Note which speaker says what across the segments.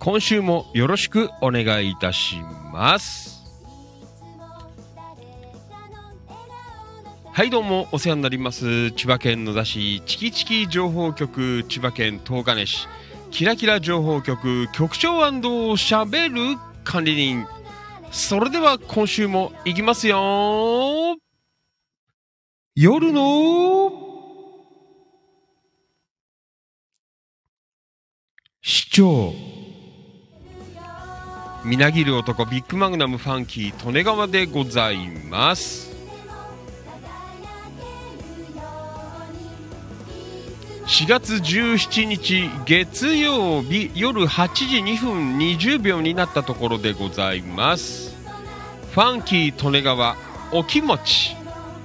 Speaker 1: 今
Speaker 2: 週もよろしくお願いいたします。はいどうもお世話になります。千葉県野田市チキチキ情報局千葉県東金市キラキラ情報局局長しゃべる管理人。それでは今週も行きますよ。夜の。市長。みなぎる男ビッグマグナムファンキー利根川でございます。4月17日月曜日夜8時2分20秒になったところでございます。ファンキー利根川お気持ち。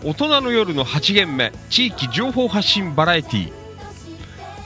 Speaker 2: 大人の夜の8限目地域情報発信バラエティー。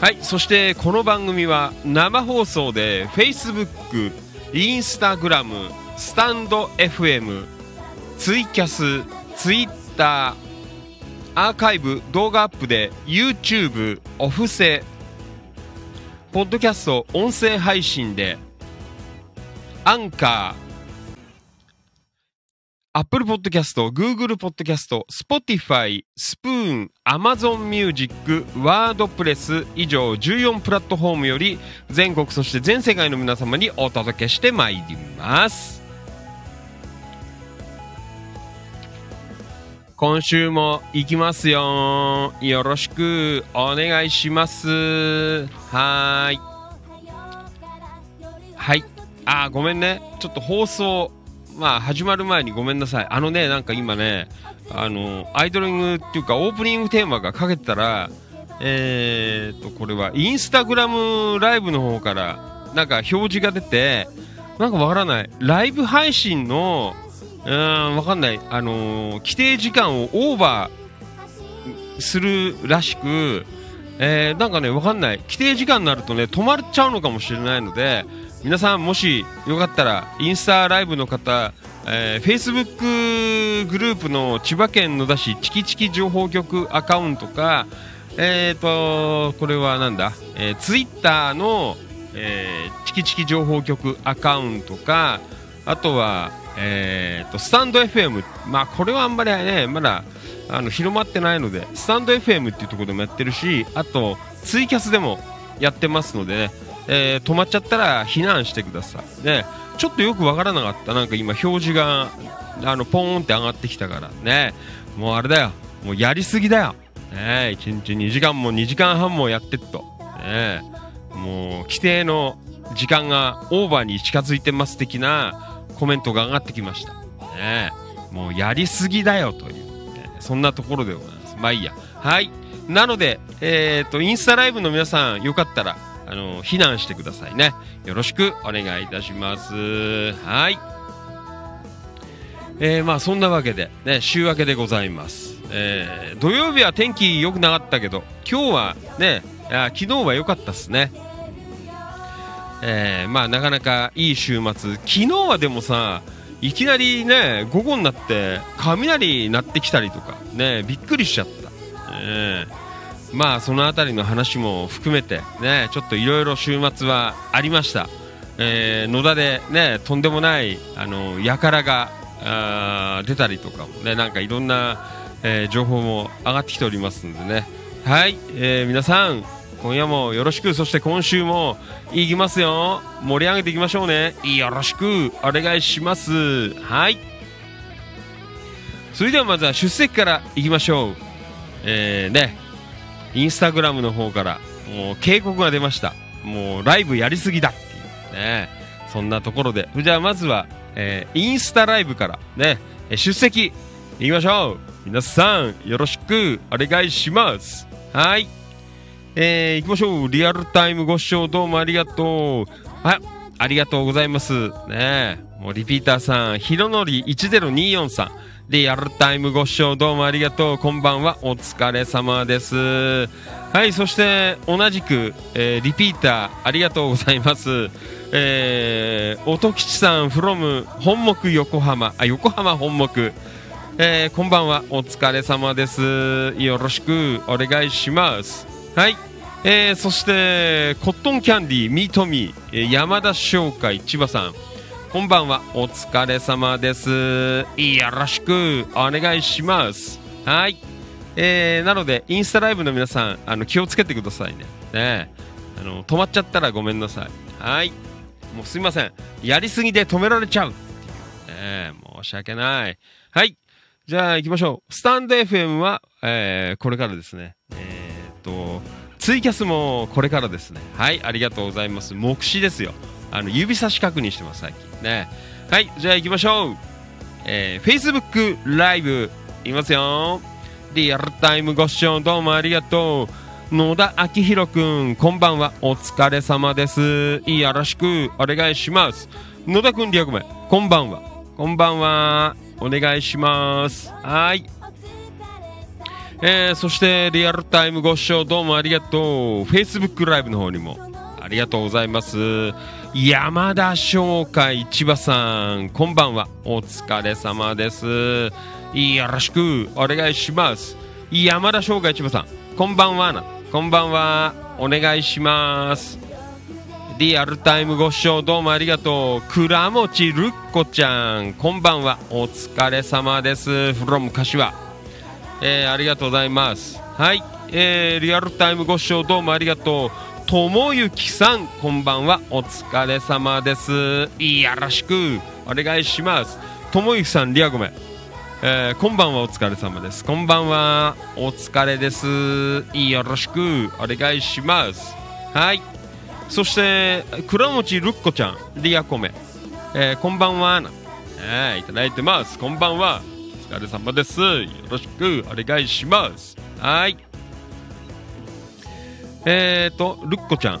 Speaker 2: はいそしてこの番組は生放送で Facebook、Instagram、スタンド FM、ツイキャス、Twitter、アーカイブ動画アップで YouTube、オフセ、ポッドキャスト音声配信でアンカー、Apple Podcast、Google Podcast、Spotify、スプーン、Amazon Music、WordPress 以上14プラットフォームより全国そして全世界の皆様にお届けしてまいります。今週も行きますよ。よろしくお願いします。はーい。はい。あー、ごめんね。ちょっと放送、まあ始まる前にごめんなさい。あのね、なんか今ね、あの、アイドリングっていうかオープニングテーマがかけてたら、えーと、これはインスタグラムライブの方からなんか表示が出て、なんかわからない。ライブ配信の、うん、わかんない。あのー規定時間をオーバーするらしく、えーなんかね、わかんない。規定時間になるとね、止まっちゃうのかもしれないので、皆さんもしよかったらインスタライブの方、えー、Facebook グループの千葉県野田市チキチキ情報局アカウントかえーとこれはなんだ、えー、Twitter の、えーチキチキ情報局アカウントかあとはえーとスタンド FM まあこれはあんまりねまだあの広まってないのでスタンド FM っていうところでもやってるしあとツイキャスでもやってますのでね。えー止まっちゃったら避難してください。ね、ちょっとよくわからなかった。なんか今表示が、あの、ポーンって上がってきたからね。もうあれだよ。もうやりすぎだよ。ね、1日2時間も2時間半もやってっと。ね、もう規定の時間がオーバーに近づいてます的なコメントが上がってきました。ね、もうやりすぎだよという、ねそんなところでございます。まあいいや。はい。なので、えっ、と、インスタライブの皆さん、よかったら、あの、避難してくださいね。よろしくお願いいたします。はい。えー、まあ、そんなわけで、ね、週明けでございます。えー、土曜日は天気良くなかったけど、今日はね、あ昨日は良かったっすね。えー、まあ、なかなかいい週末。昨日はでもさ、いきなりね、午後になって、雷鳴ってきたりとか、ね、びっくりしちゃった。えーまあそのあたりの話も含めてねちょっといろいろ週末はありました、えー野田でねとんでもないあの輩があ出たりとかもねなんかいろんな、えー情報も上がってきておりますのでね。はい、えー皆さん、今夜もよろしくそして今週もいきますよ。盛り上げていきましょうね。よろしくお願いします。はい。それではまずは出席からいきましょう。えー、ね。インスタグラムの方からもう警告が出ました。もうライブやりすぎだっていう。ね。そんなところで。じゃあまずは、えー、インスタライブからね。出席いきましょう。皆さんよろしくお願いします。はい。えー、行きましょう。リアルタイムご視聴どうもありがとう。はいありがとうございます。ね。もうリピーターさんひろのり1024さん。リアルタイムご視聴どうもありがとう。こんばんは。お疲れ様です。はいそして同じく、えー、リピーターありがとうございます。えー、音吉さん from 本木横浜。あ横浜本木。えー、こんばんは。お疲れ様です。よろしくお願いします。はい、えー、そしてコットンキャンディーミートミー。山田商会千葉さん。こんばんは。お疲れ様です。よろしくお願いします。はい。えー、なのでインスタライブの皆さんあの気をつけてくださいね。ね。あの止まっちゃったらごめんなさい。はい。もうすいません。やりすぎで止められちゃう。ね。申し訳ない。はい。じゃあ行きましょう。スタンド FM は、えー、これからですね。えー、っとツイキャスもこれからですね。はい。ありがとうございます。目視ですよ。あの指差し確認してます最近。ね。はいじゃあ行きましょう。えー、Facebook ライブいますよ。リアルタイムご視聴どうもありがとう。野田明宏くんこんばんは。お疲れ様です。よろしくお願いします。野田くんリアクメこんばんは。こんばんは。お願いします。はい。えー、そしてリアルタイムご視聴どうもありがとう。Facebook ライブの方にも。ありがとうございます。山田商会千葉さんこんばんは。お疲れ様です。よろしくお願いします。山田商会千葉さんこんばんはな。こんばんは。お願いします。リアルタイムご視聴どうもありがとう。倉持るっこちゃんこんばんは。お疲れ様です。from 柏。えー、ありがとうございます。はい、えー、リアルタイムご視聴どうもありがとう。ともゆきさんこんばんは。お疲れ様です。よろしく。お願いします。ともゆきさんリアごめんえー、こんばんはお疲れ様です。こんばんは。お疲れです。よろしく。お願いします。はい。そして倉持るっこちゃんリアコメ、えー、こんばんは。えー、いただいてます。こんばんは。お疲れ様です。よろしく。お願いします。はい。えーと、ルッコちゃん。ん？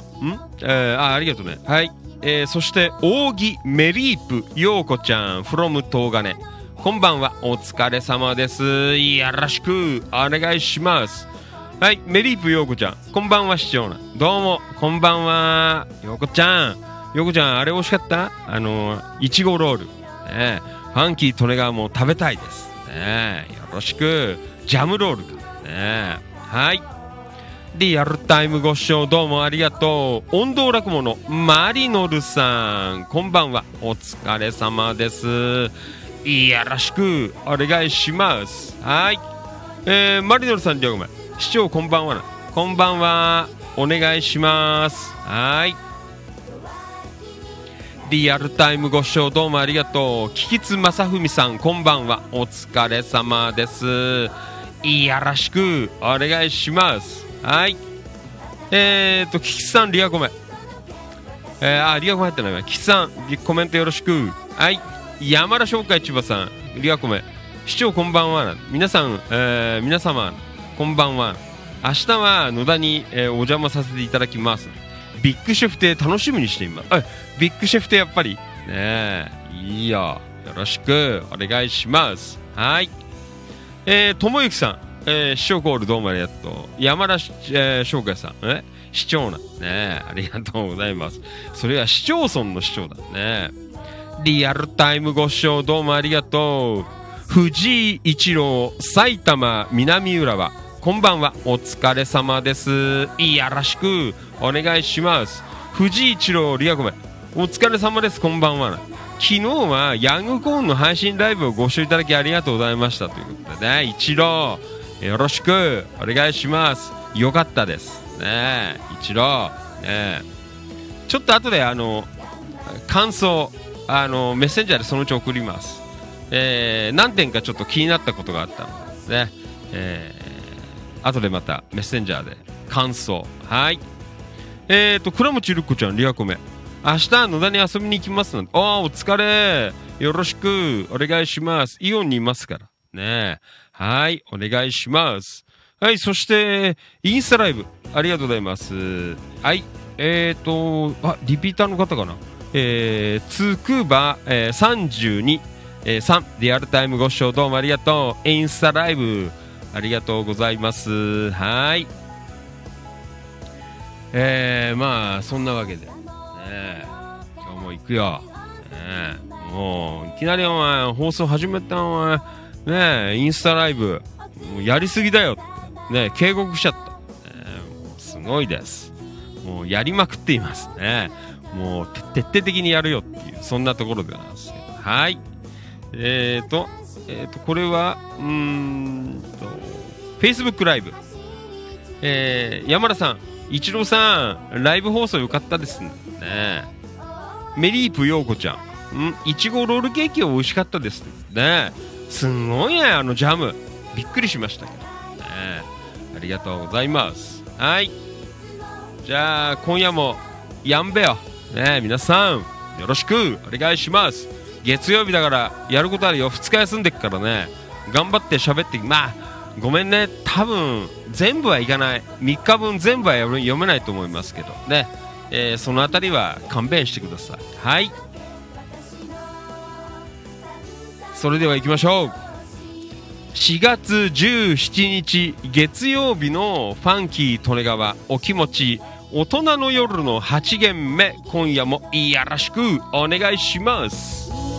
Speaker 2: えー、あ、ありがとうね。はい。えー、そして、扇メリープ陽子ちゃん、from 東金。こんばんは、お疲れ様です。よろしくお願いします。はい、メリープ陽子ちゃん。こんばんは、市長な。どうも、こんばんは。陽子ちゃん。陽子ちゃん、あれ美味しかった？あのいちごロール。ねファンキートネガも食べたいです。ねよろしく。ジャムロールか。ねはい。リアルタイムご視聴どうもありがとう。音頭落語のマリノルさん、こんばんは。お疲れ様です。よろしくお願いします。はい。えー、マリノルさん、りょうごめん。市長こんばんは。こんばんは。お願いします。はい。リアルタイムご視聴どうもありがとう。菊津正文さん、こんばんは。お疲れ様です。よろしくお願いします。はい。えーとキキさんリアコメ。えー、あリアコメ入ってないわ。キキさんコメントよろしく。はい。山田商会千葉さんリアコメ。市長こんばんは。皆さん、えー、皆様こんばんは。明日は野田に、えー、お邪魔させていただきます。ビッグシェフ亭楽しみにしています。ビッグシェフ亭やっぱり。ねえいいよ。よろしくお願いします。はい。えー、ともゆきさん。えー、市長コールどうもありがとう。山田、えー、翔海さん、え？市長なんね。ありがとうございます。それは市町村の市長だね。リアルタイムご視聴どうもありがとう。藤井一郎、埼玉南浦和。こんばんは。お疲れ様です。いやらしくお願いします。藤井一郎、リアコメ。お疲れ様です。こんばんは。昨日はヤングコーンの配信ライブをご視聴いただきありがとうございましたということでね、一郎、よろしくお願いしますよかったですねえ、一郎。ね。ちょっと後で、あの、感想、あの、メッセンジャーでそのうち送ります。えー、何点かちょっと気になったことがあったので、ね。えー、後でまたメッセンジャーで感想。はい。えーと、倉持るっこちゃん、リアコメ。明日、野田に遊びに行きますなんて。ああ、お疲れ。よろしく、お願いします。イオンにいますから。ねえ。はい、お願いします。はい、そして、インスタライブ、ありがとうございます。はい、えーと、あ、リピーターの方かな？えー、つくば、えー、32、えー、3、リアルタイムご視聴どうもありがとう。インスタライブ、ありがとうございます。はい。えー、まあ、そんなわけで、ね、今日も行くよ。ね、もう、いきなりお前、放送始めたお前、ねえ、インスタライブ、もうやりすぎだよ、ね、警告しちゃった。えもうすごいです。もうやりまくっていますね。もう徹底的にやるよっていう、そんなところでなんですけど。はい。えーと、えーと、これは、うーんと、Facebook ライブ。えー、山田さん、一郎さん、ライブ放送よかったですね。メリープ陽子ちゃん、んいちごロールケーキは美味しかったですね。すんごいね、あのジャム。びっくりしましたけど。ね、ありがとうございます。はい。じゃあ、今夜も、やんべよ。ね皆さん、よろしくお願いします。月曜日だから、やることあるよ。2日休んでっからね。頑張って喋って、まあ、ごめんね。多分、全部はいかない。3日分全部は読めないと思いますけど。ね。えーそのあたりは勘弁してください。はい。それでは行きましょう。4月17日月曜日のファンキー利根川お気持ち大人の夜の8限目今夜もよろしくお願いします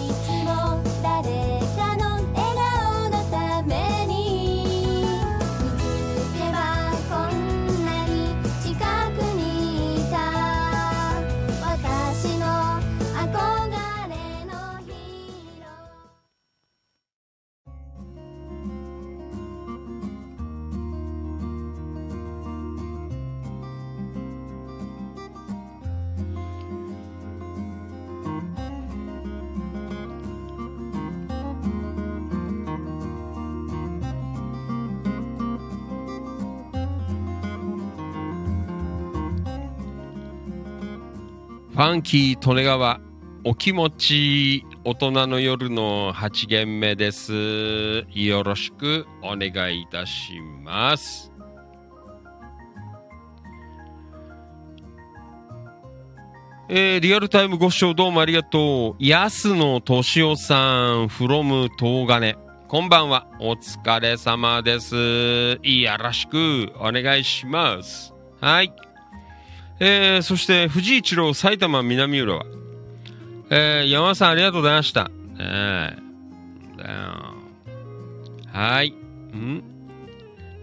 Speaker 2: ァンキー利根川お気持ち大人の夜の8限目ですよろしくお願いいたしますえーリアルタイムご視聴どうもありがとう。安野敏夫さん、from 東金。こんばんは。お疲れ様です。よろしくお願いします。はい。えー、そして、藤井一郎、埼玉南浦和。えー、山田さんありがとうございました。えだよはい。ん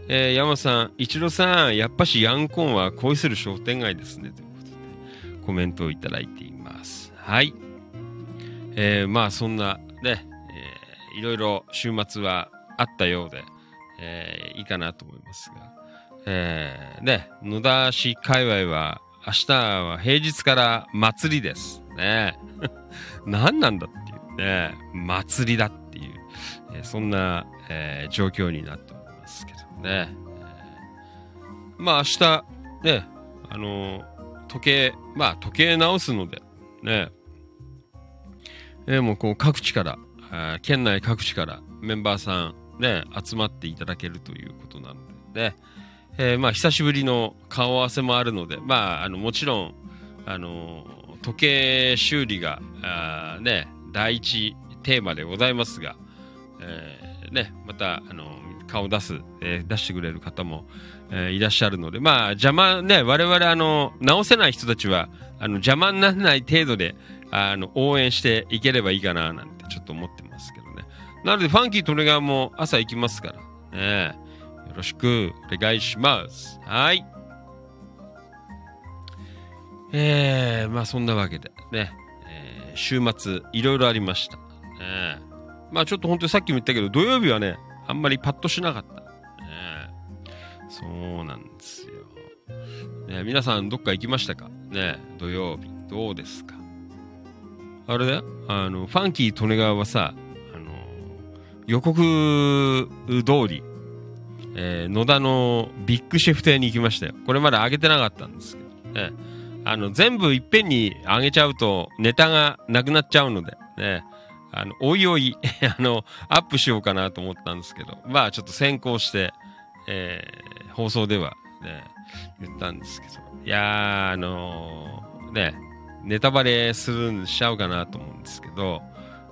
Speaker 2: えー、山田さん、一郎さん、やっぱしヤンコンは恋する商店街ですね。ということで、コメントをいただいています。はい。えー、まあ、そんな、ね、えーいろいろ週末はあったようで、えーいいかなと思いますが、えー、ね、野田市界隈は、明日は平日から祭りです。ね。何なんだっていうね、祭りだっていう、えーそんな、えー状況になっておりますけどね。えーまあ明日、ね、あのー時計、まあ時計直すので、ね、えーもうこう各地から、あ県内各地からメンバーさんね、集まっていただけるということなので、ね、えーまあ久しぶりの顔合わせもあるので、まああのもちろん、あの時計修理が、あね、第一テーマでございますが、えーね、また、あの顔出す、えー出してくれる方も、えーいらっしゃるので、まあ、邪魔、ね、我々、あの、直せない人たちは、あの、邪魔にならない程度で、あの、応援していければいいかな、なんてちょっと思ってますけどね。なので、ファンキー・トレガーも朝行きますから、ね、よろしくお願いします。はい。えー、まあそんなわけでね、えー週末いろいろありました。ね、まあちょっと本当にさっきも言ったけど、土曜日はね、あんまりパッとしなかった。ねそうなんですよ。ね、皆さんどっか行きましたか？ね、土曜日。どうですか？あれだ。あの、ファンキー利根川はさ、あの、予告通り、えー野田のビッグシェフ亭に行きましたよ。これまだ上げてなかったんですけど、ね。あの、全部いっぺんに上げちゃうとネタがなくなっちゃうので、ね。あの、おいおい、あの、アップしようかなと思ったんですけど、まあちょっと先行して、えー放送ではね、言ったんですけど、いや、あのーね、ネタバレするんしちゃうかなと思うんですけど、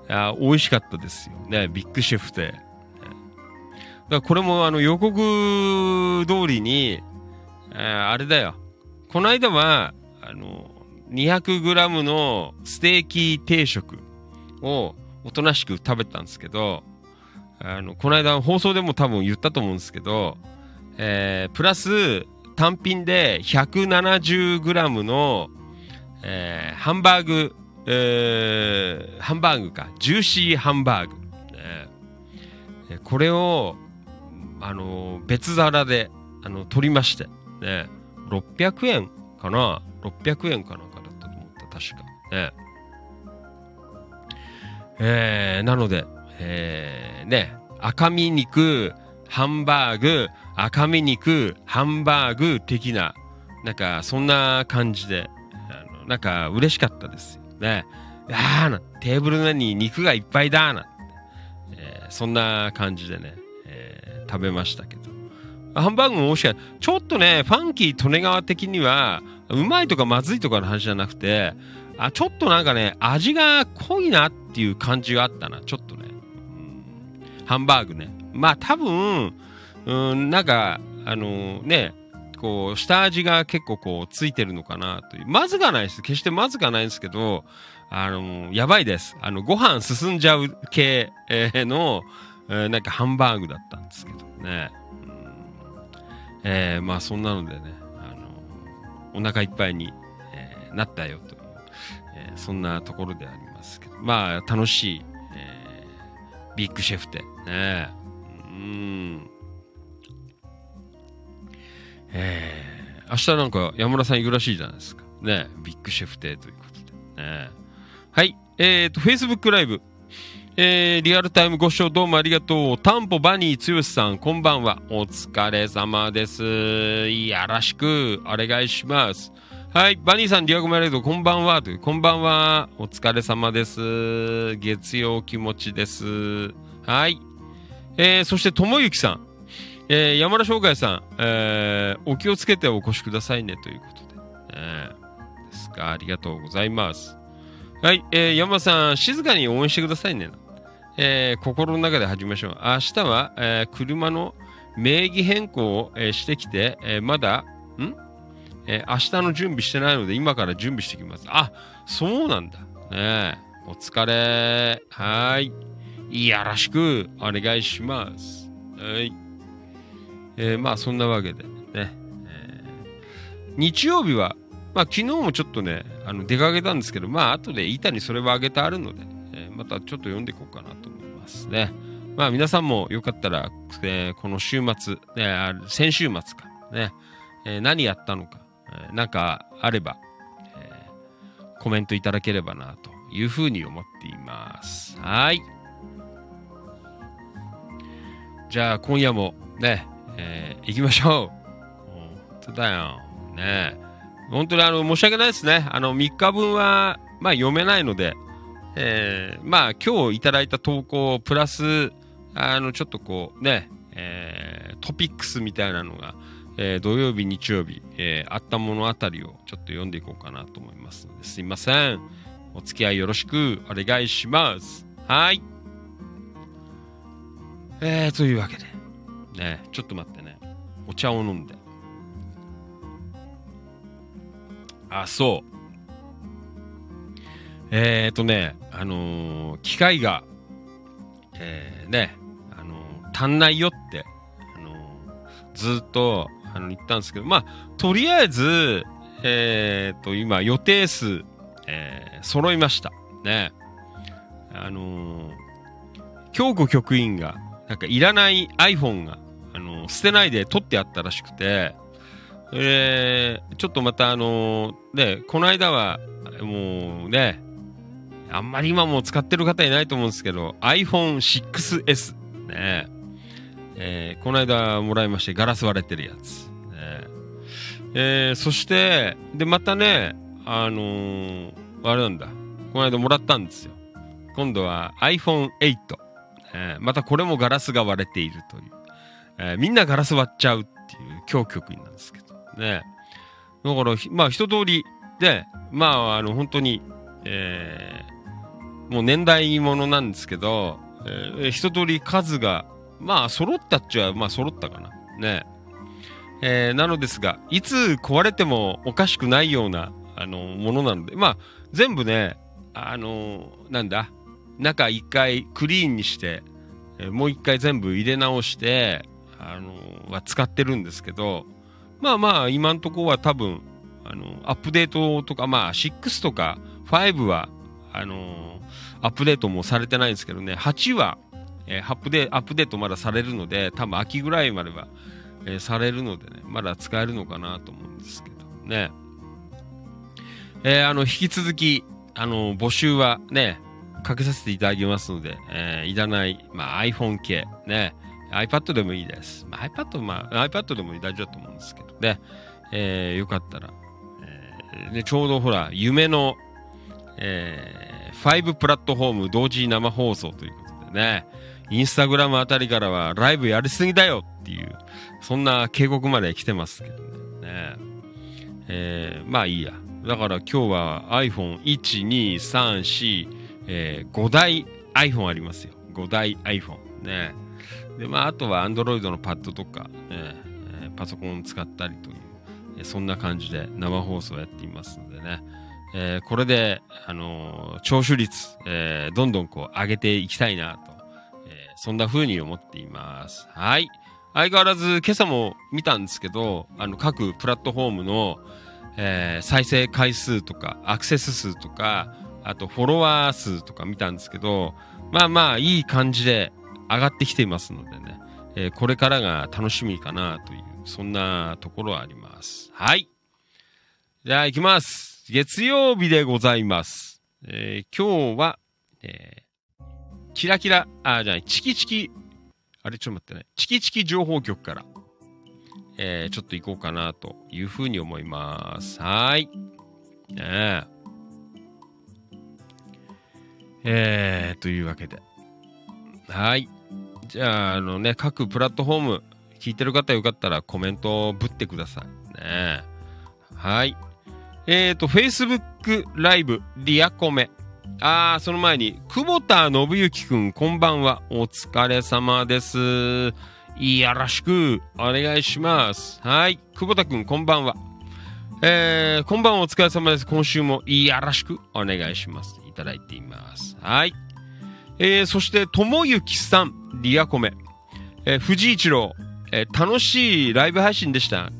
Speaker 2: いや美味しかったですよ。ね、ビッグシェフで。だこれもあの予告通りに、えーあれだよ。この間は、あの、200g のステーキ定食をおとなしく食べたんですけど、あの、この間放送でも多分言ったと思うんですけど、えープラス単品で 170g の、えーハンバーグ、えーハンバーグか、ジューシーハンバーグ。ねえこれを、あの別皿で、あの、取りまして、ね、600円かな ?600 円かなんかだったと思った、確か。ね。えー、なので、えー、ね、赤身肉、ハンバーグ、赤身肉、ハンバーグ的な、なんか、そんな感じで、あのなんか、嬉しかったですよね。あーな、テーブルの上に肉がいっぱいだな、えーそんな感じでね、食べましたけど。ハンバーグも美味しかった。ちょっとね、ファンキー利根川的には、うまいとかまずいとかの話じゃなくて、あ、ちょっとなんかね、味が濃いなっていう感じがあったな、ちょっとね。うんハンバーグね。まあ多分、うん、なんか、あのね、こう、下味が結構こう、ついてるのかなという。まずがないです。決してまずがないんですけど、あのやばいです。あの、ご飯進んじゃう系、えーの、えーなんかハンバーグだったんですけどね。うんえーまあそんなのでね、あのお腹いっぱいに、えーなったよという、えそんなところでありますけど、まあ楽しい、えービッグシェフで、ね。うん。えー明日なんか山村さん行くらしいじゃないですか。ね。ビッグシェフ亭ということで。ね。はい。えっ、と、Facebook ライブ。えー、リアルタイムご視聴どうもありがとう。タンポバニーつよしさん、こんばんは。お疲れ様です。よろしく、お願いします。はい。バニーさん、リアゴメレード、こんばんは。こんばんは。お疲れ様です。月曜気持ちです。はい。えー、そして、ともゆきさん。えー、山田翔海さん、えー、お気をつけてお越しくださいね、ということで。えー、ですか、ありがとうございます。はい、えー、山田さん、静かに応援してくださいね。えー心の中で始めましょう。明日は、えー車の名義変更を、えーしてきて、えーまだ、ん？えー明日の準備してないので、今から準備してきます。あ、そうなんだ。ねえお疲れ。はい。よろしくお願いします。はい。えーまあ、そんなわけでね。え日曜日は、まあ、昨日もちょっとね、あの出かけたんですけど、まあ、後で板にそれはあげてあるので、えーまたちょっと読んでいこうかなとますね。まあ、皆さんもよかったら、えーこの週末、ね、あ先週末か、ね、えー何やったのか、えーなんかあれば、えーコメントいただければな、というふうに思っています。はい。じゃあ、今夜もね、えー行きましょう。本当だよ。ね本当にあの、申し訳ないですね。あの、3日分は、まあ読めないので、えーまあ今日いただいた投稿プラス、あの、ちょっとこうね、えートピックスみたいなのが、えー土曜日、日曜日、えーあったものあたりをちょっと読んでいこうかなと思いますので、すいません。お付き合いよろしくお願いします。はい。えー、というわけで、ね、ちょっと待ってね。お茶を飲んで。あ、そう。えーとね、あのー機械が、えーね、あの足んないよって、あのーずっと、あの、言ったんですけど、まあ、とりあえず、えーと、今、予定数、えー揃いました。ね。あの京子局員が、なんかいらない iPhone が、あの、捨てないで取ってあったらしくて、えー、ちょっとまたあのね、この間は、もうね、あんまり今も使ってる方いないと思うんですけど、iPhone6S。ねえーこの間もらいまして、ガラス割れてるやつ。ねえーそして、で、またね、あのーあれなんだ。この間もらったんですよ。今度は iPhone8。えーまたこれもガラスが割れているという。えーみんなガラス割っちゃうっていう強局なんですけど。ね。だから、まあ一通りで、まああの本当に、えーもう年代ものなんですけど、えー一通り数が、まあ揃ったっちゃ、まあ揃ったかな。ね。えーなのですが、いつ壊れてもおかしくないような、あの、ものなので、まあ、全部ね、あのなんだ、中一回クリーンにして、えーもう一回全部入れ直して、あのは使ってるんですけど、まあまあ、今んとこは多分、あの、アップデートとか、まあ、6とか5は、あのアップデートもされてないんですけどね、8は、えーアップデアップデートまだされるので、多分秋ぐらいまでは、えーされるのでね、まだ使えるのかなと思うんですけどね。えーあの、引き続き、あの、募集はね、かけさせていただきますので、えーいらない、まあ、iPhone 系、ね、iPad でもいいです。まあ、iPad、まあ、iPad でも大丈夫だと思うんですけどね、えーよかったら、えーね、ちょうどほら、夢の、えー、5プラットフォーム同時生放送ということでね、インスタグラムあたりからはライブやりすぎだよっていう、そんな警告まで来てますけどね。ねえーまあいいや。だから今日は iPhone1、2、3、4、えー5台 iPhone ありますよ。5台 iPhone。ね。で、まああとは Android のパッドとか、ねえーパソコンを使ったりという、えーそんな感じで生放送やっていますのでね。えーこれで、あのー聴取率、えーどんどんこう上げていきたいなと、えそんな風に思っています。はい。相変わらず今朝も見たんですけど、あの各プラットフォームの、え再生回数とかアクセス数とか、あとフォロワー数とか見たんですけど、まあまあいい感じで上がってきていますのでね、えこれからが楽しみかなという、そんなところはあります。はい。じゃあ行きます。月曜日でございます。えー今日は、えーキラキラ、あ、じゃない、チキチキ、あれちょっと待ってね、チキチキ情報局から、えーちょっと行こうかなというふうに思います。はい。ねえ。えー、というわけで。はい。じゃあ、あのね、各プラットフォーム、聞いてる方よかったらコメントをぶってください。ねはい。えーと、Facebook ライブ、リアコメ。あー、その前に、久保田信之くん、こんばんは。お疲れ様です。よろしく、お願いします。はい。久保田くん、こんばんは。えー、こんばんは、お疲れ様です。今週もよろしく、お願いします。いただいています。はい。えー、そして、ともゆきさん、リアコメ。えー、藤一郎、えー楽しいライブ配信でした。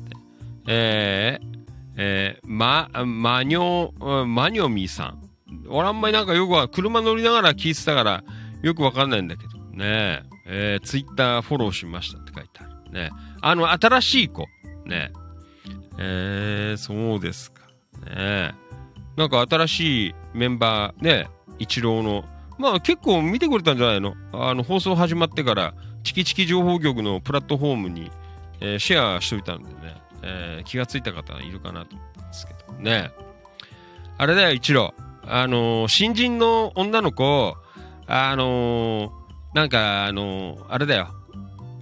Speaker 2: えー、えー、ま、マニョ、マニョミーさん。俺あんまりなんかよくは、車乗りながら聞いてたから、よくわかんないんだけど。ねえ、えー、ツイッターフォローしましたって書いてある。ねあの、新しい子。ねえー、そうですか。ねなんか新しいメンバー、ね一郎の、まあ結構見てくれたんじゃないの？あの、放送始まってから、チキチキ情報局のプラットフォームに、えーシェアしといたんでね、えー気がついた方いるかなと思ったんですけどね。あれだよ、一郎。あのー新人の女の子、あのーなんか、あのあれだよ。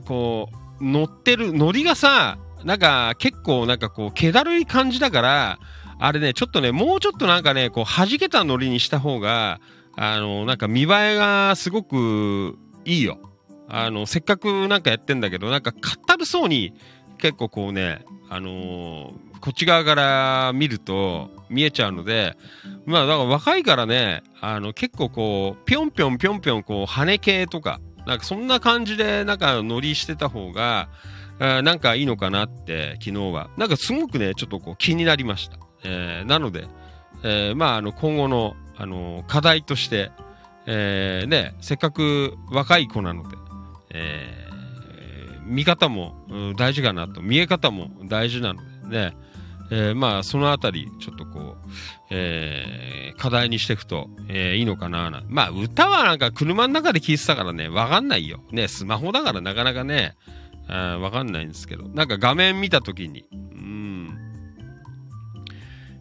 Speaker 2: こう、乗ってる、乗りがさ、なんか結構なんかこう、気だるい感じだから、あれね、ちょっとね、もうちょっとなんかね、こう、弾けた乗りにした方が、あの、なんか見栄えがすごくいいよ。あの、せっかくなんかやってんだけど、なんかかったるそうに、結構こうね、あのーこっち側から見ると見えちゃうので、まあだから若いからね、あの結構こう、ぴょんぴょんぴょんぴょんこう、羽系とか、なんかそんな感じでなんか乗りしてた方が、あなんかいいのかなって昨日は。なんかすごくね、ちょっとこう気になりました。えーなので、えーまああの今後の、あの課題として、えーね、せっかく若い子なので、えー見方も、大事かなと、見え方も大事なのでね、えーまあ、そのあたり、ちょっとこう、えー課題にしていくと、えーいいのかなな。まあ、歌はなんか車の中で聴いてたからね、わかんないよ。ね、スマホだからなかなかね、あわかんないんですけど、なんか画面見たときに、うん、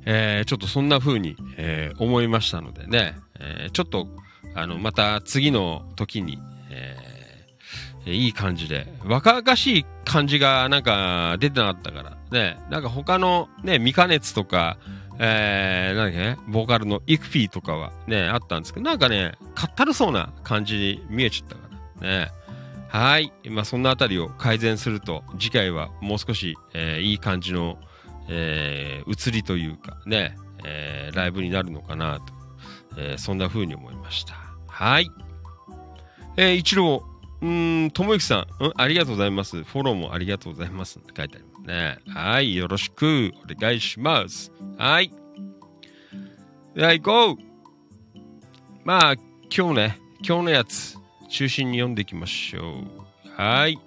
Speaker 2: えーちょっとそんな風に、えー思いましたのでね、えーちょっと、あの、また次の時に、えいい感じで、若々しい感じがなんか出てなかったから、ね、なんか他のね、未加熱とか、えー、なんだっけね、ボーカルのイクフィーとかはね、あったんですけど、なんかね、かったるそうな感じに見えちゃったから、ね。はい。まあ、そんなあたりを改善すると、次回はもう少し、えーいい感じの、えー映りというか、ね、えーライブになるのかなと、えーそんな風に思いました。はい。えー一郎、うーん、ともゆきさん、うん、ありがとうございます。フォローもありがとうございます。って書いてありますね。はい。よろしくお願いします。はい。では行こうまあ、今日ね、今日のやつ、中心に読んでいきましょう。はい。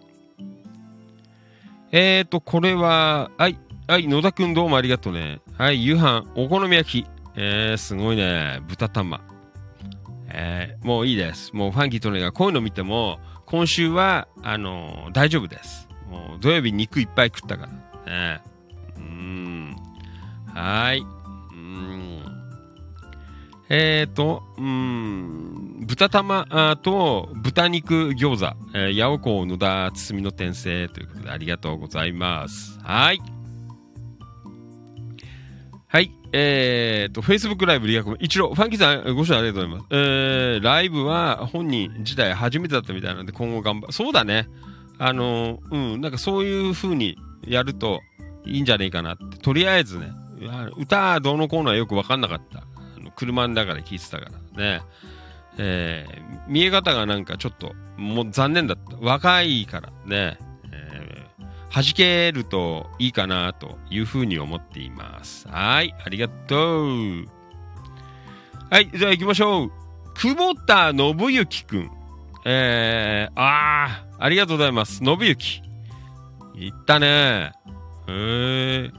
Speaker 2: えーと、これは、はい。はい、野田くんどうもありがとうね。はい、夕飯、お好み焼き。えー、すごいね。豚玉。えー、もういいです。もうファンキーとねがこういうの見ても、今週は、あのー大丈夫です。もう土曜日肉いっぱい食ったから。ね。うーん。はい。うん。えーと、うん、豚玉と豚肉餃子、えー、八尾港野田包みの転生ということでありがとうございます。はい。はい。えーと、Facebook ライブリアクム、一郎、ファンキーさん、ご視聴ありがとうございます。えー、ライブは本人自体初めてだったみたいなので、今後頑張そうだね。あのーうん、なんかそういう風にやるといいんじゃねえかなって。とりあえずね、歌どうのこうのはよくわかんなかった。あの車の中で聴いてたからね。えー、見え方がなんかちょっと、もう残念だった。若いからね。弾けるといいかなというふうに思っています。はい、ありがとう。はい、じゃあ行きましょう。久保田信之くん。えー、あー、ありがとうございます。信之。行ったね。へー、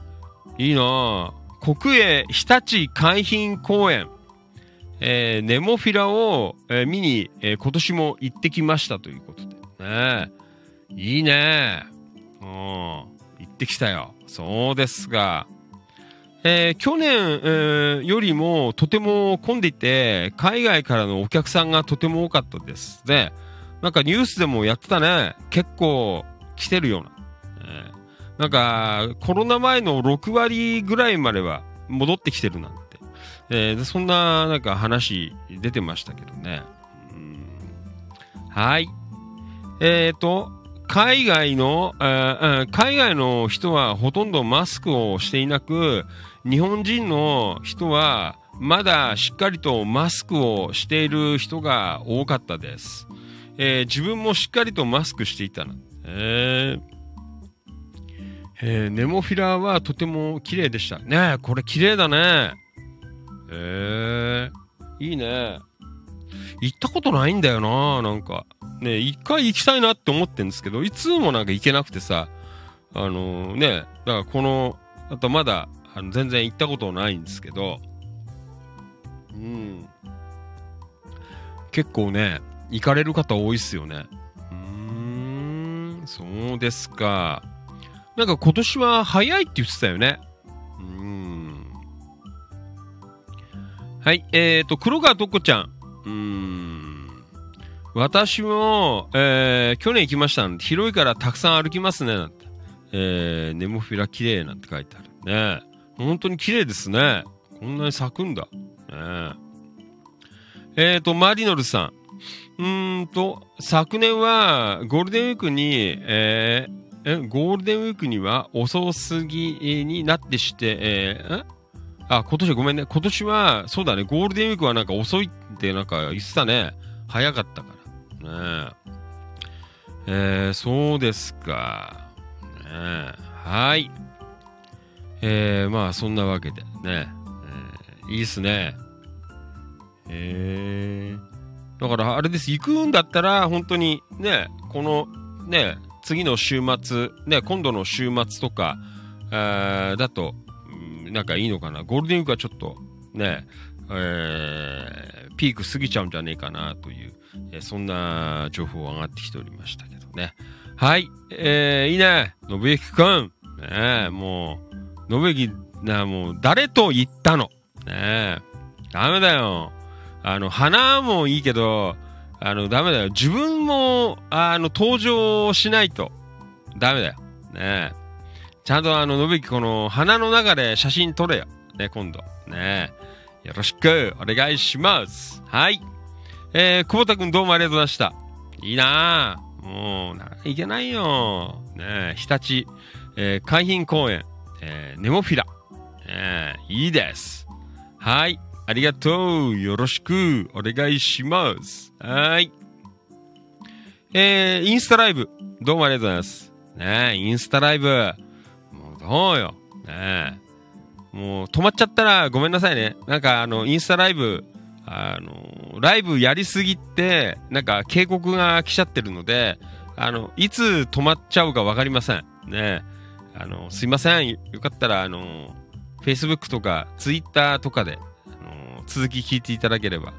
Speaker 2: いいな国営日立海浜公園。えー、ネモフィラを、えー見に、えー今年も行ってきましたということで。ねいいねうん、行ってきたよ。そうですが。えー去年、えーよりもとても混んでいて、海外からのお客さんがとても多かったです。で、なんかニュースでもやってたね。結構来てるような。えーなんか、コロナ前の6割ぐらいまでは戻ってきてるなんて。えーそんな、なんか話出てましたけどね。うんはい。えっ、と、海外の、海外の人はほとんどマスクをしていなく、日本人の人はまだしっかりとマスクをしている人が多かったです。えー自分もしっかりとマスクしていたな。えーえーネモフィラはとても綺麗でした。ねえ、これ綺麗だね。えー、いいね。行ったことないんだよな、なんか。ね一回行きたいなって思ってんですけど、いつもなんか行けなくてさ、あのね、だからこの、あとまだ、あの全然行ったことないんですけど、うん。結構ね、行かれる方多いっすよね。うーん、そうですか。なんか今年は早いって言ってたよね。うん。はい、えーと、黒川とこちゃん。うん。私も、えー、去年行きましたんで、広いからたくさん歩きますね、なんて。えー、ネモフィラ綺麗なんて書いてある。ね本当に綺麗ですね。こんなに咲くんだ。ねえーと、マリノルさん。うーんと、昨年はゴールデンウィークに、えーえ、ゴールデンウィークには遅すぎになってして、えーあ、今年はごめんね。今年は、そうだね。ゴールデンウィークはなんか遅いってなんか言ってたね。早かったから。ねえ。えー、そうですか。ね。はい。えー、まあ、そんなわけでね。えーいいっすね。えー、だから、あれです。行くんだったら、本当にね、この、ね、次の週末、ね、今度の週末とか、えーだと、なんかいいのかな？ゴールデンウィークはちょっと、ね、えーピーク過ぎちゃうんじゃねえかなという、えーそんな情報が上がってきておりましたけどね。はい、えーいいね、信之くん。ねえ、もう、信之、な、もう、誰と言ったの？ねえ、ダメだよ。あの、花もいいけど、あの、ダメだよ。自分も、あの、登場しないと、ダメだよ。ねえ。ちゃんとあの、信之この、花の中で写真撮れよ。ね、今度。ね。よろしく、お願いします。はい。えー、久保田くんどうもありがとうございました。いいなぁ。もう、ないけないよ。ね、日立、えー、海浜公園、えー、ネモフィラ。え、いいです。はい。ありがとう。よろしく、お願いします。はい。えー、インスタライブ、どうもありがとうございます。ね、インスタライブ、もうよ。ねえ。もう止まっちゃったらごめんなさいね。なんかあの、インスタライブ、あの、ライブやりすぎて、なんか警告が来ちゃってるので、あの、いつ止まっちゃうかわかりません。ねあの、すいません。よかったら、あの、Facebook とか Twitter とかで、あの、続き聞いていただければ。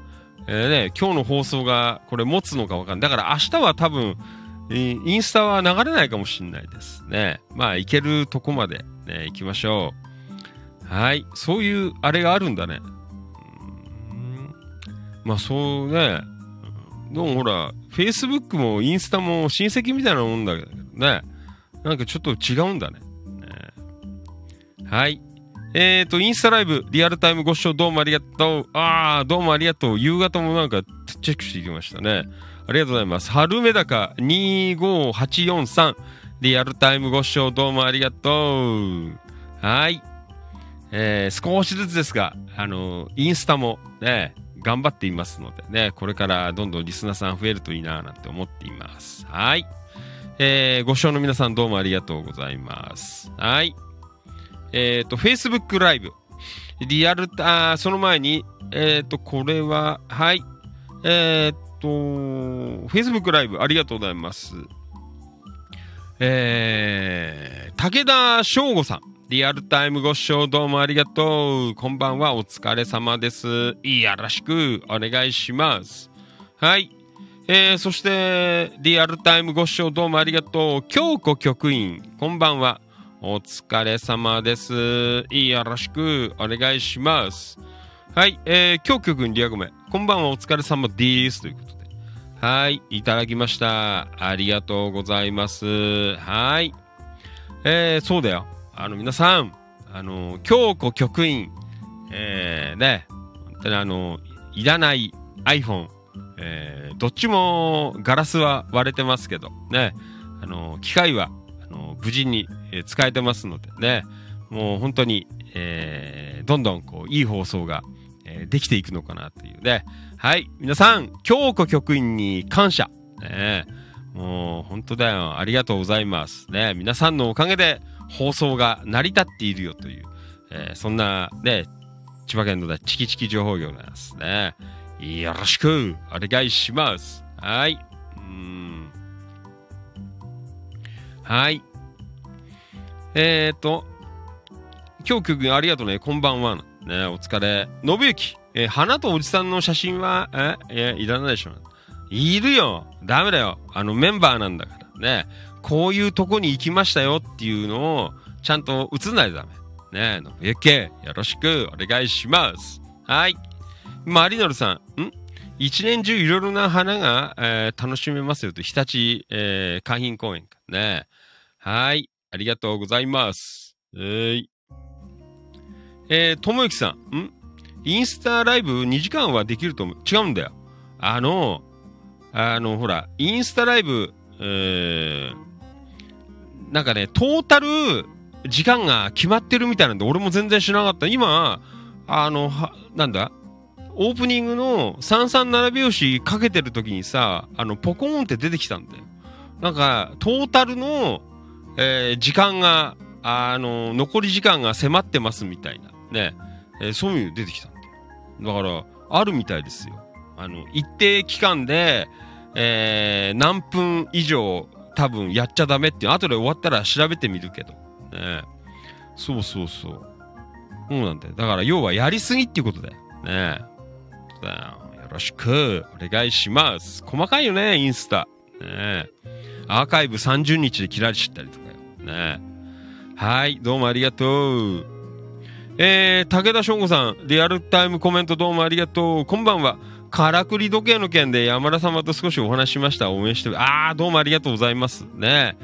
Speaker 2: えーね、今日の放送がこれ持つのかわかんない。だから明日は多分、インスタは流れないかもしれないですね。まあ、行けるとこまで、ね、行きましょう。はい。そういう、あれがあるんだね。うんまあ、そうね。でもほら、Facebook もインスタも親戚みたいなもんだけどね。なんかちょっと違うんだね。ねはい。えーと、インスタライブ、リアルタイムご視聴どうもありがとう。あー、どうもありがとう。夕方もなんかチェックしていきましたね。ありがとうございます。春メダカ25843。リアルタイムご視聴どうもありがとう。はい。えー少しずつですが、あのインスタもね、頑張っていますのでね、これからどんどんリスナーさん増えるといいなぁなんて思っています。はい。えーご視聴の皆さんどうもありがとうございます。はい。えっ、と、Facebook ライブ。リアルタ、その前に、えっ、と、これは、はい。えっ、と、Facebook ライブありがとうございます。えー、武田翔吾さん。リアルタイムご視聴どうもありがとう。こんばんは、お疲れ様です。いやらしくお願いします。はい。えー、そして、リアルタイムご視聴どうもありがとう。京子局員、こんばんは。お疲れ様です。いやらしくお願いします。はい。えー、京子局員リアゴメ、こんばんは、お疲れ様です。ということで。はい。いただきました。ありがとうございます。はい。えー、そうだよ。あの、皆さん、あの、京子局員、えー、ね、本当にあの、いらない iPhone、えー、どっちもガラスは割れてますけど、ね、あの、機械は、あの、無事に、え使えてますのでね、もう本当に、えー、どんどんこう、いい放送が、えーできていくのかなというね。はい、皆さん、京子局員に感謝。ね、もう本当だよ。ありがとうございます。ね、皆さんのおかげで放送が成り立っているよという、えーそんなね、千葉県のチキチキ情報業なんですね。よろしくお願いします。はい。うん。はい。えーと、今日局員ありがとうね。こんばんは。ね、お疲れ。信行。えー花とおじさんの写真は、え、えいらないでしょ。いるよ。ダメだよ。あのメンバーなんだから。ね。こういうとこに行きましたよっていうのを、ちゃんと映んないとダメ。ねえ、信行。よろしくお願いします。はい。マリノルさん。ん？一年中いろいろな花が、えー楽しめますよと、日立、えー海浜公園かね。はい。ありがとうございます。えーい。えー、ともゆきさん。ん？インスタライブ2時間はできると思う。違うんだよ。あの、あの、ほら、インスタライブ、えー、なんかね、トータル時間が決まってるみたいなんで、俺も全然知らなかった。今、あの、は、なんだ？オープニングの337拍子かけてる時にさ、あの、ポコーンって出てきたんだよ。なんか、トータルの、えー時間が、あの、残り時間が迫ってますみたいな、ね、えーそういうの出てきたんだよ。だから、あるみたいですよ。あの、一定期間で、えー何分以上多分やっちゃダメっていう、後で終わったら調べてみるけど。ねそうそうそう。そうなんだよ。だから要はやりすぎっていうことだよ。ねそうだよよろしくお願いします。細かいよね、インスタ。ねアーカイブ30日で切られちゃったりとかよ。ねはい、どうもありがとう。えー、武田翔吾さん、リアルタイムコメントどうもありがとう。こんばんは。からくり時計の件で山田様と少しお話ししました。応援してる。あー、どうもありがとうございます。ね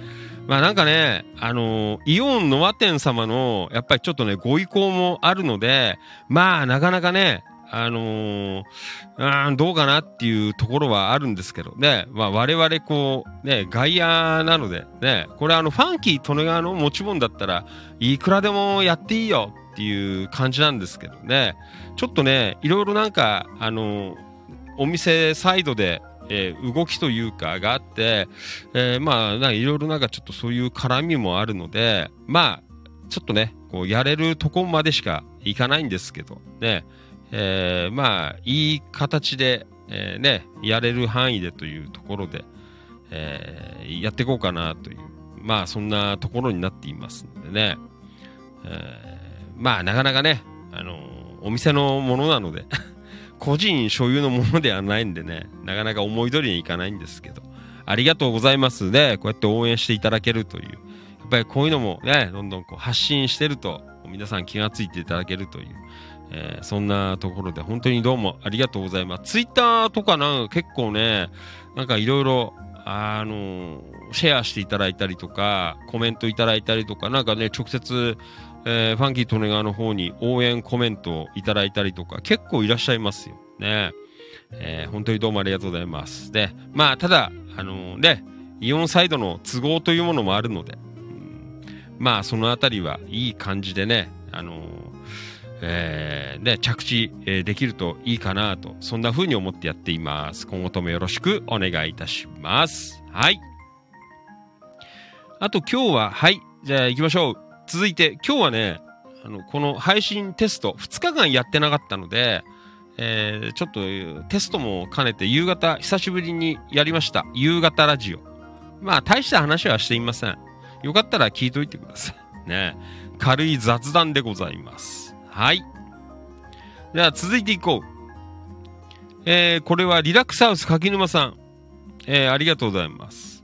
Speaker 2: まあなんかね、あのーイオンノア店様の、やっぱりちょっとね、ご意向もあるので、まあなかなかね、あのーあどうかなっていうところはあるんですけどね、まあ我々こう、ね、外野なので、ね、これあの、ファンキー利根川の持ち物だったらいくらでもやっていいよっていう感じなんですけどね、ちょっとね、いろいろなんか、あのお店サイドで、えー動きというかがあって、えーまあ、なんかいろいろなんかちょっとそういう絡みもあるので、まあ、ちょっとね、こうやれるとこまでしかいかないんですけど、ね、えーまあ、いい形で、えね、やれる範囲でというところで、えやっていこうかなという、まあ、そんなところになっていますのでね、えまあ、なかなかね、あのお店のものなので、個人所有のものではないんでね、なかなか思い通りにいかないんですけど、ありがとうございますね。こうやって応援していただけるという。やっぱりこういうのもね、どんどんこう発信してると、皆さん気がついていただけるという、えーそんなところで本当にどうもありがとうございます。ツイッターとかなんか結構ね、なんかいろいろ、あのシェアしていただいたりとか、コメントいただいたりとか、なんかね、直接、えーファンキー利根川の方に応援コメントをいただいたりとか、結構いらっしゃいますよ。ね。えー本当にどうもありがとうございます。で、まあ、ただ、あのね、イオンサイドの都合というものもあるので、うんまあ、そのあたりはいい感じでね、あのえーね、着地、えできるといいかなと、そんな風に思ってやっています。今後ともよろしくお願いいたします。はい。あと今日は、はい、じゃあ行きましょう。続いて、今日はね、あの、この配信テスト、2日間やってなかったので、えーちょっとテストも兼ねて夕方、久しぶりにやりました。夕方ラジオ。まあ、大した話はしていません。よかったら聞いといてください。ね。軽い雑談でございます。はい。では、続いていこう。えーこれはリラックスハウス柿沼さん。えーありがとうございます。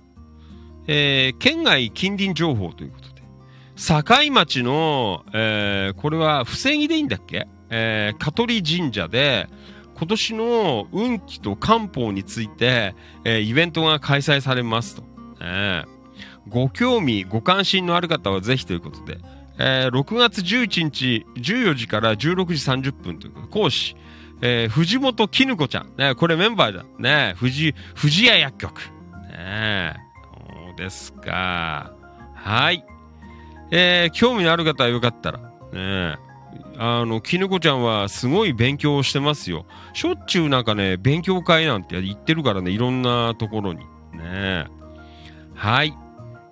Speaker 2: えー県外近隣情報ということ。境町の、えーこれは不正義でいいんだっけ？えー香取神社で、今年の運気と漢方について、えーイベントが開催されますと。えーご興味、ご関心のある方はぜひということで、えー6月11日14時から16時30分という、講師、えー藤本絹子ちゃん。ね、これメンバーだ。ね、藤、藤屋薬局。ねそうですか。はい。えー興味のある方はよかったら、ねあの、絹子ちゃんはすごい勉強してますよ。しょっちゅうなんかね、勉強会なんて言ってるからね、いろんなところに。ねはい。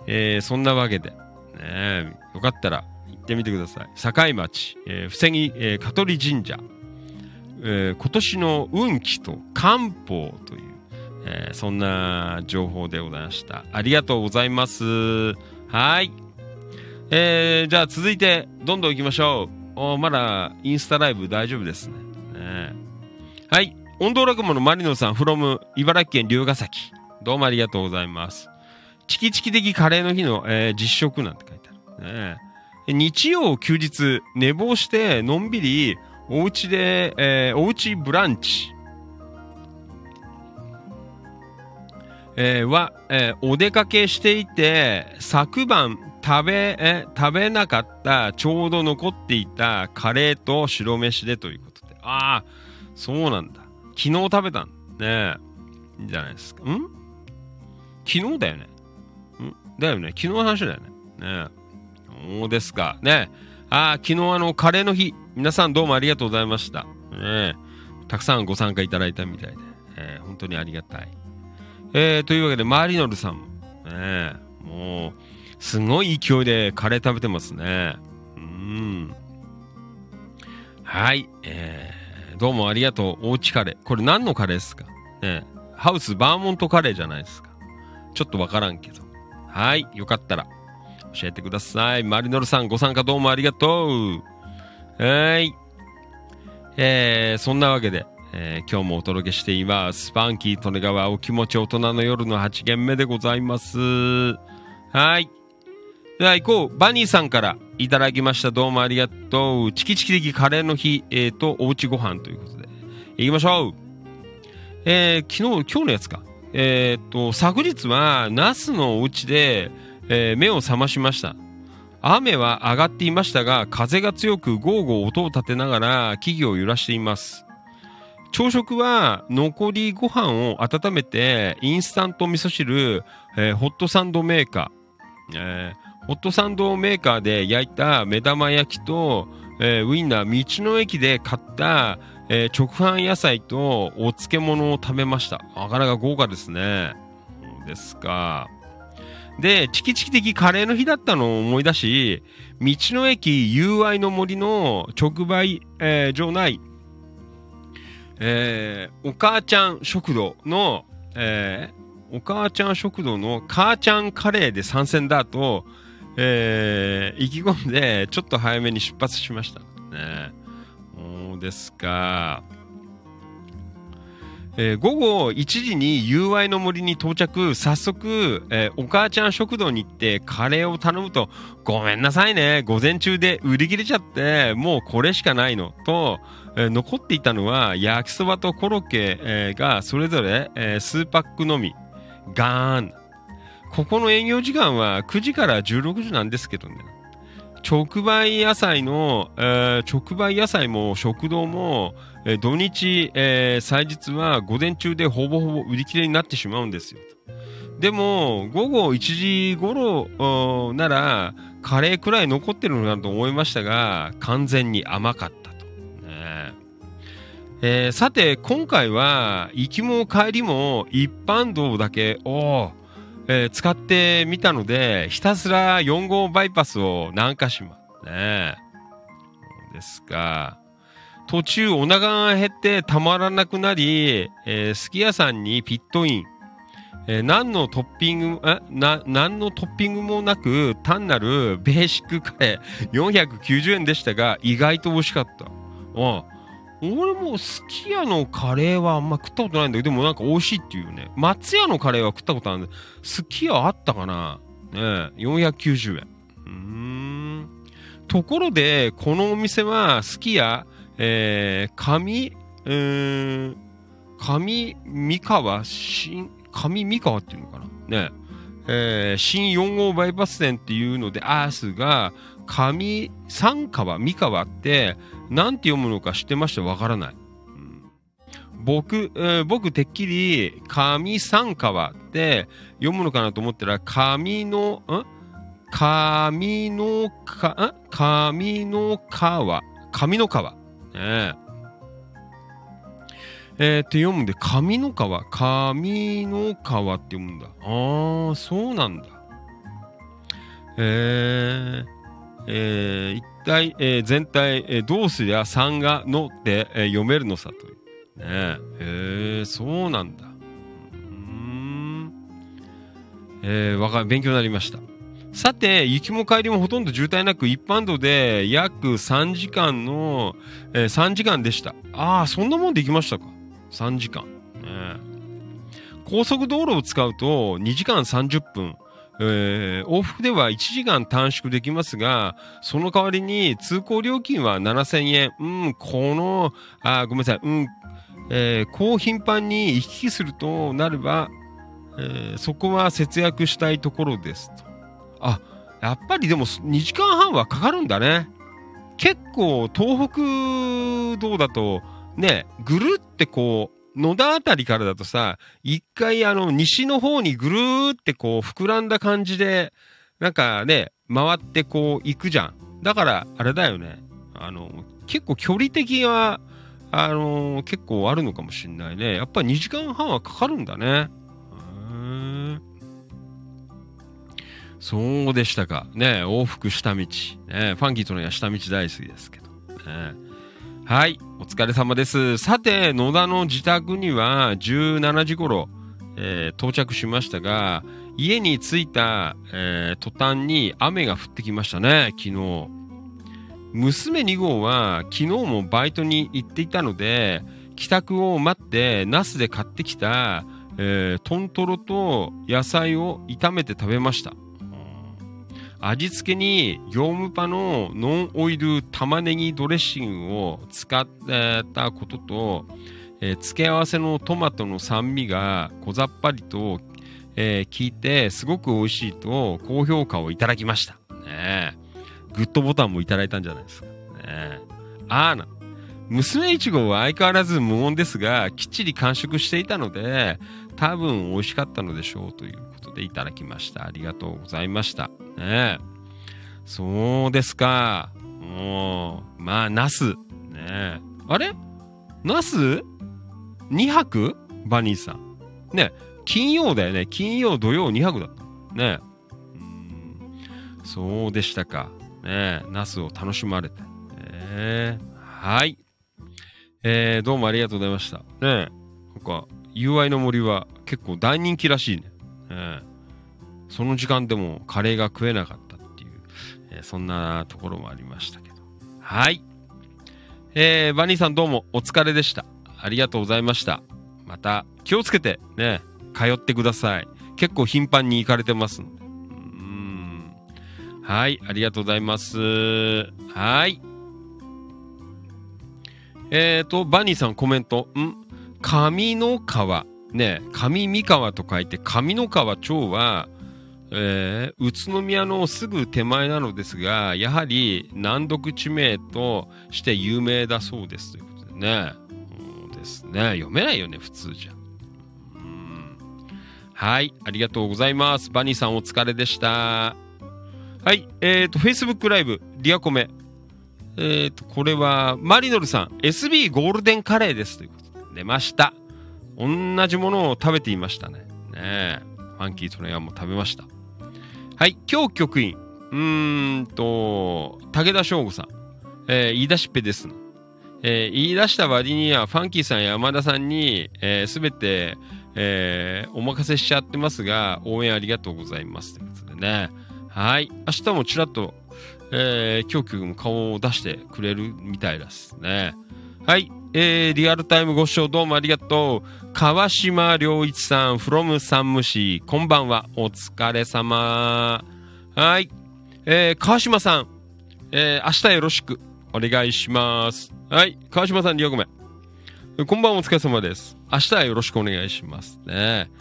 Speaker 2: えーそんなわけで、ねよかったら行ってみてください。境町、えー、伏木、えー香取神社、えー今年の運気と漢方という、えーそんな情報でございました。ありがとうございます。はい。えーじゃあ続いて、どんどん行きましょう。おまだインスタライブ大丈夫ですね。ねはい。音頭落語のマリノさん、from 茨城県龍ヶ崎。どうもありがとうございます。チキチキ的カレーの日の、えー実食なんて書いてある。ね日曜休日、寝坊して、のんびり、お家で、えーお家ブランチ。えーは、えーお出かけしていて、昨晩食べ、え食べなかった、ちょうど残っていたカレーと白飯でということで。ああ、そうなんだ。昨日食べたんねえ。いいんじゃないですか。ん？昨日だよね。ん？だよね。昨日の話だよね。ねえ。そうですか。ねああ、昨日あの、カレーの日。皆さんどうもありがとうございました。ねえ。たくさんご参加いただいたみたいで。えー本当にありがたい。えー、というわけで、マリノルさんも、ねえ、もう、すごい勢いでカレー食べてますね。うん。はい。えー、どうもありがとう。おうちカレー。これ何のカレーですか？ねハウスバーモントカレーじゃないですか。ちょっとわからんけど。はい。よかったら、教えてください。マリノルさん、ご参加どうもありがとう。はい。えー、そんなわけで、えー今日もお届けしています。スパンキー利根川お気持ち大人の夜の8限目でございます。はい。では行こう。バニーさんからいただきました。どうもありがとう。チキチキ的カレーの日、えー、と、おうちご飯ということで。行きましょう。えー、昨日、今日のやつか。えー、と、昨日は、ナスのお家で、えー目を覚ましました。雨は上がっていましたが、風が強くゴーゴー音を立てながら木々を揺らしています。朝食は残りご飯を温めてインスタント味噌汁、えーホットサンドメーカー、えーホットサンドメーカーで焼いた目玉焼きと、えーウインナー道の駅で買った、えー直販野菜とお漬物を食べました。なかなか豪華ですね。そうですか。でチキチキ的カレーの日だったのを思い出し道の駅友愛の森の直売、えー場内えーお母ちゃん食堂の、えーお母ちゃん食堂の母ちゃんカレーで参戦だと、えー意気込んで、ちょっと早めに出発しました。ね。そうですか。えー午後1時に友愛の森に到着、早速、えーお母ちゃん食堂に行ってカレーを頼むと、ごめんなさいね、午前中で売り切れちゃって、もうこれしかないの、と、えー残っていたのは焼きそばとコロッケ、えーがそれぞれ、えー数パックのみ。ガーン。ここの営業時間は9時から16時なんですけどね。直売野菜の、えー直売野菜も食堂も、えー土日、えー祭日は午前中でほぼほぼ売り切れになってしまうんですよ。でも、午後1時頃おーなら、カレーくらい残ってるのかなと思いましたが、完全に甘かったと。ねえーさて、今回は、行きも帰りも一般道だけを、えー使ってみたので、ひたすら4号バイパスを南下しますね。ですか。途中お腹が減ってたまらなくなり、えーすき家さんにピットイン。えー何のトッピング、えな、何のトッピングもなく、単なるベーシックカレー490円でしたが、意外と美味しかった。うん。俺もすき家のカレーはあんま食ったことないんだけど、でもなんか美味しいっていうね。松屋のカレーは食ったことあるんだすき家あったかな？ねえ、490円。うーん。ところで、このお店は、すき家、えー、上、うーん、上三河、新、上三河っていうのかな？ねえ、えー新4号バイパス店っていうので、アースが、上三河、三河って、なんて読むのか知ってました？わからない。うん僕、えー僕、てっきり、上三河って読むのかなと思ったら、上の、ん？上のか、ん？上の川、上の川。ねええーって読むんで、上の川、上の川って読むんだ。ああ、そうなんだ。えー、えー一体、えー全体、えーどうすりゃ3がのって、えー読めるのさという。ねえ、えーそうなんだ。うん。えーわか、勉強になりました。さて、行きも帰りもほとんど渋滞なく、一般道で約3時間の、えー3時間でした。ああ、そんなもんで行きましたか。3時間。ね高速道路を使うと2時間30分。えー往復では1時間短縮できますが、その代わりに通行料金は7000円。うん、この、あ、ごめんなさい。うん、えーこう頻繁に行き来するとなれば、えーそこは節約したいところですと。あ、やっぱりでも2時間半はかかるんだね。結構東北道だとね、ぐるってこう、野田あたりからだとさ、一回あの西の方にぐるーってこう膨らんだ感じで、なんかね、回ってこう行くじゃん。だから、あれだよね。あの、結構距離的は、あの結構あるのかもしんないね。やっぱり2時間半はかかるんだね。へーそうでしたか。ね往復下道。ねファンキーとのや下道大好きですけど。ねはい、お疲れ様です。さて、野田の自宅には17時頃、えー到着しましたが、家に着いた、えー途端に雨が降ってきましたね、昨日。娘2号は昨日もバイトに行っていたので、帰宅を待って、ナスで買ってきた、えートントロと野菜を炒めて食べました。味付けに業務パのノンオイル玉ねぎドレッシングを使ったことと、えー付け合わせのトマトの酸味が小ざっぱりと、えー効いてすごく美味しいと高評価をいただきました。ねえグッドボタンもいただいたんじゃないですか。ねえあーな。娘いちごは相変わらず無音ですが、きっちり完食していたので、多分美味しかったのでしょうということでいただきました。ありがとうございました。ねえそうですか。もう、まあ、ナス。ねえあれ？ナス ?2 泊？バニーさん。ね金曜だよね。金曜、土曜2泊だった。ねうんそうでしたか。ねナスを楽しまれて。ねはい。えー、どうもありがとうございました。ねなんか、UI の森は結構大人気らしいね。ねその時間でもカレーが食えなかったっていう、えーそんなところもありましたけど。はい。えー、バニーさんどうもお疲れでした。ありがとうございました。また気をつけてね、通ってください。結構頻繁に行かれてますんで。うん。はい、ありがとうございます。はい。えーと、バニーさんコメント。ん？上の川。ね、上三川と書いて上の川町は、えー宇都宮のすぐ手前なのですが、やはり難読地名として有名だそうですということでね。そうですね。読めないよね、普通じゃ。うんはい、ありがとうございます。バニーさんお疲れでした。はい、えっ、ー、と、Facebook ライブ、リアコメ。えっ、と、これは、マリノルさん、SB ゴールデンカレーですということで、出ました。同じものを食べていましたね。ね。ファンキートレイヤーも食べました。はい、今日局員。うーんと、武田翔吾さん。えー言い出しっぺです。えー言い出した割には、ファンキーさんや山田さんに、えー、全て、えーお任せしちゃってますが、応援ありがとうございます。ということでね。はい。明日もちらっと、えー、京局も顔を出してくれるみたいですね。はい。えー、リアルタイムご視聴どうもありがとう。川島良一さん、from 山武市、こんばんは。お疲れ様。はい。えー、川島さん、えー、明日よろしくお願いします。はい。川島さん、リアコメ。こんばんは、お疲れ様です。明日はよろしくお願いします。ね。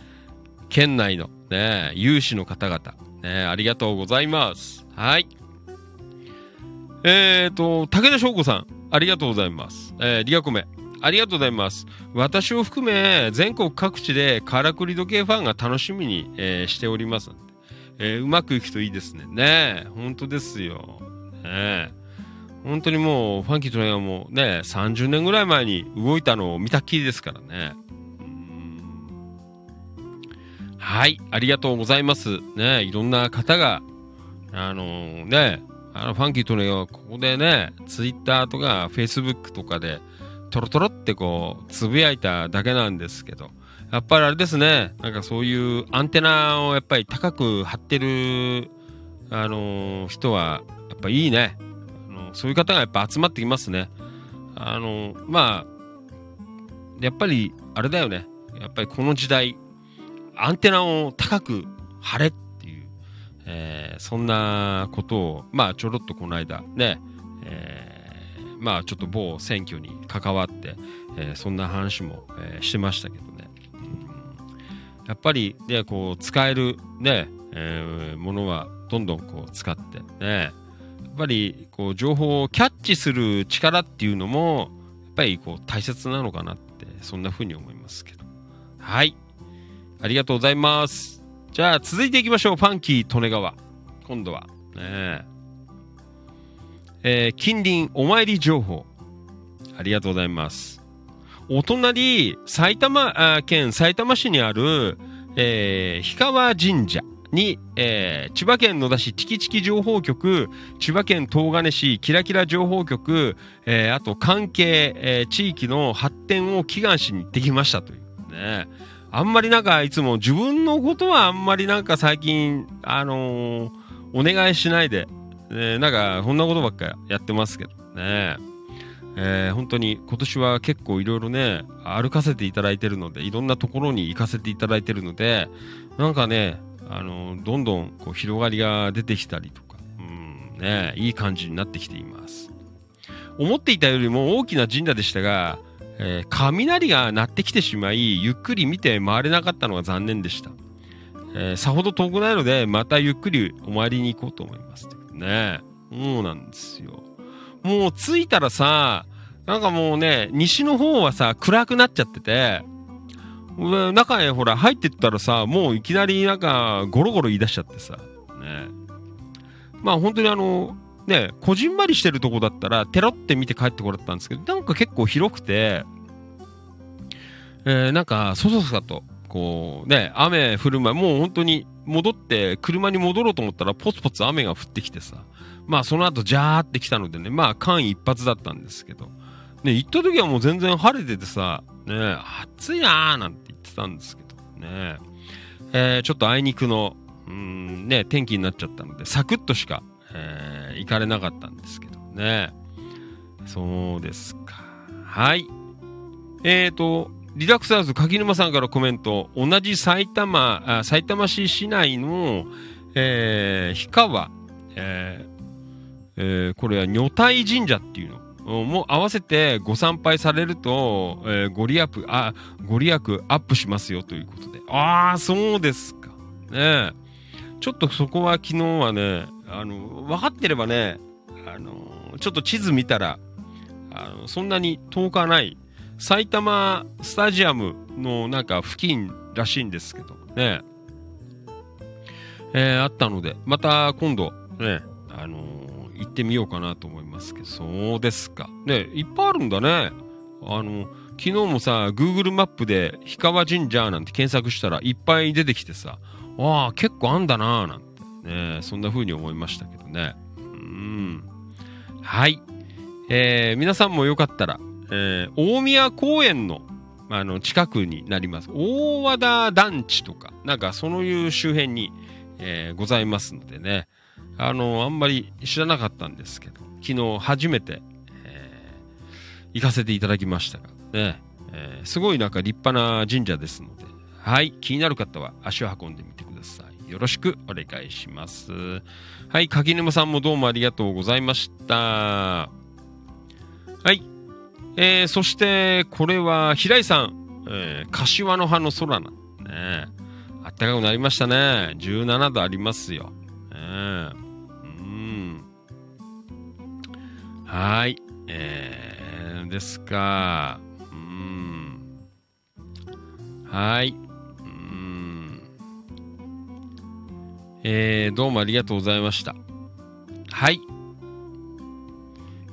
Speaker 2: 県内のね、有志の方々、ね、ありがとうございます。はい。えーと、武田翔子さん、ありがとうございます。えー、リアコメ、ありがとうございます。私を含め、全国各地でからくり時計ファンが楽しみに、えーしております。えーうまくいくといいですね。ね、本当ですよ。ねえ。本当にもう、ファンキートレイヤーもね、30年ぐらい前に動いたのを見たっきりですからね。はい、ありがとうございます。ね、いろんな方が、あのーね、あの、ファンキートレイはここでね、ツイッターとかフェイスブックとかで、トロトロってこう、つぶやいただけなんですけど、やっぱりあれですね、なんかそういうアンテナをやっぱり高く張ってる、あのー人は、やっぱいいね。あのそういう方がやっぱ集まってきますね。あのまあ、やっぱり、あれだよね。やっぱりこの時代、アンテナを高く張れっ、えーそんなことを、まあ、ちょろっとこの間、ね、えーまあ、ちょっと某選挙に関わって、えーそんな話も、えしてましたけどね。うん。やっぱり、ね、こう、使える、ね、えものはどんどんこう使って、ね、やっぱりこう情報をキャッチする力っていうのもやっぱりこう大切なのかなってそんな風に思いますけど。はい。ありがとうございます。じゃあ続いていきましょう。ファンキー利根川。今度は。ねえ。ー近隣お参り情報。ありがとうございます。お隣埼玉あ県埼玉市にある、えー氷川神社に、えー千葉県野田市チキチキ情報局、千葉県東金市キラキラ情報局、えーあと関係、えー地域の発展を祈願しに行ってきましたという。ね。あんまりなんかいつも自分のことはあんまりなんか最近、あのーお願いしないで、ね、なんかこんなことばっかやってますけどね。えー本当に今年は結構いろいろね、歩かせていただいてるので、いろんなところに行かせていただいてるので、なんかね、あのーどんどんこう広がりが出てきたりとか、うん、ね、いい感じになってきています。思っていたよりも大きな神社でしたが、えー雷が鳴ってきてしまい、ゆっくり見て回れなかったのが残念でした。えーさほど遠くないので、またゆっくりお参りに行こうと思います。ねそうなんですよ。もう着いたらさ、なんかもうね、西の方はさ、暗くなっちゃってて、中へほら入ってったらさ、もういきなりなんかゴロゴロ言い出しちゃってさ、ねまあ本当にあの、ね、こじんまりしてるとこだったら、テロって見て帰ってこられたんですけど、なんか結構広くて、えーなんか、そそそさと、こうね、雨降る前、もう本当に戻って、車に戻ろうと思ったら、ポツポツ雨が降ってきてさ、まあその後、ジャーって来たのでね、まあ間一髪だったんですけど、ね、行った時はもう全然晴れててさ、ね、暑いなーなんて言ってたんですけど、ね、えーちょっとあいにくの、うん、ね、天気になっちゃったので、サクッとしか、えー行かれなかったんですけどね。そうですか。はい。えーと、リラクサーズ柿沼さんからコメント、同じ埼玉、あ埼玉市市内の、えー、氷川、えーえーこれは女体神社っていうのも合わせてご参拝されると、えーご利益、あ、ご利益アップしますよということで。ああ、そうですか。ねえちょっとそこは昨日はね、あの、分かってればね、あの、ちょっと地図見たら、あのそんなに遠くはない埼玉スタジアムのなんか付近らしいんですけどね、えーあったので、また今度ね、あの行ってみようかなと思いますけど、そうですか。ね、いっぱいあるんだね。あの、昨日もさ、Google マップで氷川神社なんて検索したらいっぱい出てきてさ、ああ、結構あんだなぁなんてね、そんな風に思いましたけどね。うん。はい。えー皆さんもよかったら、えー大宮公園の、あの、近くになります。大和田団地とか、なんかそういう周辺に、えーございますのでね。あの、あんまり知らなかったんですけど、昨日初めて、えー行かせていただきましたが、ね。えーすごいなんか立派な神社ですので、はい。気になる方は足を運んでみてください。よろしくお願いします。はい。柿沼さんもどうもありがとうございました。はい。えー、そして、これは、平井さん、えー、柏の葉の空なね。あったかくなりましたね。17度ありますよ。ねうん。はい。えー、ですか。うん。はい。えー、どうもありがとうございました。はい。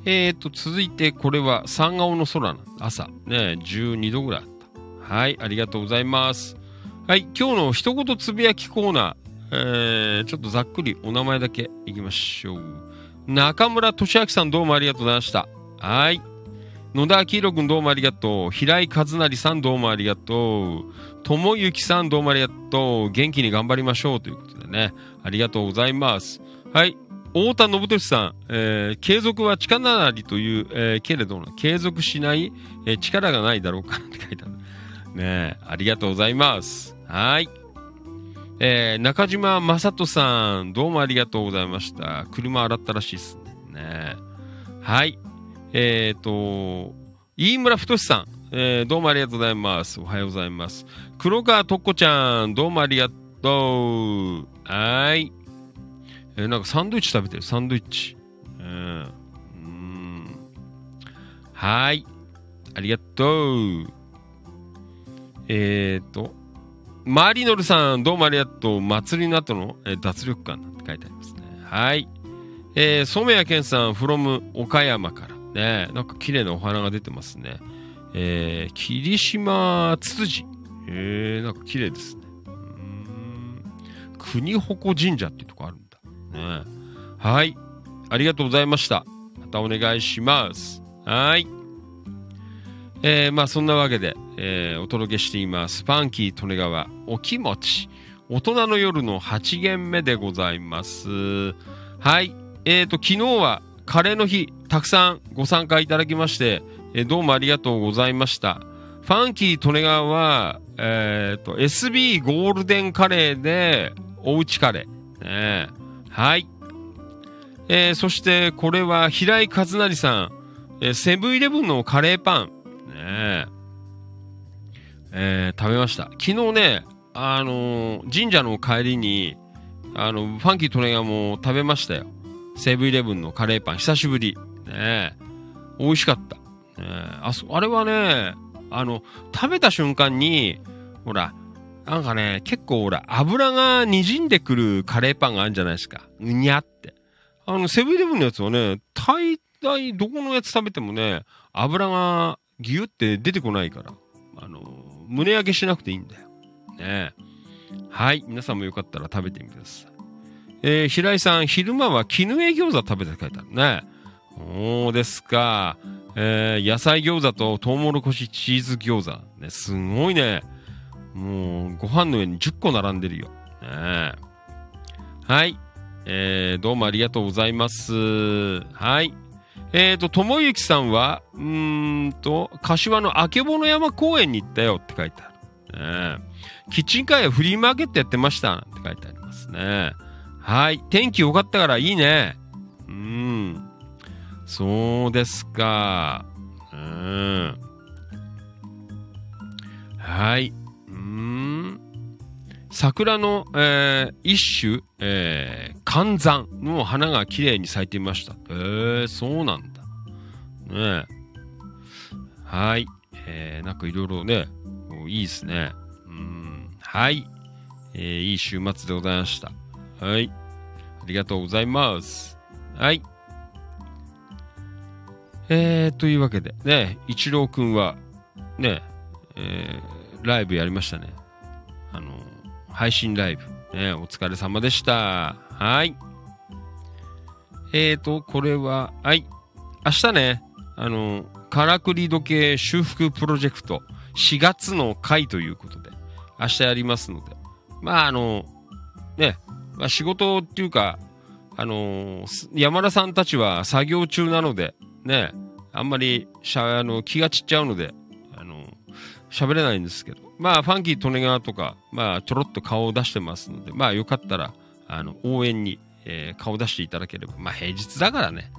Speaker 2: えーと、続いて、これは三顔の空なん朝、ね、12度ぐらいあった。はい、ありがとうございます。はい、今日の一言つぶやきコーナー、えー、ちょっとざっくりお名前だけいきましょう。中村俊明さんどうもありがとうございました。はい。野田明宏君どうもありがとう。平井和成さんどうもありがとう。友幸さんどうもありがとう。元気に頑張りましょうということでね。ありがとうございます。はい。太田信俊さん、えー継続は力なりという、えーけれども、継続しない、えー力がないだろうかって書いてある。ね、ありがとうございます。はい。えー中島正人さん、どうもありがとうございました。車洗ったらしいですね。はい。えっ、と、飯村太さん、えーどうもありがとうございます。おはようございます。黒川とっこちゃん、どうもありがとう。はい。えーなんかサンドイッチ食べてる、サンドイッチ。うん。うんはい。ありがとう。えっ、ー、と、マリノルさん、どうもありがとう。祭りの後の、えー脱力感なんて書いてありますね。はい。えー、染谷健さん、from 岡山から。ね、なんか綺麗なお花が出てますね。えー、霧島つつじ。えー、なんか綺麗ですね。国鉾神社っていうとこあるんだ。ね、はい。ありがとうございました。またお願いします。はい。えー、まあそんなわけで、えーお届けしています。ファンキー利根川、お気持ち。大人の夜の8限目でございます。はい。えーと、昨日はカレーの日、たくさんご参加いただきまして、えどうもありがとうございました。ファンキー利根川は、えーと、SB ゴールデンカレーで、おうちカレー。ねえはい。えーそして、これは平井和成さん、えーセブンイレブンのカレーパン。ねえー食べました。昨日ね、あの神社の帰りに、あの、ファンキートレガも食べましたよ。セブンイレブンのカレーパン、久しぶり。ね美味しかった。ねあそ、あれはね、あの、食べた瞬間に、ほら、なんかね、結構ほら、油が滲んでくるカレーパンがあるんじゃないですか。うにゃって。あの、セブンイレブンのやつはね、大体どこのやつ食べてもね、油がギュって出てこないから、あの、胸焼けしなくていいんだよ。ねはい。皆さんもよかったら食べてみてください。えー平井さん、昼間は絹江餃子食べたって書いてあるね。おーですか。えー野菜餃子とトウモロコシチーズ餃子。ね、すごいね。もう、ご飯の上に10個並んでるよ。ねはい。えーどうもありがとうございます。はい。えーと、ともゆきさんは、うーんと、柏のあけぼの山公園に行ったよって書いてある。ねキッチンカーやフリーマーケットやってましたって書いてありますね。はい。天気良かったからいいね。うん。そうですか。うん。はい。うーん。桜の、えー一種、えー、寒山の花が綺麗に咲いていました。えー、そうなんだ。ねえ。はい。えー、なんかいろいろね、いいですね。うん。はい。えー、いい週末でございました。はい。ありがとうございます。はい。えー、というわけで、ね、一郎くんは、ね、えー、ライブやりましたね。あの、配信ライブ。ね、お疲れ様でした。はい。えーと、これは、はい。明日ね、あの、からくり時計修復プロジェクト4月の回ということで、明日やりますので、まあ、あの、ね、まあ、仕事っていうか、あのす山田さんたちは作業中なので、ね、あんまりしゃあの気が散っちゃうので、あの喋れないんですけど、まあ、ファンキー利根川とか、まあ、ちょろっと顔を出してますので、まあ、よかったら、あの、応援に、えー顔出していただければ、まあ、平日だからね、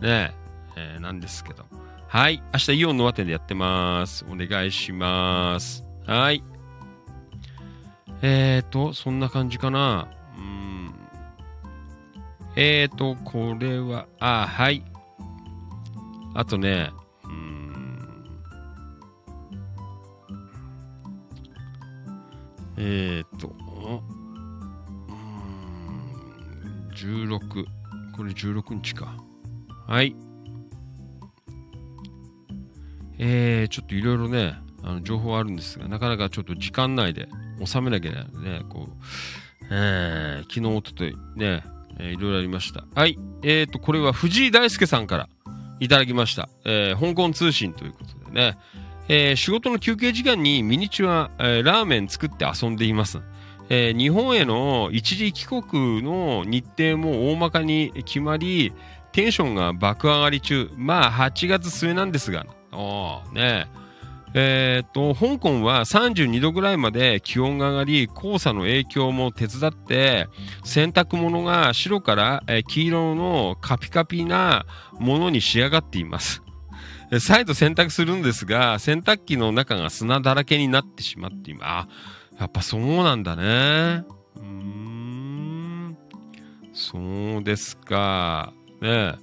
Speaker 2: ねえーなんですけど。はい。明日イオンの和店でやってます。お願いします。はい。えーと、そんな感じかな。えーと、これは、あ、はい。あとね、うん。えーと、うん、16。これ16日か。はい。えー、ちょっといろいろね、あの情報あるんですが、なかなかちょっと時間内で収めなきゃいけないのでね、こう、えー、昨日、おととい、ね、えーいろいろありました。はい。えーと、これは藤井大輔さんからいただきました。えー香港通信ということでね、えー仕事の休憩時間にミニチュア、えーラーメン作って遊んでいます。えー日本への一時帰国の日程も大まかに決まり、テンションが爆上がり中。まあ、8月末なんですが、おーねえーっと、香港は32度ぐらいまで気温が上がり、黄砂の影響も手伝って、洗濯物が白から、黄色のカピカピなものに仕上がっています。再度洗濯するんですが、洗濯機の中が砂だらけになってしまっています。あ、やっぱそうなんだね。うーん。そうですか。ね。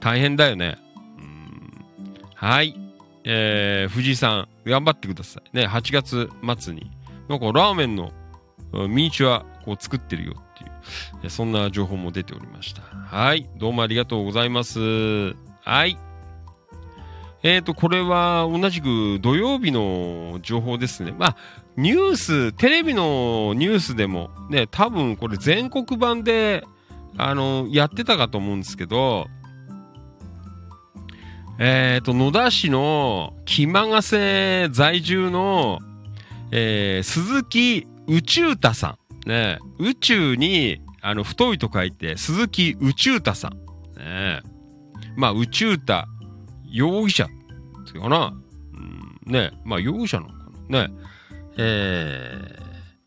Speaker 2: 大変だよね。うんはい。えー、藤井さん、頑張ってください。ね、8月末に。なんかラーメンのミニチュア、こう作ってるよっていう、そんな情報も出ておりました。はい。どうもありがとうございます。はい。えーと、これは同じく土曜日の情報ですね。まあ、ニュース、テレビのニュースでも、ね、多分これ全国版で、あの、やってたかと思うんですけど、えっ、と、野田市の木間ヶ瀬在住の、えー、鈴木宇宙太さん。ね、宇宙に、あの、太いと書いて、鈴木宇宙太さん。ね、まあ、宇宙太容疑者っていうかな。うん、ね、まあ、容疑者なのかな。ね、え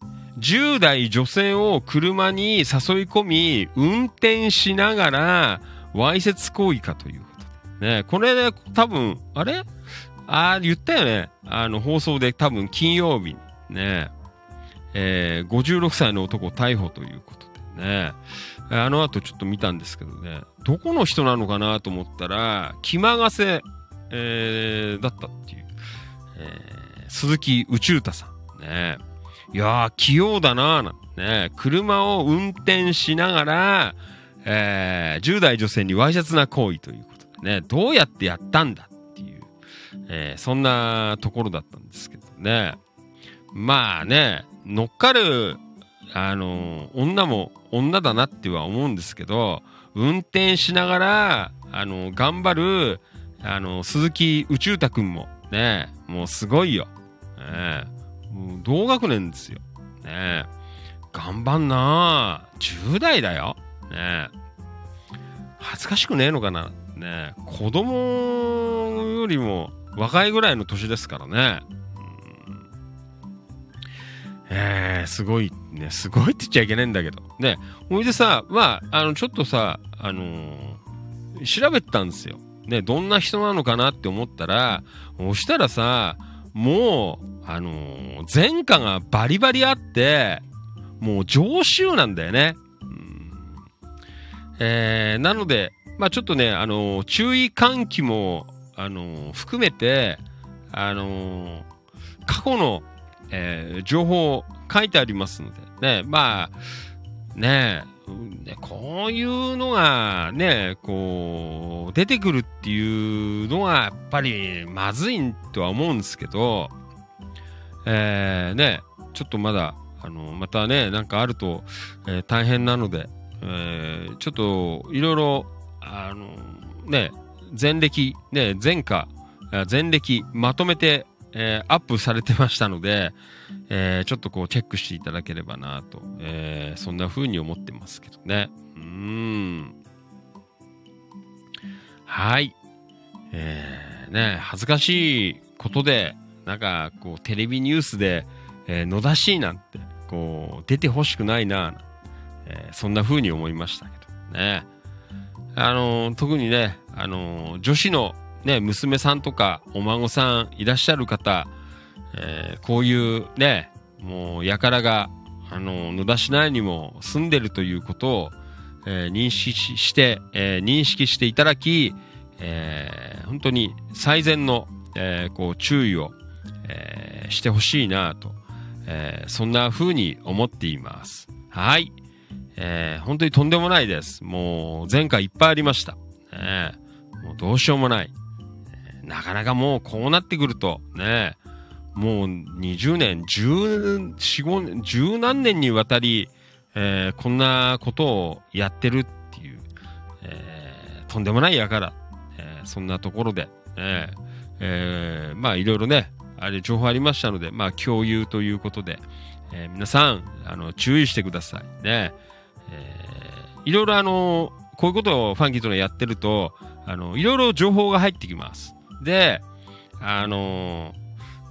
Speaker 2: ー、10代女性を車に誘い込み、運転しながら、わいせつ行為かという。ね、これね、多分、あれ？あ、言ったよね。あの、放送で多分金曜日にね、えー、56歳の男逮捕ということでね、あの後ちょっと見たんですけどね、どこの人なのかなと思ったら、気まがせ、えー、だったっていう、えー、鈴木宇宙太さん。ね。いやー、器用だなーなね、車を運転しながら、えー、10代女性にわいせつな行為ということね、どうやってやったんだっていう、えー、そんなところだったんですけどね。まあね、乗っかる、あの、女も女だなっては思うんですけど、運転しながら、あの、頑張る、あの、鈴木宇宙太くんも、ね、もうすごいよ。ね、もう同学年ですよ。ね、頑張んな10代だよ。ね恥ずかしくねえのかなね子供よりも若いぐらいの年ですからね。えー、すごい、ね、すごいって言っちゃいけないんだけど。ね、ほいでさ、まあ、あの、ちょっとさ、あのー、調べたんですよ。ね、どんな人なのかなって思ったら、そしたらさ、もう、あのー、前科がバリバリあって、もう常習なんだよね。うんえー、なので、まあちょっとね、あのー、注意喚起も、あのー、含めて、あの過去のえ、情報書いてありますので、ね、まあ、ねね、こういうのがね、こう、出てくるっていうのはやっぱりまずいとは思うんですけど、えー、ね、ちょっとまだ、あの、またね、なんかあると、え、大変なので、え、ちょっといろいろ、あの、ね、前歴、ね、前科、前歴まとめてえー、アップされてましたので、えー、ちょっとこうチェックしていただければなと、えー、そんな風に思ってますけどね。うん。はい。えー、ね、恥ずかしいことで、なんか、こう、テレビニュースで、えー、野田市なんて、こう、出てほしくないな、えー、そんな風に思いましたけどね。あのー、特にね、あのー、女子のね、娘さんとかお孫さんいらっしゃる方、えー、こういうね、もう、やからが、あの、野田市内にも住んでるということを、えー、認識して、えー、認識していただき、えー、本当に最善の、えー、こう、注意を、えー、してほしいなと、えー、そんな風に思っています。はい。えー、本当にとんでもないです。もう、前回いっぱいありました。えー、もうどうしようもない。なかなかもうこうなってくると、ね、もう20年、14、5年、十何年にわたり、えー、こんなことをやってるっていう、えー、とんでもないやから、えー、そんなところで、ええー、まあいろいろね、あれ情報ありましたので、まあ共有ということで、えー、皆さん、あの、注意してくださいね。えー、いろいろあの、こういうことをファンキーとのやってると、あの、いろいろ情報が入ってきます。で、あの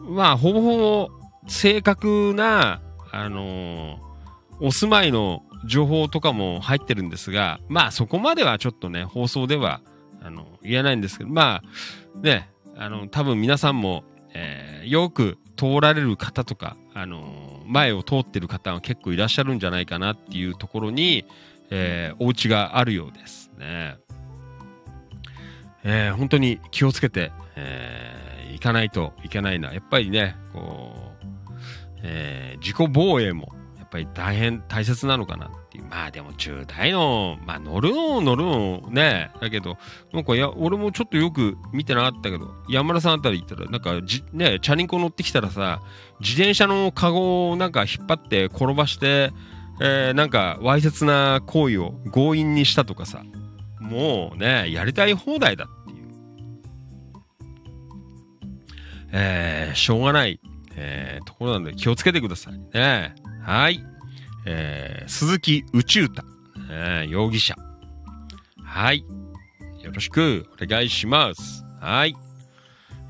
Speaker 2: ー、まあ、ほぼほぼ正確な、あの、お住まいの情報とかも入ってるんですが、まあ、そこまではちょっとね、放送では、あの、言えないんですけど、まあ、ね、あの、多分皆さんも、えー、よく通られる方とか、あの前を通ってる方は結構いらっしゃるんじゃないかなっていうところに、えー、お家があるようですね。えー、本当に気をつけて、えー、行かないといけないな。やっぱりね、こう、えー、自己防衛も、やっぱり大変大切なのかな。まあでも10代の、まあ乗るの乗るのね、だけど、なんかや、俺もちょっとよく見てなかったけど、山田さんあたり行ったら、なんかじ、ね、チャリンコ乗ってきたらさ、自転車のカゴをなんか引っ張って転ばして、えー、なんか、わいせつな行為を強引にしたとかさ、もうね、やりたい放題だっていう。えー、しょうがない、えー、ところなので気をつけてくださいね。はい。えー、鈴木宇宙太、えー、容疑者。はい。よろしくお願いします。はい。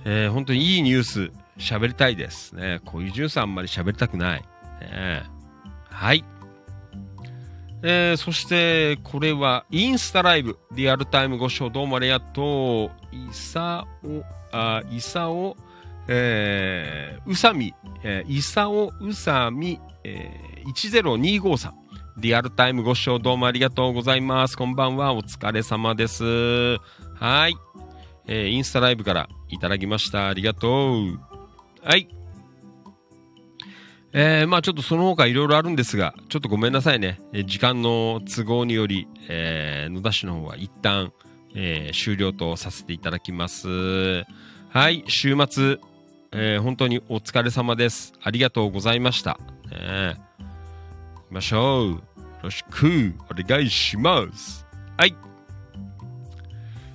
Speaker 2: えー、本当にいいニュース喋りたいですね。こういうジュースあんまり喋りたくない。ね、はい。えー、そして、これは、インスタライブ、リアルタイムご視聴どうもありがとう。いさお、あ、いさお、えー、うさみ、えー、いさおうさみ、え10253。リアルタイムご視聴どうもありがとうございます。こんばんは。お疲れ様です。はい。えー、インスタライブからいただきました。ありがとう。はい。えー、まあちょっとその他いろいろあるんですが、ちょっとごめんなさいね。えー時間の都合により、えー、野田市の方は一旦、えー終了とさせていただきます。はい、週末、えー本当にお疲れ様です。ありがとうございました。ね、行きましょう。よろしくお願いします。はい。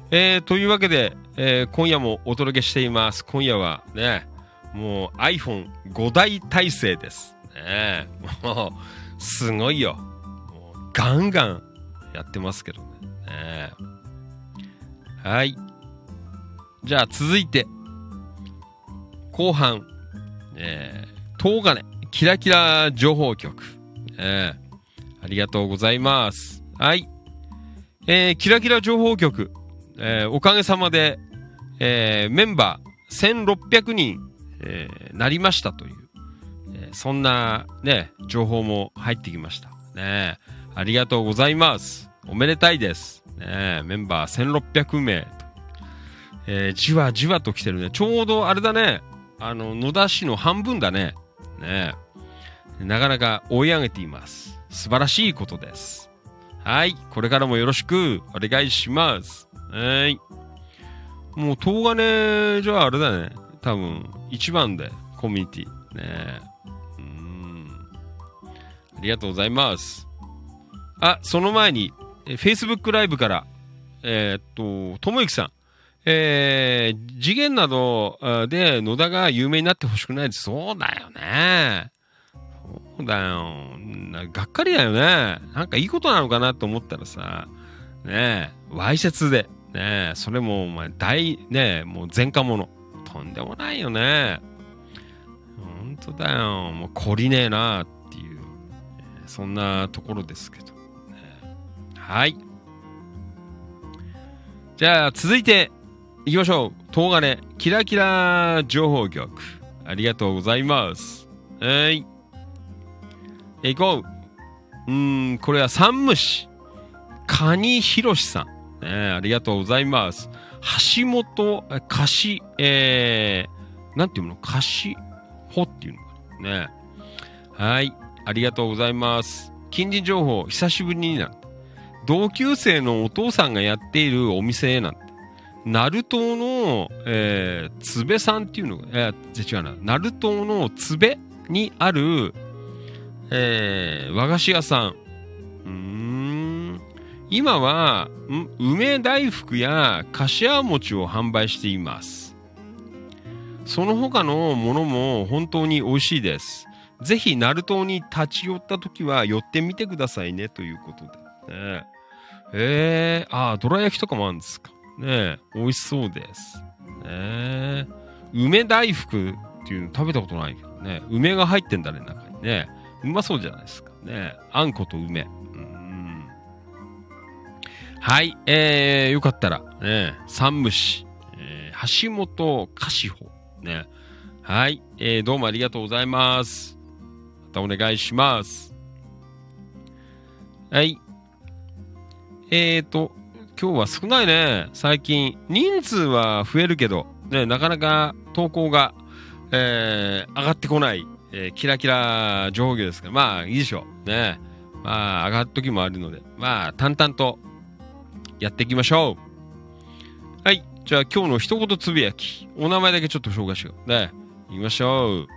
Speaker 2: えー、というわけで、えー今夜もお届けしています。今夜はね、もう iPhone5 台体制です。ね、もう、すごいよ。もうガンガンやってますけどね。ねはい。じゃあ続いて、後半、えー、東金、キラキラ情報局。えーありがとうございます。はい。えー、キラキラ情報局、えーおかげさまで、えーメンバー1600人、えーなりましたという、えーそんなね、情報も入ってきました。ねありがとうございます。おめでたいです。ねメンバー1600名。えーじわじわと来てるね。ちょうどあれだね。あの、野田市の半分だね。ねえなかなか追い上げています。素晴らしいことです。はい。これからもよろしくお願いします。はい。もう、東金じゃああれだね。多分、一番で、コミュニティ。ねうん。ありがとうございます。あ、その前に、え Facebook ライブから、えーっと、ともゆきさん。えー、次元などで野田が有名になってほしくないです。そうだよね。うだよ。ながっかりだよね。なんかいいことなのかなと思ったらさ、ねえ、わいせつで、ねえ、それも、お前、大、ねえ、もう前科者。とんでもないよね。ほんとだよ。もう懲りねえなっていう、そんなところですけど。ねはい。じゃあ、続いて、行きましょう。東金、キラキラ情報局。ありがとうございます。はい。行こう。うん、これは山武市。カニヒロシさん。ね、ありがとうございます。橋本、えかし、えー、なんていうの？かしほっていうのか。ねはい。ありがとうございます。近隣情報、久しぶりになった。同級生のお父さんがやっているお店なんて。ナルトの、えー、つべさんっていうのが、えー、違うな。ナルトのつべにある、えー、和菓子屋さん。うーん。今は、梅大福やかしわ餅を販売しています。その他のものも本当に美味しいです。ぜひ、ナルトに立ち寄った時は寄ってみてくださいね、ということで。ね、えー、あ、どら焼きとかもあるんですか。ね美味しそうです。ね梅大福っていうの食べたことないけどね。梅が入ってんだね、中にね。うまそうじゃないですか。ねあんこと梅。うん。はい、えー、よかったら、ね山武市、えー橋本かしほ。ね。はい、えー、どうもありがとうございます。またお願いします。はい。えーと、今日は少ないね。最近。人数は増えるけど、ね、なかなか投稿が、えー、上がってこない、えーキラキラ情報ですから、まあいいでしょう。ね。まあ上がる時もあるので、まあ淡々とやっていきましょう。はい。じゃあ今日の一言つぶやき。お名前だけちょっと紹介しよう。ね。行きましょう。うん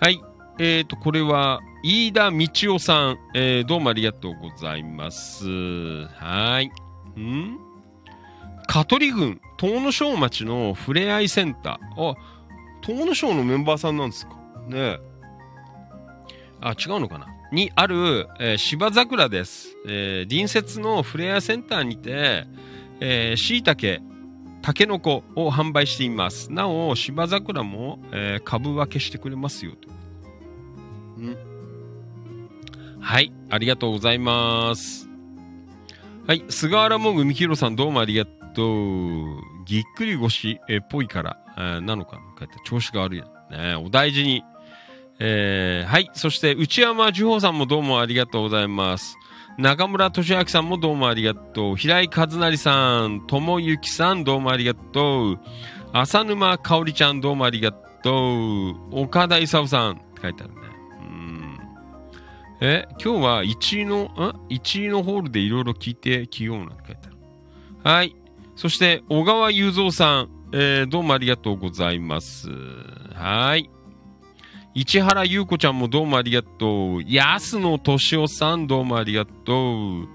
Speaker 2: はい。えーと、これは、飯田道夫さん。えー、どうもありがとうございます。はーい。ん香取郡東野省町のふれあいセンター。あ、東野省のメンバーさんなんですか？ねえ。あ、違うのかな？にある、えー芝桜です。えー隣接のフレアセンターにて、えー、椎茸、タケノコを販売しています。なお、芝桜も、えー株分けしてくれますよん。はい、ありがとうございます。はい、菅原もぐみひろさんどうもありがとう。ぎっくり腰えーっぽいから、えーなのかこうやって調子が悪い。ね、お大事に。えーはい。そして、内山樹宝さんもどうもありがとうございます。中村俊明さんもどうもありがとう。平井和成さん、友幸さんどうもありがとう。浅沼香織ちゃんどうもありがとう。岡田勲さんって書いてあるね。うん。え、今日は1位の、ん ?1 位のホールでいろいろ聞いてきようなんて書いてある。はい。そして、小川雄三さん、えーどうもありがとうございます。はい。市原優子ちゃんもどうもありがとう。安野敏夫さんどうもありがとう。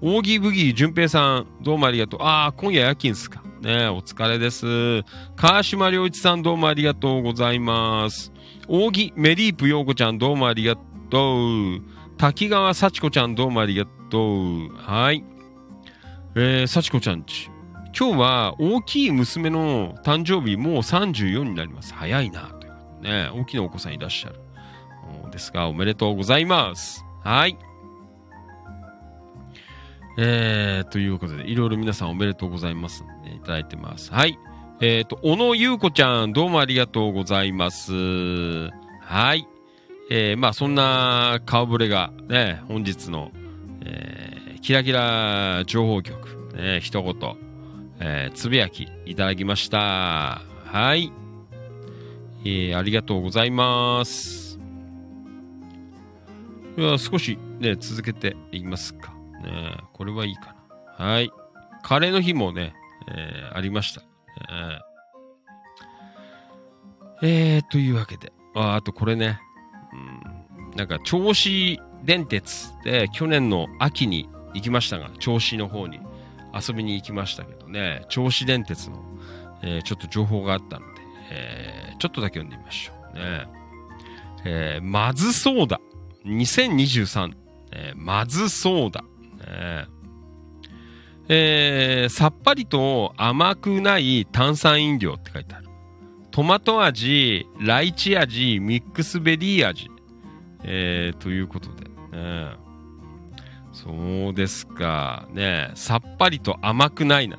Speaker 2: 扇ブギー淳平さんどうもありがとう。ああ、今夜夜勤っすか。ねお疲れです。川島良一さんどうもありがとうございます。扇メリープ陽子ちゃんどうもありがとう。滝川幸子ちゃんどうもありがとう。はい。えー、幸子ちゃんち。今日は大きい娘の誕生日もう34になります。早いな。というね、大きなお子さんいらっしゃる。ですが、おめでとうございます。はい。えー、ということで、いろいろ皆さんおめでとうございます、ね。いただいてます。はい。えっ、と、小野優子ちゃん、どうもありがとうございます。はい。えー、まあ、そんな顔ぶれが、ね、本日の、えー、キラキラ情報局、ね、一言、えー、つぶやきいただきました。はい。えー、ありがとうございます。では少しね、続けていきますか。ね、これはいいかな。はい。カレーの日もね、えーありました。えーえーというわけで。あ、あとこれね。うん、なんか、銚子電鉄で去年の秋に行きましたが、銚子の方に遊びに行きましたけどね、銚子電鉄の、えーちょっと情報があったので、えーちょっとだけ読んでみましょうね。えーまずそうだ。2023。えーまずそうだ。ねえーさっぱりと甘くない炭酸飲料って書いてある。トマト味、ライチ味、ミックスベリー味。えーということで。ねそうですか。ねさっぱりと甘くないな。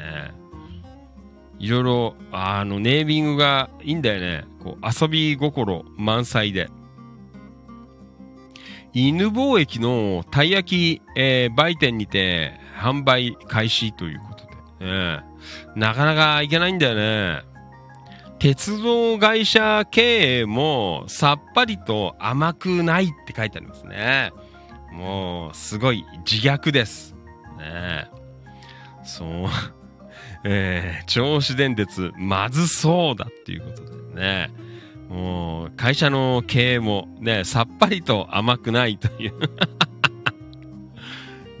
Speaker 2: ねいろいろ、あの、ネーミングがいいんだよね。こう、遊び心満載で。犬貿易のたい焼き、えー売店にて販売開始ということで、ねなかなかいけないんだよね。鉄道会社経営もさっぱりと甘くないって書いてありますね。もう、すごい自虐です。ねそう。えー、銚子電鉄、まずそうだっていうことでね。もう、会社の経営もね、さっぱりと甘くないという。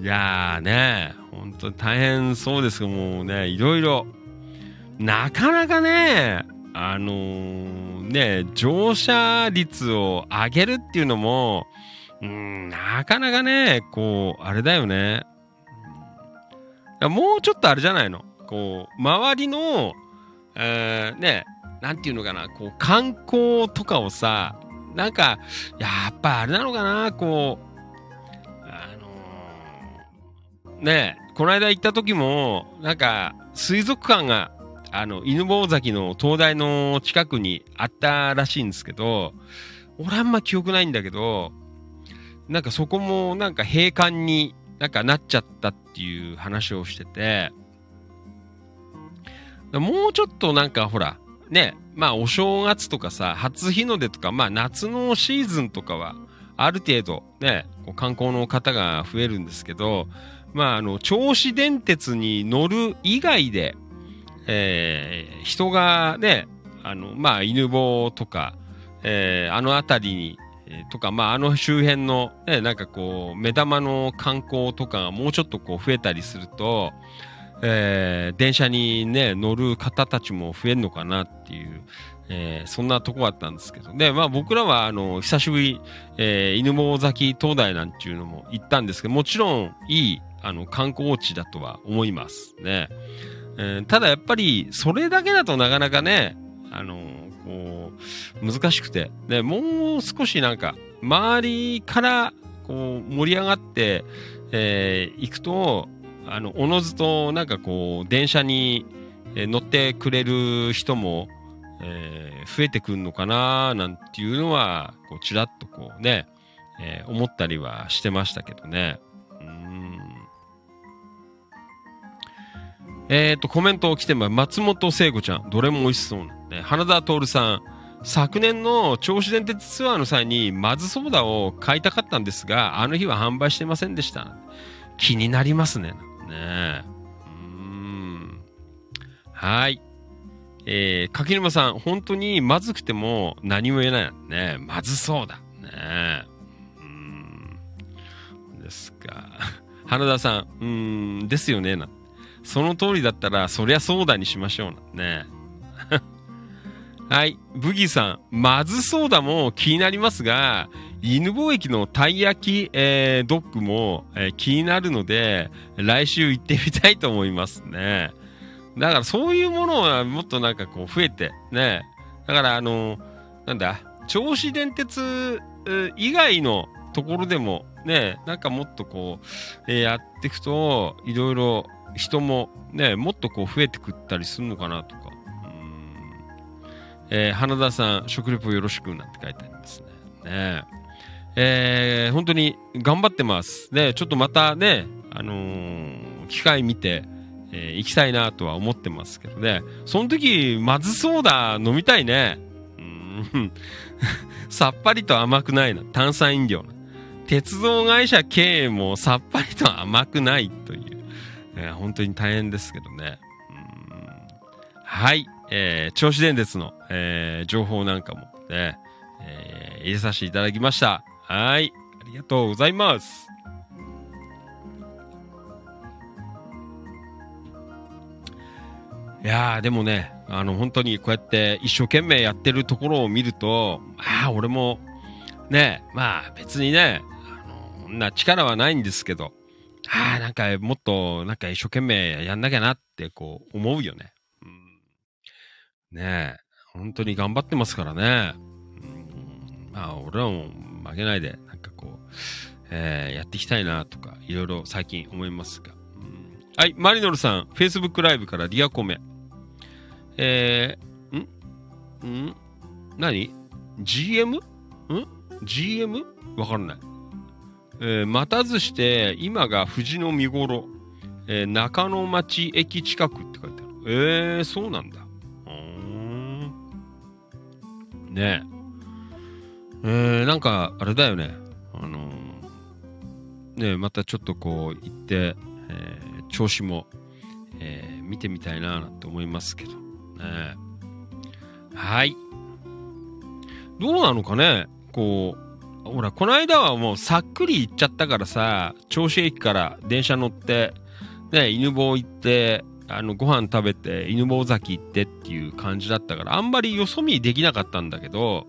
Speaker 2: いやーね、本当に大変そうですけどもうね、いろいろ、なかなかね、あのーね、乗車率を上げるっていうのも、うん、なかなかね、こう、あれだよね。もうちょっとあれじゃないの？こう、周りの、えーね、なんていうのかな、こう、観光とかをさ、なんか、やっぱあれなのかな、こう、あのーね、この間行った時も、なんか、水族館が、あの、犬坊崎の灯台の近くにあったらしいんですけど、俺あんま記憶ないんだけど、なんかそこもなんか閉館になんかなっちゃったっていう話をしてて、もうちょっとなんかほら、ね、まあお正月とかさ、初日の出とか、まあ夏のシーズンとかは、ある程度ね、こう観光の方が増えるんですけど、まああの、銚子電鉄に乗る以外で、えー人がね、あの、まあ犬坊とか、えーあの辺りに、えーとか、まあ、あの周辺の、ね、なんかこう、目玉の観光とかがもうちょっとこう増えたりすると、えー電車にね、乗る方たちも増えるのかなっていう、えーそんなとこだったんですけど。で、まあ僕らは、あの、久しぶり、えー犬坊崎灯台なんていうのも行ったんですけど、もちろんいい、あの、観光地だとは思いますね。えーただやっぱり、それだけだとなかなかね、あのこう、難しくて、で、もう少しなんか、周りから、こう、盛り上がって、えー行くと、あの、おのずと、なんかこう、電車に、乗ってくれる人も、えー増えてくるのかななんていうのは、こう、ちらっとこうね、えー思ったりはしてましたけどね。うん。えっ、と、コメント来てます。松本聖子ちゃん。どれも美味しそうなんで。花田徹さん。昨年の銚子電鉄ツアーの際に、まずソーダを買いたかったんですが、あの日は販売してませんでした。気になりますね。ねえ。うーん。はい。えー、柿沼さん、本当にまずくても何も言えない。ねまずそうだ。ねえ。うん。ですか。花田さん、うん、ですよね。なその通りだったら、そりゃそうだにしましょうな。ねはい。ブギーさん、まずそうだも気になりますが、犬貿易のたい焼き、えードッグも、えー気になるので、来週行ってみたいと思いますね。だからそういうものはもっとなんかこう増えて、ね。だからあのなんだ、銚子電鉄以外のところでも、ね、なんかもっとこう、えーやっていくと、いろいろ人もね、もっとこう増えてくったりするのかなとか。うんえー花田さん、食レポよろしくなんて書いてありますね。ねえー本当に頑張ってます。ね、ちょっとまたね、あのー機会見て、えー行きたいなとは思ってますけどね。その時、まずそうだ、飲みたいね。うん さっぱりと甘くないな。炭酸飲料。鉄道会社経営もさっぱりと甘くないという。えー本当に大変ですけどね。はい。えー、銚子電鉄の、えー情報なんかもね、えー入れさせていただきました。はい。ありがとうございます。いやー、でもね、あの、本当にこうやって一生懸命やってるところを見ると、ああ、俺も、ね、まあ別にね、あの、な力はないんですけど、ああ、なんかもっと、なんか一生懸命やんなきゃなって、こう、思うよね。うん、ねえ、本当に頑張ってますからね。うん、まあ、俺らもう負けないで、なんかこう、えーやっていきたいなとか、いろいろ最近思いますが。うんはい、マリノルさん、Facebook ライブからリアコメ。えー、ん？ん？何 ?GM? ん ?GM? わかんない。えー待たずして、今が藤の見頃、えー中野町駅近くって書いてある。えー、そうなんだ。うん。ねえ。えー、なんか、あれだよね。あのーねまたちょっとこう、行って、えー調子も、えー見てみたいななんて思いますけど。ねはい。どうなのかね？こう、ほら、この間はもうさっくり行っちゃったからさ、銚子駅から電車乗って、ね、犬坊行って、あの、ご飯食べて、犬坊崎行ってっていう感じだったから、あんまりよそ見できなかったんだけど、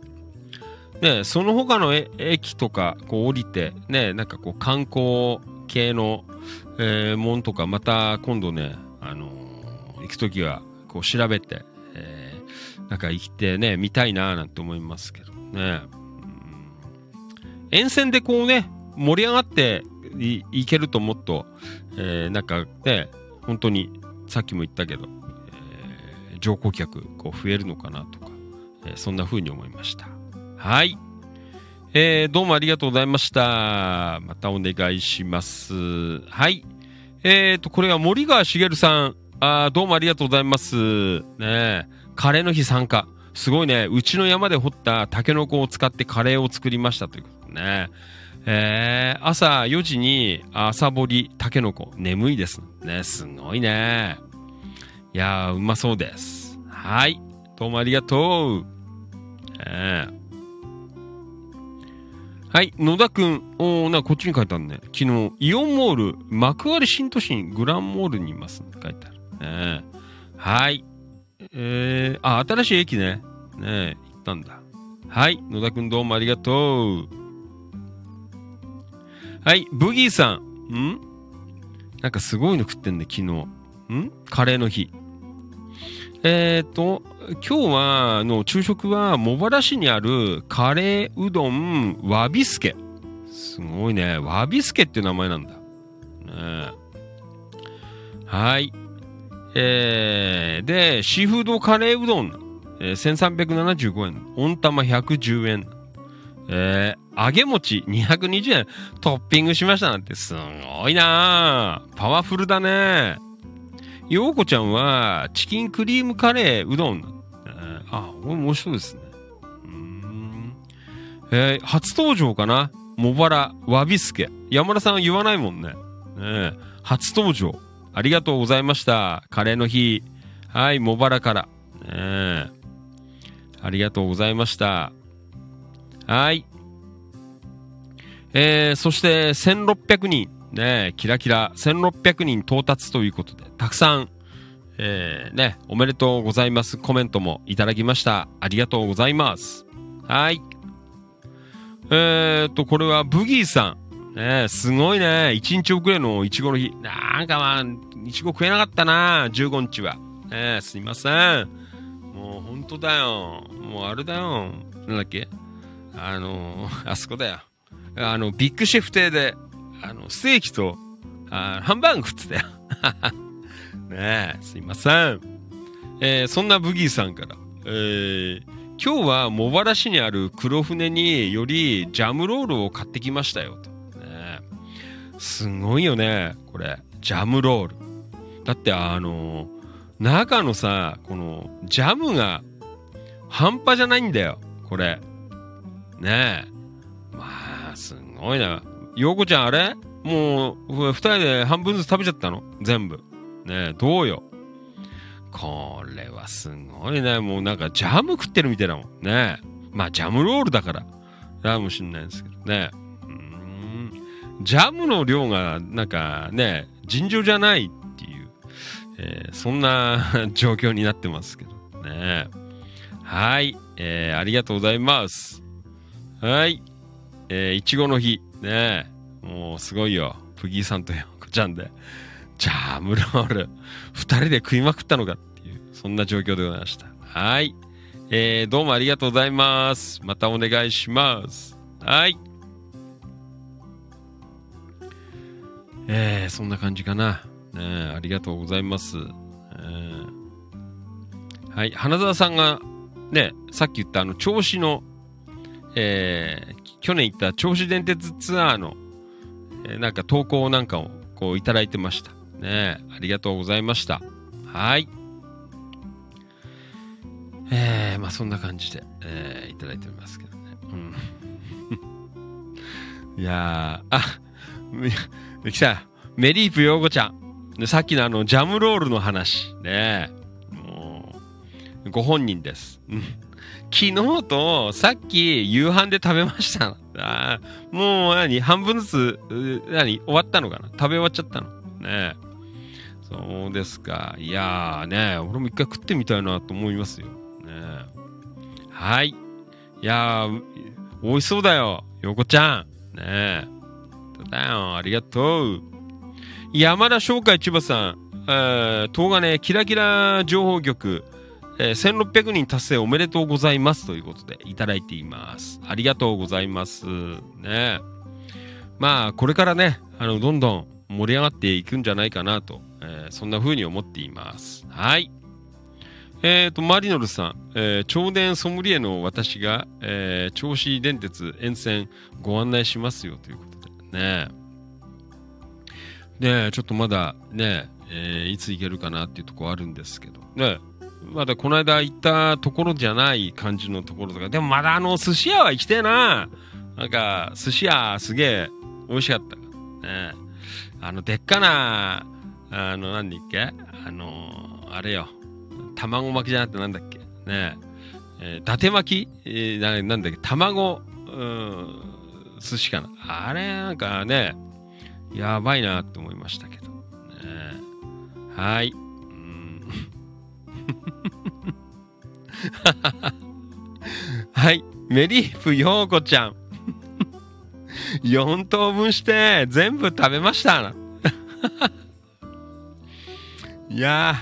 Speaker 2: ね、その他の駅とか、こう降りて、ね、なんかこう観光系の、えーもんとか、また今度ね、あのー行くときは、こう調べて、えーなんか行ってね、見たいななんて思いますけどね。うん沿線でこうね、盛り上がっていいけるともっと、えーなんかね、本当に、さっきも言ったけど、えー乗降客、こう増えるのかなとか、えーそんな風に思いました。はい。えーどうもありがとうございました。またお願いします。はい。えーと、これは森川茂さん。あどうもありがとうございます。ねえカレーの日参加。すごいね。うちの山で掘ったタケノコを使ってカレーを作りましたということね。えー、朝4時に朝掘りタケノコ。眠いです。ね、すごいね。いや、うまそうです。はい。どうもありがとう。えーはい、野田くん。おー、な、こっちに書いてあるね。昨日、イオンモール、幕張新都心グランモールにいます。書いてある。ねはい。えー、あ、新しい駅ね。ね、行ったんだ。はい、野田くんどうもありがとう。はい、ブギーさん。ん？なんかすごいの食ってんね、昨日。ん？カレーの日。えーと、今日は、あの、昼食は、茂原市にあるカレーうどんわびすけ。すごいね。わびすけっていう名前なんだ。ねはい。えー、で、シーフードカレーうどん、えー、1375円。温玉110円。えー、揚げ餅220円。トッピングしましたなんて、すごいなパワフルだね。ようこちゃんは、チキンクリームカレーうどん。あ、これ面白いですね。えー初登場かな？茂原、わびすけ。山田さん言わないもんね。ね初登場。ありがとうございました。カレーの日。はい、茂原から。ねありがとうございました。はい。えー、そして1600人。ねえキラキラ1600人到達ということで、たくさん、えー、ね、おめでとうございます。コメントもいただきました。ありがとうございます。はい。えーと、これはブギーさん。ねえすごいね。1日遅れのいちごの日。なんかまあ、いちご食えなかったな、15日は。ねえすいません。もう本当だよ。もうあれだよ。なんだっけ？あのあそこだよ。あの、ビッグシェフ亭で、あの、ステーキと、あハンバーグ食ってたよ。ねえ、すいません。えーそんなブギーさんから、えー今日は茂原市にある黒船によりジャムロールを買ってきましたよと。ね、すごいよね、これ。ジャムロール。だってあの中のさ、このジャムが半端じゃないんだよ、これ。ねえ。まあ、すごいな。ようこちゃんあれ？もう、ふ二人で半分ずつ食べちゃったの？全部。ねえ、どうよ？これはすごいね。もうなんかジャム食ってるみたいだもんね。まあジャムロールだから。かもしんないですけどね。うん。ジャムの量がなんかね、尋常じゃないっていう、えーそんな 状況になってますけどね。はい。えーありがとうございます。はい。えーいちごの日。ねもうすごいよ。プギーさんとヨコちゃんで。ジャムロール。二人で食いまくったのかっていう、そんな状況でございました。はい。えー、どうもありがとうございます。またお願いします。はい。えー、そんな感じかな。ねえありがとうございます。えーはい。花澤さんが、ね、さっき言ったあの、銚子の、えー、去年行った銚子電鉄ツアーの、えーなんか投稿なんかをこういただいてました。ねありがとうございました。はい。えー、まあそんな感じで、えーいただいておりますけどね。うん。いやー、あ、みきさん、メリープヨーゴちゃん。さっきのあの、ジャムロールの話。ねもう、ご本人です。うん昨日とさっき夕飯で食べました。あもう何半分ずつ、何終わったのかな？食べ終わっちゃったのねそうですか。いやーね、俺も一回食ってみたいなと思いますよ。ねはい。いやー、美味しそうだよ。横ちゃん。ねえ。そうだよ。ありがとう。山田商会千葉さん。えー、東金キラキラ情報局。えー1600人達成おめでとうございますということでいただいています。ありがとうございます。ねまあ、これからね、あの、どんどん盛り上がっていくんじゃないかなと、えーそんな風に思っています。はい。えっ、と、マリノルさん、えー、超電ソムリエの私が、えー、銚子電鉄沿線ご案内しますよということでね。ねちょっとまだね、えーいつ行けるかなっていうとこあるんですけど、ねまだこの間行ったところじゃない感じのところとか、でもまだあの寿司屋は行きたいな。なんか、寿司屋すげえ美味しかったね。あの、でっかな、あの、なんだっけあの、あれよ。卵巻きじゃなくてなんだっけねえー伊達巻き、えーななんだっけ卵、寿司かな。あれ、なんかね、やばいなって思いましたけど。ね、はい。はい。メリーフヨーコちゃん。4等分して全部食べました。いや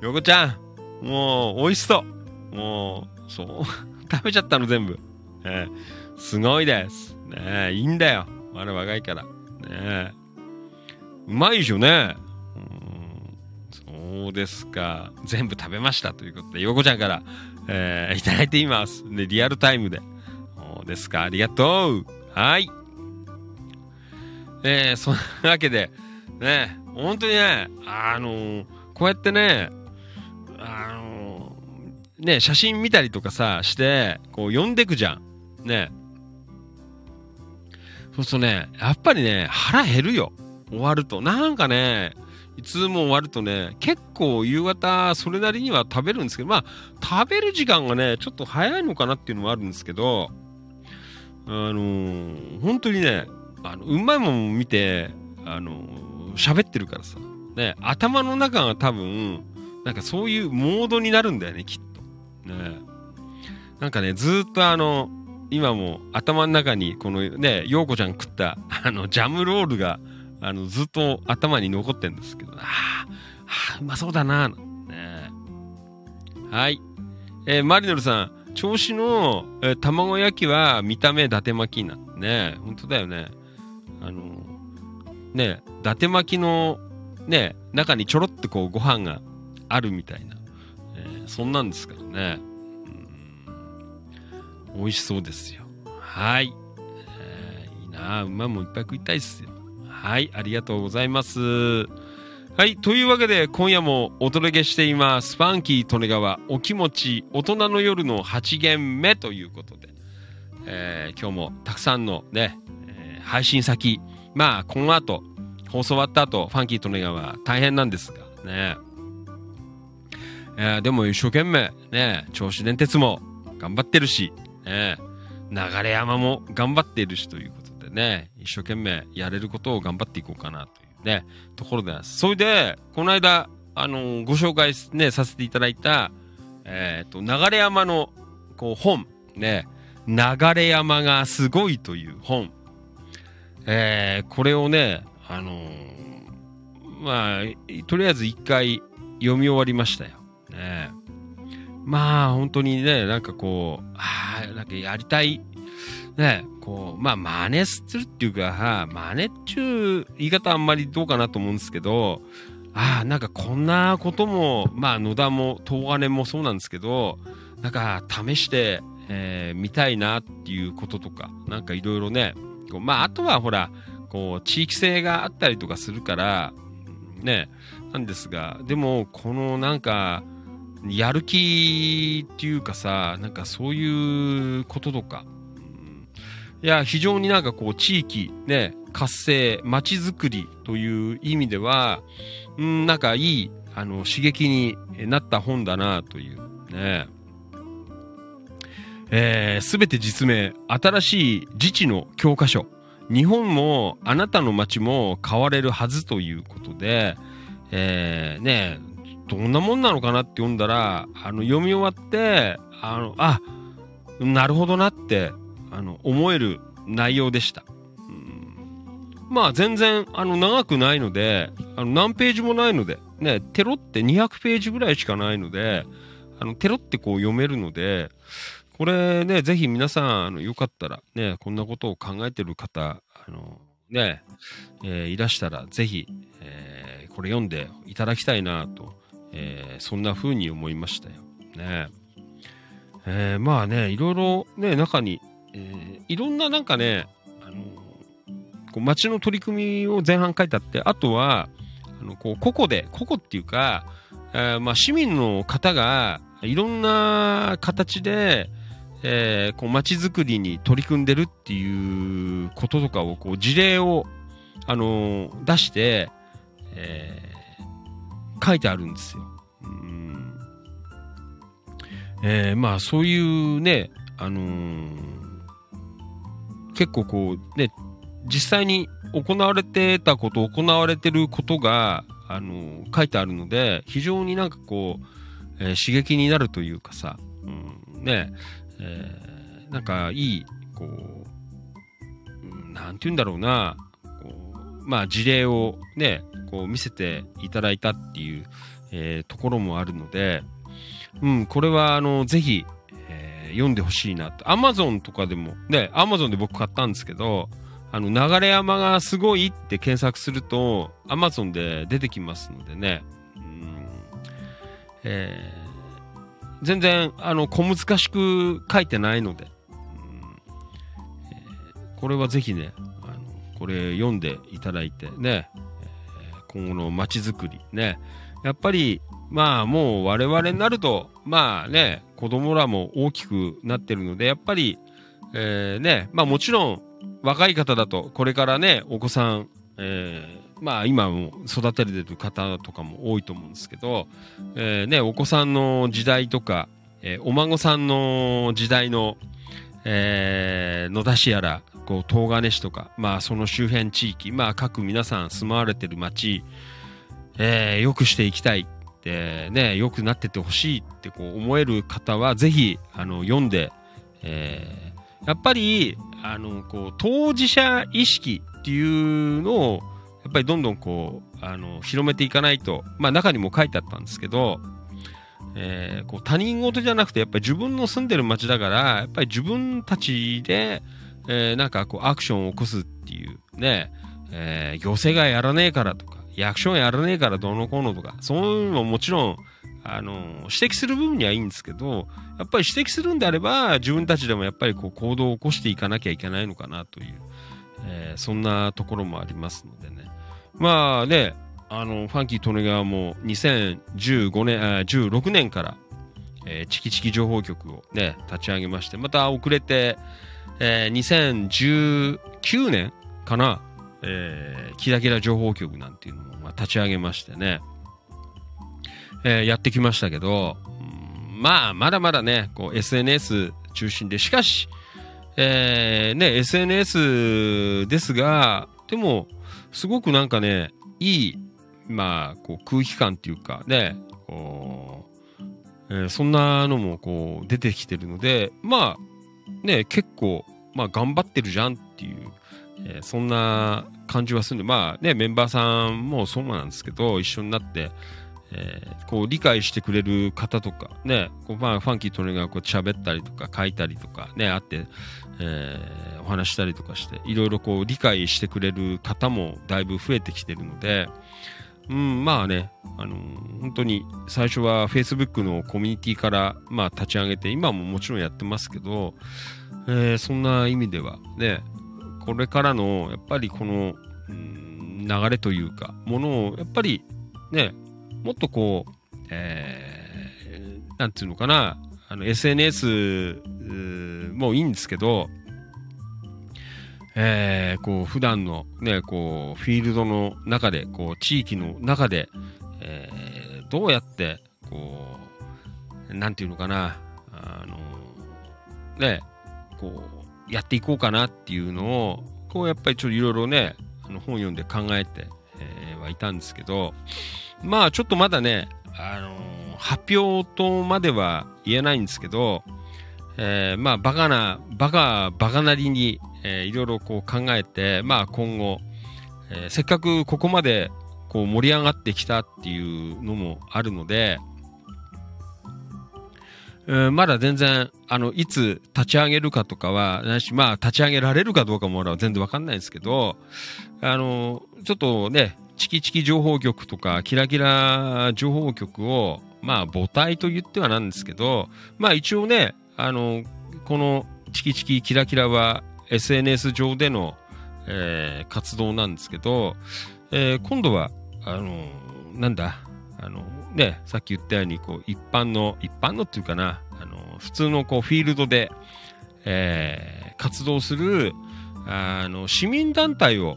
Speaker 2: ー、ヨーコちゃん、もう美味しそう。もう、そう、食べちゃったの全部。ねえすごいです。ねいいんだよ。まだ若いから。ねうまいでしょね。そうですか。全部食べましたということで、ヨーコちゃんから、えーいただいています。で、リアルタイムで。そうですか。ありがとう。はい。えー、そんなわけで、ね、本当にね、あのーこうやってね、あのーね、写真見たりとかさ、して、こう、読んでくじゃん。ね。そうするとね、やっぱりね、腹減るよ。終わると。なんかね、いつも終わるとね、結構夕方、それなりには食べるんですけど、まあ、食べる時間がね、ちょっと早いのかなっていうのもあるんですけど、あのー本当にね、あの、うまいもん見て、あのー喋ってるからさ、ね、頭の中が多分、なんかそういうモードになるんだよね、きっと。ね。なんかね、ずっとあの、今も頭の中に、このね、ようこちゃん食った、あの、ジャムロールが、あの、ずっと頭に残ってんですけど、ああー、うまそうだな、ね。はい。えーマリノルさん、銚子の、えー卵焼きは見た目伊達巻きな。ね本当だよね。あの、ね伊達巻きの、ね中にちょろっとこうご飯があるみたいな。えーそんなんですからね。美味しそうですよ。はい。えーいいなあ馬もいっぱい食いたいっすよ。はい、ありがとうございます。はい、というわけで今夜もお届けしています。ファンキー利根川お気持ち大人の夜の8限目ということで、えー今日もたくさんのね、えー配信先、まあこの後、放送終わった後、ファンキー利根川大変なんですがね、えーでも一生懸命ね、銚子電鉄も頑張ってるし、ね、流山も頑張っているしということでね、一生懸命やれることを頑張っていこうかなというね、ところです。それで、この間、あのーご紹介ね、させていただいた、えっ、と、流山の、こう、本、ね、流山がすごいという本。えーこれをね、あのーまあ、とりあえず一回読み終わりましたよ。ねまあ、本当にね、なんかこう、ああ、なんかやりたい、ね、こう、まあ、真似するっていうか、真似っちゅう言い方あんまりどうかなと思うんですけど、ああ、なんかこんなことも、まあ、野田も、東金もそうなんですけど、なんか試して、えー見たいなっていうこととか、なんかいろいろね、こうまあ、あとはほら、こう、地域性があったりとかするから、ね、なんですが、でも、このなんか、やる気っていうかさ、なんかそういうこととか、いや、非常になんかこう、地域、ね、活性、街づくりという意味では、うん、なんかいい、あの、刺激になった本だなという、ね。えすべて実名、新しい自治の教科書。日本もあなたの街も変われるはずということで、えー、ねどんなもんなのかなって読んだら、あの、読み終わって、あの、あ、なるほどなって、あの、思える内容でした。うんまあ、全然、あの、長くないので、あの、何ページもないので、ね、テロって200ページぐらいしかないので、あの、テロってこう読めるので、これね、ぜひ皆さん、あの、よかったら、ね、こんなことを考えてる方、あの、ね、えいらしたら、ぜひ、えこれ読んでいただきたいなと、えそんな風に思いましたよ。ね。えまあね、いろいろね、中に、えーいろんななんかね、あのこう街の取り組みを前半書いてあって、あとは、あのこう個々で、個々っていうか、えーまあ、市民の方がいろんな形で、えーこう街づくりに取り組んでるっていうこととかをこう事例を、あのー出して、えー書いてあるんですよ。えーまあそういうね、あのー結構こう、ね、実際に行われてたこと、行われてることが、あの、書いてあるので、非常になんかこう、えー刺激になるというかさ、うん、ね、えーなんかいい、こう、うんなんて言うんだろうな、こうまあ事例をね、こう見せていただいたっていう、えーところもあるので、うん、これはあの、ぜひ、読んでほしいなと。アマゾンとかでも、ね、アマゾンで僕買ったんですけど、あの、流山がすごいって検索すると、アマゾンで出てきますのでね、うん、えー全然、あの、小難しく書いてないので、うん。えーこれはぜひね、あの、これ読んでいただいてね、えー今後の街づくりね、やっぱり、まあもう我々になると、まあね、子供らも大きくなってるので、やっぱり、えーね、まあもちろん若い方だと、これからね、お子さん、えーまあ今も育てれてる方とかも多いと思うんですけど、えーね、お子さんの時代とか、えーお孫さんの時代の、えー野田市やら、こう、東金市とか、まあその周辺地域、まあ各皆さん住まわれてる町、えー良くしていきたい。って、ね、良くなっててほしいってこう思える方は、ぜひ、あの、読んで、えーやっぱり、あの、こう、当事者意識っていうのを、やっぱりどんどんこう、あの、広めていかないと、まあ中にも書いてあったんですけど、えーこう他人事じゃなくて、やっぱり自分の住んでる街だから、やっぱり自分たちで、えーなんかこうアクションを起こすっていうね、えー行政がやらねえからとか、役所やらねえからどうのこうのとか、そういうのももちろん、あの、指摘する部分にはいいんですけど、やっぱり指摘するんであれば、自分たちでもやっぱりこう行動を起こしていかなきゃいけないのかなという、えーそんなところもありますのでね。まあね、あの、ファンキー・トネガーも2015年、あ16年から、えーチキチキ情報局をね、立ち上げまして、また遅れて、えー2019年かな、えーキラキラ情報局なんていうのも、まあ、立ち上げましてね、えーやってきましたけど、うんまあ、まだまだね、こう SNS 中心で、しかし、えーね、SNS ですが、でも、すごくなんかね、いい、まあ、こう空気感っていうかね、こう、えーそんなのもこう出てきてるので、まあ、ね、結構、まあ頑張ってるじゃんっていう、えーそんな感じはする、まあね、メンバーさんもそうなんですけど、一緒になって、えーこう理解してくれる方とか、ね、こうまあファンキートレがこう喋ったりとか書いたりとかね、あって、えーお話したりとかして、いろいろこう理解してくれる方もだいぶ増えてきてるので、うん、まあね、あのー本当に最初は Facebook のコミュニティから、まあ立ち上げて、今ももちろんやってますけど、えーそんな意味ではね、これからの、やっぱりこの、うん流れというか、ものを、やっぱりね、もっとこう、えーていうのかな、あの、SNS もいいんですけど、えーこう、普段のね、こう、フィールドの中で、こう、地域の中で、えーどうやって、こう、なんていうのかな、あの、ね、こう、やっていこうかなっていうのを、こう、やっぱりちょっといろいろね、あの本読んで考えて、えーはいたんですけど、まあ、ちょっとまだね、あの発表とまでは言えないんですけど、えーまあ、バカな、バカ、バカなりに、えいろいろこう考えて、まあ、今後、えーせっかくここまで、こう盛り上がってきたっていうのもあるので、まだ全然、あの、いつ立ち上げるかとかは、なし、まあ、立ち上げられるかどうかも俺は全然わかんないんですけど、あの、ちょっとね、チキチキ情報局とか、キラキラ情報局を、まあ、母体と言ってはなんですけど、まあ一応ね、あの、このチキチキキラキラは SNS 上での、えー活動なんですけど、えー今度は、あの、なんだ、あの、ね、さっき言ったように、こう、一般の、一般のっていうかな、あの、普通のこう、フィールドで、えー活動する、あの、市民団体を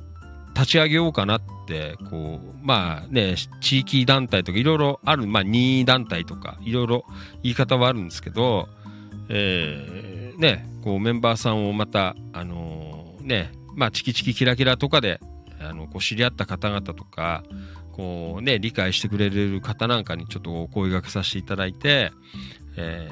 Speaker 2: 立ち上げようかなって、こう、まあね、地域団体とかいろいろある、まあ任意団体とかいろいろ言い方はあるんですけど、えーね、こうメンバーさんをまた、あのね、まあ、チキチキキラキラとかで、あの、こう知り合った方々とか、こうね、理解してくれる方なんかにちょっとお声掛けさせていただいて、え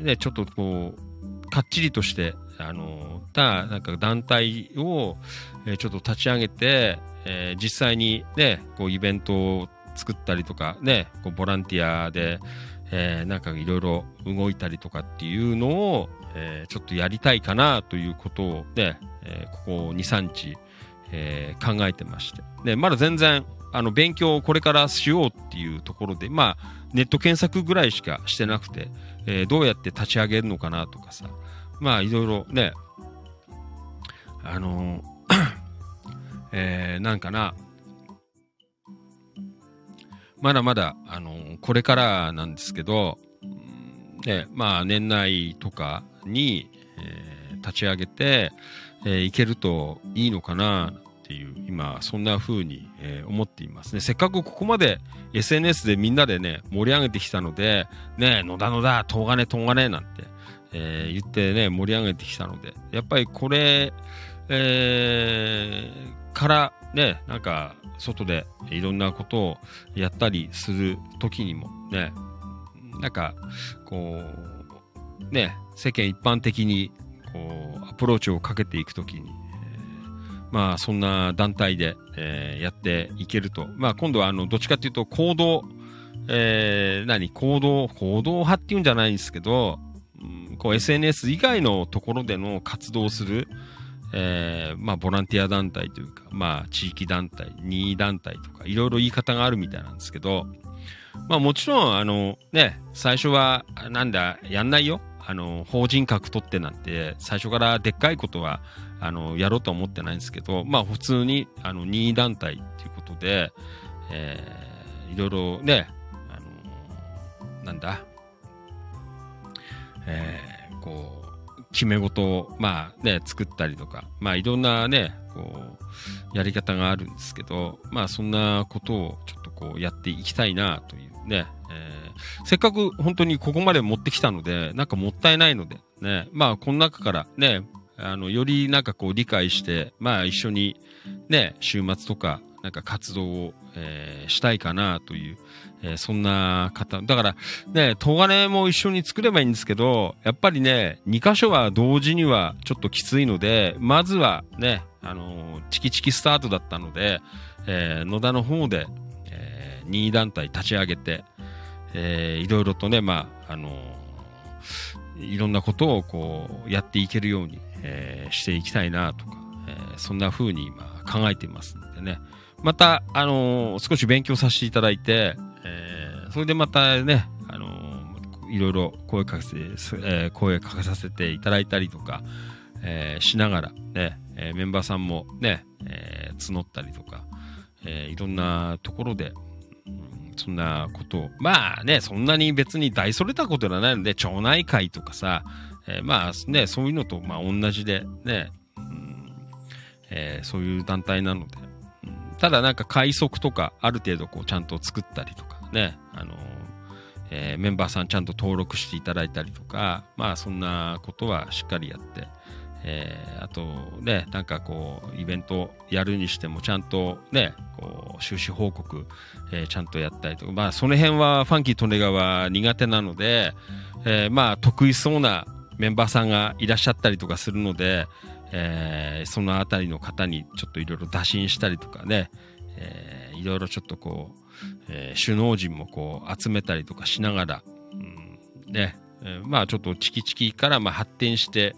Speaker 2: ーね、ちょっとこう、かっちりとして、あの、た、なんか団体を、えちょっと立ち上げて、えー実際にね、こうイベントを作ったりとか、ね、こうボランティアで、えーなんかいろいろ動いたりとかっていうのを、えーちょっとやりたいかなということをね、えーここ2、3日、え考えてまして。で、まだ全然、あの、勉強をこれからしようっていうところで、まあ、ネット検索ぐらいしかしてなくて、えーどうやって立ち上げるのかなとかさ、まあ、いろいろね、あのえーなんかな、まだまだ、あのこれからなんですけど、ね、まあ、年内とかに、えー立ち上げて、えーいけるといいのかな、ていう、今、そんな風に、えー思っていますね。せっかくここまで SNS でみんなでね、盛り上げてきたので、ね、野田野田、東金東金なんて、えー言ってね、盛り上げてきたので、やっぱりこれ、えーからね、なんか、外でいろんなことをやったりする時にもね、なんか、こう、ね、世間一般的に、こう、アプローチをかけていくときに、まあ、そんな団体で、えーやっていけると。まあ、今度は、あの、どっちかっていうと、行動、えー何？行動、行動派っていうんじゃないんですけど、うんこう SNS 以外のところでの活動をする、えーまあ、ボランティア団体というか、まあ、地域団体、任意団体とか、いろいろ言い方があるみたいなんですけど、まあ、もちろん、あの、ね、最初は、なんだ、やんないよ。あの、法人格取ってなんて、最初からでっかいことは、あの、やろうとは思ってないんですけど、まあ、普通に、あの、任意団体っていうことで、えーいろいろね、あの、なんだ、えーこう、決め事を、まあね、作ったりとか、まあいろんなね、こう、やり方があるんですけど、まあそんなことをちょっとこうやっていきたいなというね、えーせっかく本当にここまで持ってきたので、なんかもったいないので、ね、まあこの中からね、あの、よりなんかこう理解して、まあ一緒にね、週末とか、なんか活動を、えーしたいかなという、えーそんな方。だから、ね、東金も一緒に作ればいいんですけど、やっぱりね、2箇所は同時にはちょっときついので、まずはね、あのーチキチキスタートだったので、え野田の方で、えー任意団体立ち上げて、えーいろいろとね、まあ、あのいろんなことをこう、やっていけるように、えーしていきたいなとか、えーそんな風に今考えていますのでね。また、あのー少し勉強させていただいて、えそれでまたね、あのいろいろ声かけ、え声かけさせていただいたりとか、えしながらね、えメンバーさんもね、え募ったりとか、えいろんなところで、そんなことを、まあね、そんなに別に大それたことではないので、町内会とかさ、えーまあね、そういうのとまあ同じでね、うんえーそういう団体なので、うんただなんか快速とかある程度こうちゃんと作ったりとかね、あのーえーメンバーさんちゃんと登録していただいたりとか、まあそんなことはしっかりやって、えーあとね、なんかこう、イベントやるにしてもちゃんとね、こう、収支報告、えーちゃんとやったりとか、まあその辺はファンキー・トネガは苦手なので、えーまあ得意そうなメンバーさんがいらっしゃったりとかするので、えーそのあたりの方にちょっといろいろ打診したりとかね、いろいろちょっとこう、えー首脳陣もこう集めたりとかしながら、うん、ね、えーまあちょっとチキチキからまあ発展して、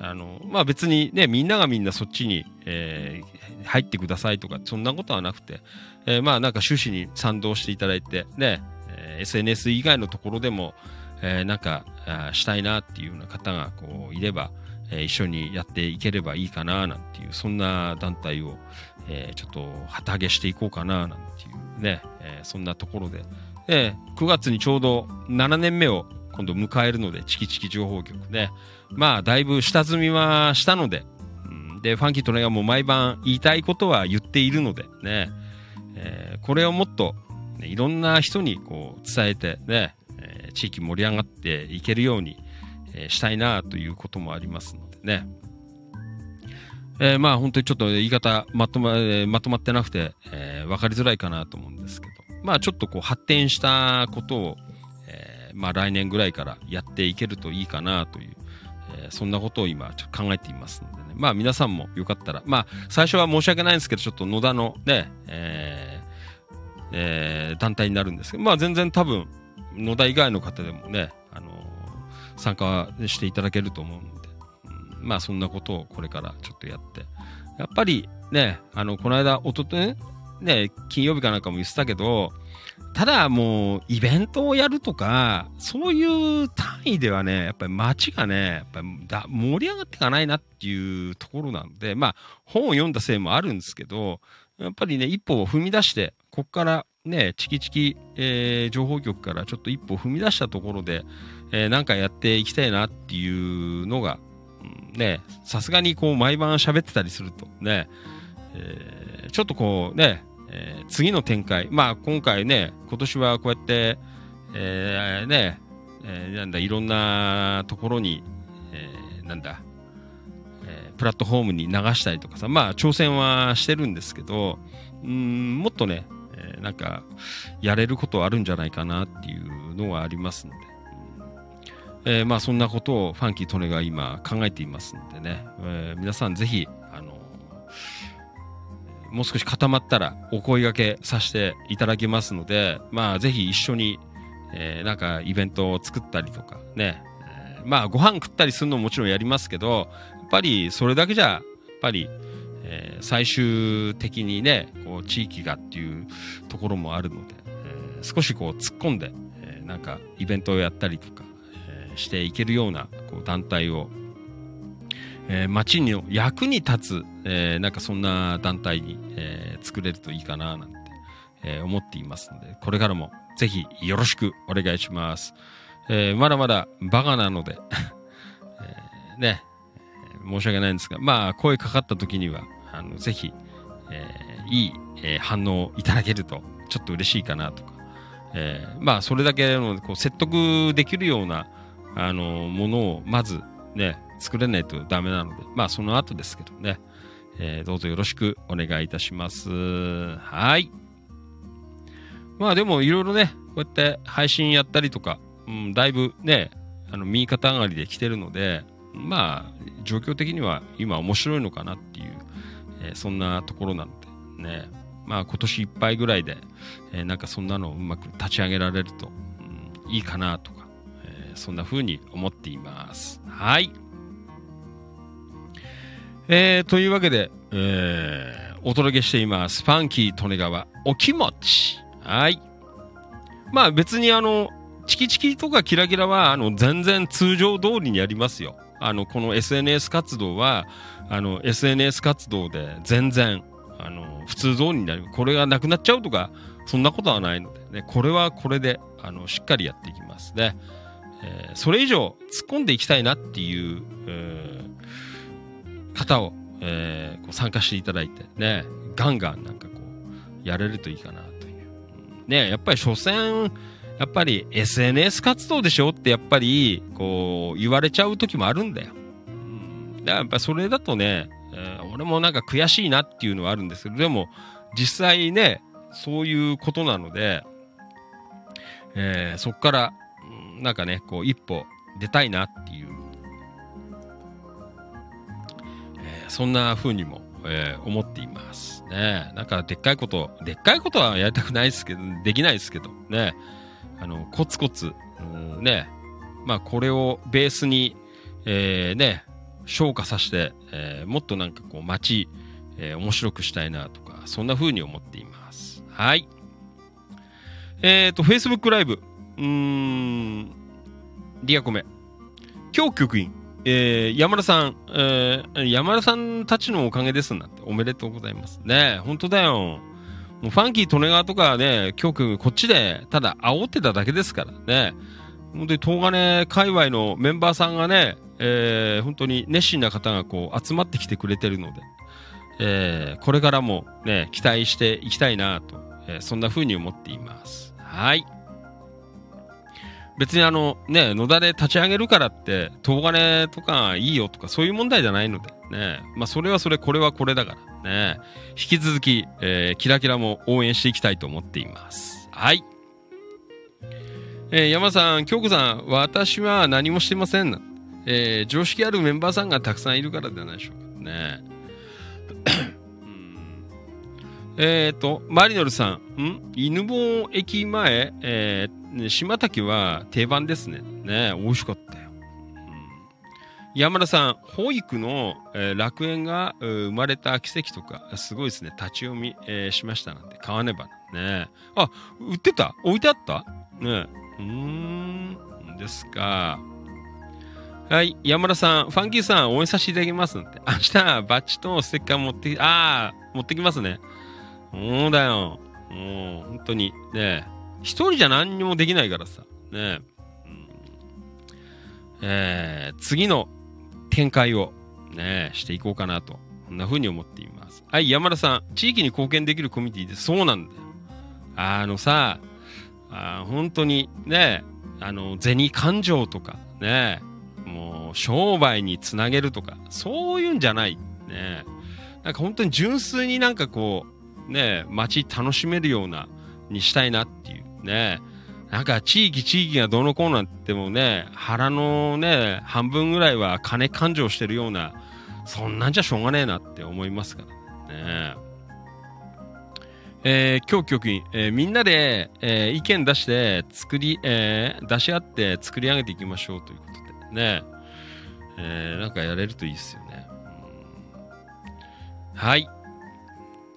Speaker 2: あの、まあ別にね、みんながみんなそっちに、えー入ってくださいとか、そんなことはなくて、えーまあなんか趣旨に賛同していただいて、ね、えー SNS 以外のところでも、えーなんか、したいなっていうような方がこういれば、えー一緒にやっていければいいかななんていう、そんな団体を、えーちょっと旗揚げしていこうかななんていうね、えーそんなところで、えー9月にちょうど7年目を今度迎えるので、チキチキ情報局ね。まあ、だいぶ下積みはしたので、うんで、ファンキートネがもう毎晩言いたいことは言っているのでね、えーこれをもっと、ねいろんな人にこう伝えてね、地域盛り上がっていけるように、えしたいなということもありますのでね。えーまあ本当にちょっと言い方まとま,、まとまってなくて、えーわかりづらいかなと思うんですけど、まあちょっとこう発展したことを、えーまあ来年ぐらいからやっていけるといいかなという、えーそんなことを今ちょっと考えていますのでね。まあ皆さんもよかったら、まあ最初は申し訳ないんですけど、ちょっと野田のね、えーえー団体になるんですけど、まあ全然多分野田以外の方でもね、あの参加していただけると思うので、うんまあそんなことをこれからちょっとやって。やっぱりね、あの、この間、おととね、ね、金曜日かなんかも言ってたけど、ただもう、イベントをやるとか、そういう単位ではね、やっぱり街がね、やっぱだ盛り上がっていかないなっていうところなので、まあ、本を読んだせいもあるんですけど、やっぱりね、一歩を踏み出して、こっからね、チキチキ、えー情報局からちょっと一歩踏み出したところで、えーなんかやっていきたいなっていうのが、うんね、さすがにこう毎晩喋ってたりするとね、えーちょっとこうね、えー次の展開、まあ今回ね、今年はこうやって、えーね、えーなんだ、いろんなところに、えーなんだ、えープラットフォームに流したりとかさ、まあ挑戦はしてるんですけど、うん、もっとね、なんか、やれることあるんじゃないかなっていうのはありますので、えーまあそんなことをファンキートネが今考えていますんでね、えー皆さんぜひ、あのもう少し固まったらお声掛けさせていただきますので、まあぜひ一緒に、えーなんかイベントを作ったりとかね、えーまあご飯食ったりするのももちろんやりますけど、やっぱりそれだけじゃ、やっぱり、えー最終的にね、こう地域がっていうところもあるので、えー少しこう突っ込んで、えーなんかイベントをやったりとか、えしていけるようなこう団体を、えー街の役に立つ、えなんかそんな団体に、え作れるといいかななんて、え思っていますので、これからもぜひよろしくお願いします。えまだまだバカなので、えね、申し訳ないんですが、まあ、声かかった時には、の、ぜひ、えーいい、えー反応をいただけると、ちょっと嬉しいかなとか、えーまあ、それだけの、こう、説得できるような、あの、ものを、まず、ね、作れないとダメなので、まあ、その後ですけどね、えーどうぞよろしくお願いいたします。はい。まあ、でも、いろいろね、こうやって配信やったりとか、うん、だいぶね、あの、右肩上がりで来てるので、まあ、状況的には今面白いのかなっていう、えーそんなところなので、ね。まあ今年いっぱいぐらいで、えーなんかそんなのをうまく立ち上げられると、うんいいかなとか、えーそんな風に思っています。はい。えー、というわけで、えー、お届けしています。ファンキー利根川お気持ち。はい。まあ別にあの、チキチキとかキラキラは、あの、全然通常通りにやりますよ。あの、この SNS 活動は、あの、SNS 活動で全然、あの、普通通りになる。これがなくなっちゃうとか、そんなことはないのでね、これはこれで、あの、しっかりやっていきますね。えーそれ以上突っ込んでいきたいなっていう、えー方を、えーこう参加していただいて、ね、ガンガンなんかこう、やれるといいかなという。ね、やっぱり所詮、やっぱり SNS 活動でしょってやっぱり、こう、言われちゃう時もあるんだよ。だからやっぱそれだとね、えー俺もなんか悔しいなっていうのはあるんですけど、でも、実際ね、そういうことなので、えーそっから、なんかね、こう、一歩出たいなっていう、えーそんな風にも、えー思っています。ね。なんか、でっかいこと、でっかいことはやりたくないですけど、できないですけど、ね。あの、コツコツ、うんね、まあ、これをベースに、えーね、昇華させて、えーもっとなんかこう、街、えー面白くしたいなとか、そんな風に思っています。はい。えっ、と、Facebook ライブ、うーん、リアコメ。今日局員、えー、山田さん、えー、山田さんたちのおかげですなんて、おめでとうございます。ねえ、本当だよ。もうファンキー利根川とかね、今日局こっちで、ただ煽ってただけですからね。本当に東金界隈のメンバーさんがね、えー、本当に熱心な方がこう集まってきてくれてるので、えー、これからもね、期待していきたいなと、えーそんな風に思っています。はい。別にあの、ね、野田で立ち上げるからって、東金とかいいよとかそういう問題じゃないので、ね。まあ、それはそれ、これはこれだからね。引き続き、えーキラキラも応援していきたいと思っています。はい。えー山さん、京子さん、私は何もしてません。えー常識あるメンバーさんがたくさんいるからじゃないでしょうかね。えっ、と、マリノルさん、ん？犬坊駅前、えー、島滝は定番ですね。ね美味しかったよ。うん山田さん、保育の、えー楽園が生まれた奇跡とか、すごいですね。立ち読み、えーしましたなんて、買わねばね。あ、売ってた？置いてあった？ねうーん、ですか。はい、山田さん、ファンキーさん、応援させていただきますなんて。明日、バッジとステッカー持ってき、あー、持ってきますね。そうだよ。もう、本当に。ね一人じゃ何にもできないからさ。ねうんえー、次の展開を、ねしていこうかなと。こんな風に思っています。はい、山田さん、地域に貢献できるコミュニティで、そうなんだよ。あのさ、あ本当にね、あの、銭感情とか、ね、もう商売につなげるとか、そういうんじゃない。ね、なんか本当に純粋になんかこう、ね、街楽しめるような、にしたいなっていうね。なんか地域地域がどうのこうのってもね、腹のね、半分ぐらいは金勘定してるような、そんなんじゃしょうがねえなって思いますからね。えー、今日局員、えーみんなで、えー意見出して作り、えー出し合って作り上げていきましょうということでね、えーなんかやれるといいですよね。うんはい。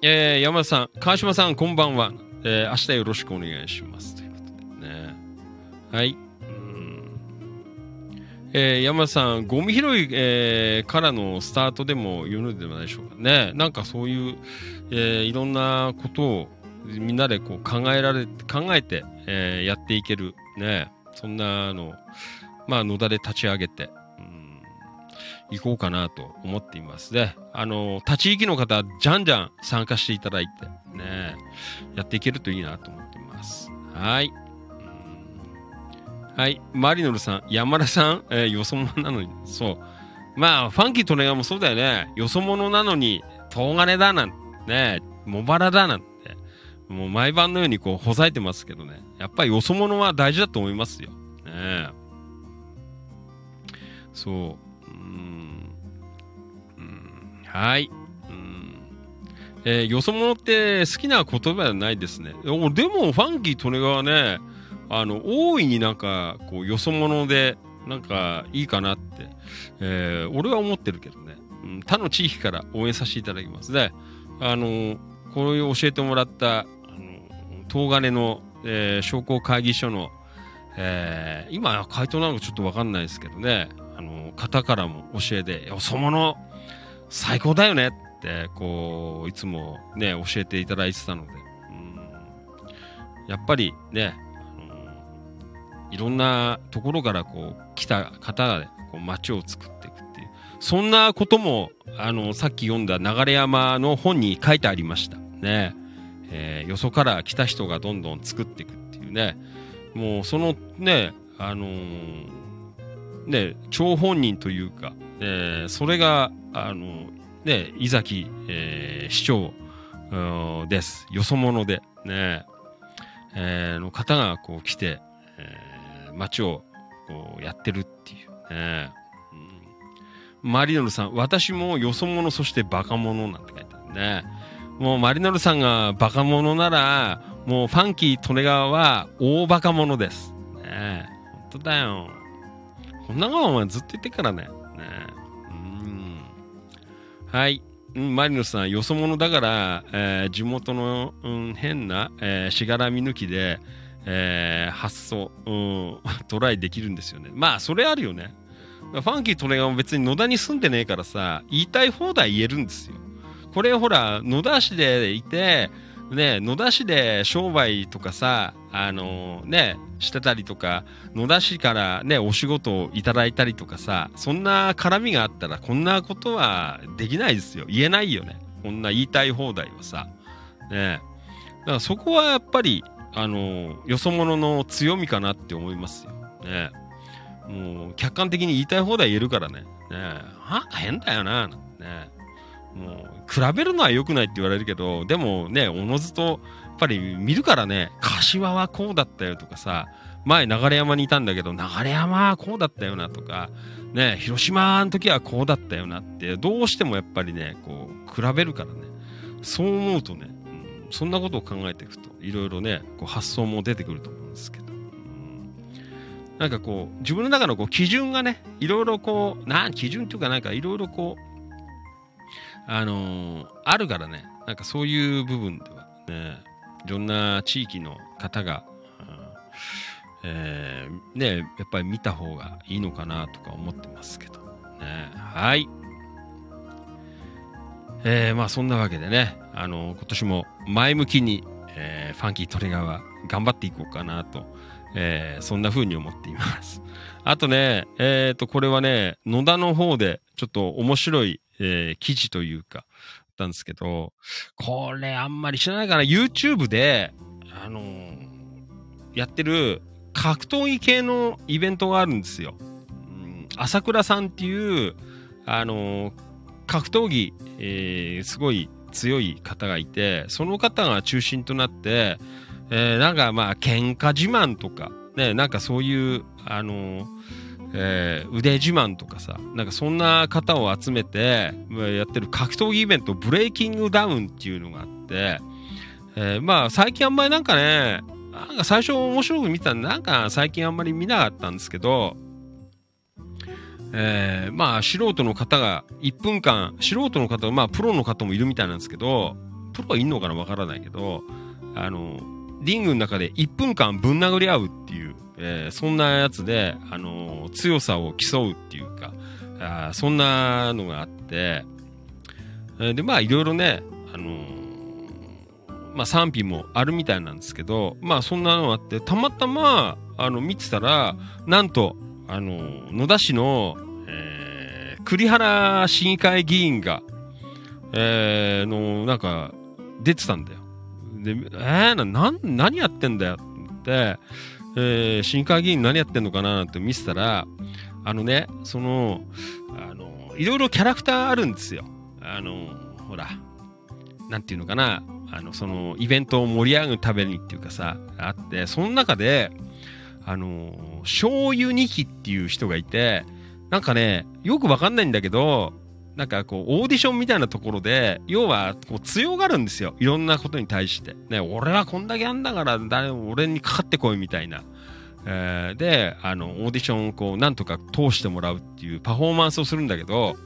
Speaker 2: えー山田さん、川島さん、こんばんは。えー明日よろしくお願いします。ということでね。はい。えー山田さん、ゴミ拾い、えーからのスタートでも言うのではないでしょうかね。なんかそういう、えーいろんなことをみんなでこう考えられ、考えて、えーやっていける、ね。そんなの、まあ、野田で立ち上げて、うん、行こうかなと思っていますね。あの、立ち行きの方、じゃんじゃん参加していただいて、ね、やっていけるといいなと思っています。はい。はい。マリノルさん、山田さん、えーよそ者なのに、そう。まあ、ファンキートネガもそうだよね。よそ者なのに、東金だなんて、ね、茂原だなんて、もう毎晩のようにこう、ほざいてますけどね。やっぱりよそ者は大事だと思いますよ。ねそう。うーん。うんはい。うん。えーよそ者って好きな言葉じゃないですね。でも、ファンキー・トネガはね、あの、大いになんか、こう、よそ者で、なんか、いいかなって、えー俺は思ってるけどね。うん、他の地域から応援させていただきます。で、あの、こういう教えてもらった、あの、東金の、えー商工会議所の、えー今、回答なのかちょっとわかんないですけどね、あの、方からも教えで、よそ者、最高だよねって、こう、いつもね、教えていただいてたので、うん、やっぱりね、いろんなところからこう、来た方が、ね、こう街を作っていくっていう、そんなことも、あの、さっき読んだ流山の本に書いてありました。ね。えーよそから来た人がどんどん作っていくっていうね。もうそのね、あのーね、張本人というか、えーそれが、あのね、井崎、え市長です。よそ者で、ね、えーの方がこう来て、え街をこうやってるっていうね。うんマリノルさん、私もよそ者、そしてバカ者なんて書いてあるね。もうマリノルさんがバカ者なら、もうファンキー・利根川は大バカ者です。ねえ。本当だよ。こんなもんお前ずっと言ってっからね。ねえ。うん。はい。うん、マリノスさん、よそ者だから、えー地元の、うん、変な、えーしがらみ抜きで、えー発想、うん、トライできるんですよね。まあ、それあるよね。ファンキー・トレガも別に野田に住んでねえからさ、言いたい放題言えるんですよ。これほら、野田市でいて、ね、野田市で商売とかさ、あのね、してたりとか、野田市からね、お仕事をいただいたりとかさ、そんな絡みがあったら、こんなことはできないですよ。言えないよね。こんな言いたい放題はさ。ね。だからそこはやっぱり、あのよそ者の強みかなって思いますよ。ね。もう客観的に言いたい放題言えるからね。ねあんた変だよな、なね。もう、比べるのは良くないって言われるけど、でもね、おのずと、やっぱり見るからね、柏はこうだったよとかさ、前流山にいたんだけど、流山はこうだったよなとか、ね、広島の時はこうだったよなって、どうしてもやっぱりね、こう、比べるからね。そう思うとね、うんそんなことを考えていくと、いろいろね、こう発想も出てくると思うんですけど。うんなんかこう、自分の中のこう基準がね、いろいろこう、な、基準っていうかなんかいろいろこう、あのーあるからね、なんかそういう部分ではね、いろんな地域の方が、うんえーね、やっぱり見た方がいいのかなとか思ってますけど。ね、はい。えーまあそんなわけでね、あの今年も前向きに、えーファンキートリガーは頑張っていこうかなと、えーそんな風に思っています。あとね、えっ、と、これはね、野田の方でちょっと面白い、えー記事というか、あったんですけど、これあんまり知らないかな、YouTube で、あのーやってる格闘技系のイベントがあるんですよ。うん朝倉さんっていう、あのー格闘技、えーすごい強い方がいて、その方が中心となって、えーなんかまあ喧嘩自慢とか、ね、なんかそういう、あのーえー腕自慢とかさ、なんかそんな方を集めて、やってる格闘技イベント、ブレイキングダウンっていうのがあって、えーまあ最近あんまりなんかね、なんか最初面白く見たんで、なんか最近あんまり見なかったんですけど、えーまあ素人の方が1分間、素人の方、まあプロの方もいるみたいなんですけど、プロはいんのかなわからないけど、あの、リングの中で1分間ぶん殴り合うっていう、えーそんなやつで、あの、強さを競うっていうか、あそんなのがあって、えーで、まあいろいろね、あのまあ賛否もあるみたいなんですけど、まあそんなのがあって、たまたま、あの、見てたら、なんと、あの、野田市の、えー栗原市議会議員が、えーの、なんか、出てたんだよ。で、えー、な、な、何やってんだよって言って、えー、市議会議員何やってんのかななんて見せたら、あのね、その、あの、いろいろキャラクターあるんですよ。あの、ほら、なんていうのかな、あの、その、イベントを盛り上げるためにっていうかさ、あって、その中で、あの、醤油2期っていう人がいて、なんかね、よくわかんないんだけど、なんかこう、オーディションみたいなところで、要は、こう、強がるんですよ。いろんなことに対して。ね、俺はこんだけあんだから、誰も俺にかかってこいみたいな。えーで、あの、オーディションをこう、なんとか通してもらうっていうパフォーマンスをするんだけど、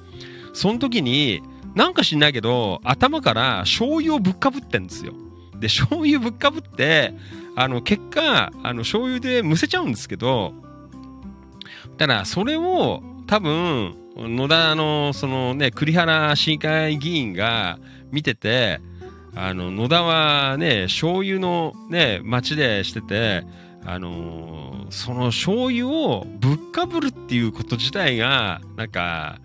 Speaker 2: その時に、なんか知んないけど、頭から醤油をぶっかぶってんですよ。で、醤油ぶっかぶって、あの、結果、あの、醤油でむせちゃうんですけど、ただ、それを、多分、野田の、そのね、栗原市議会議員が見てて、あの、野田はね、醤油のね、町でしてて、あのーその醤油をぶっかぶるっていうこと自体が、なんか、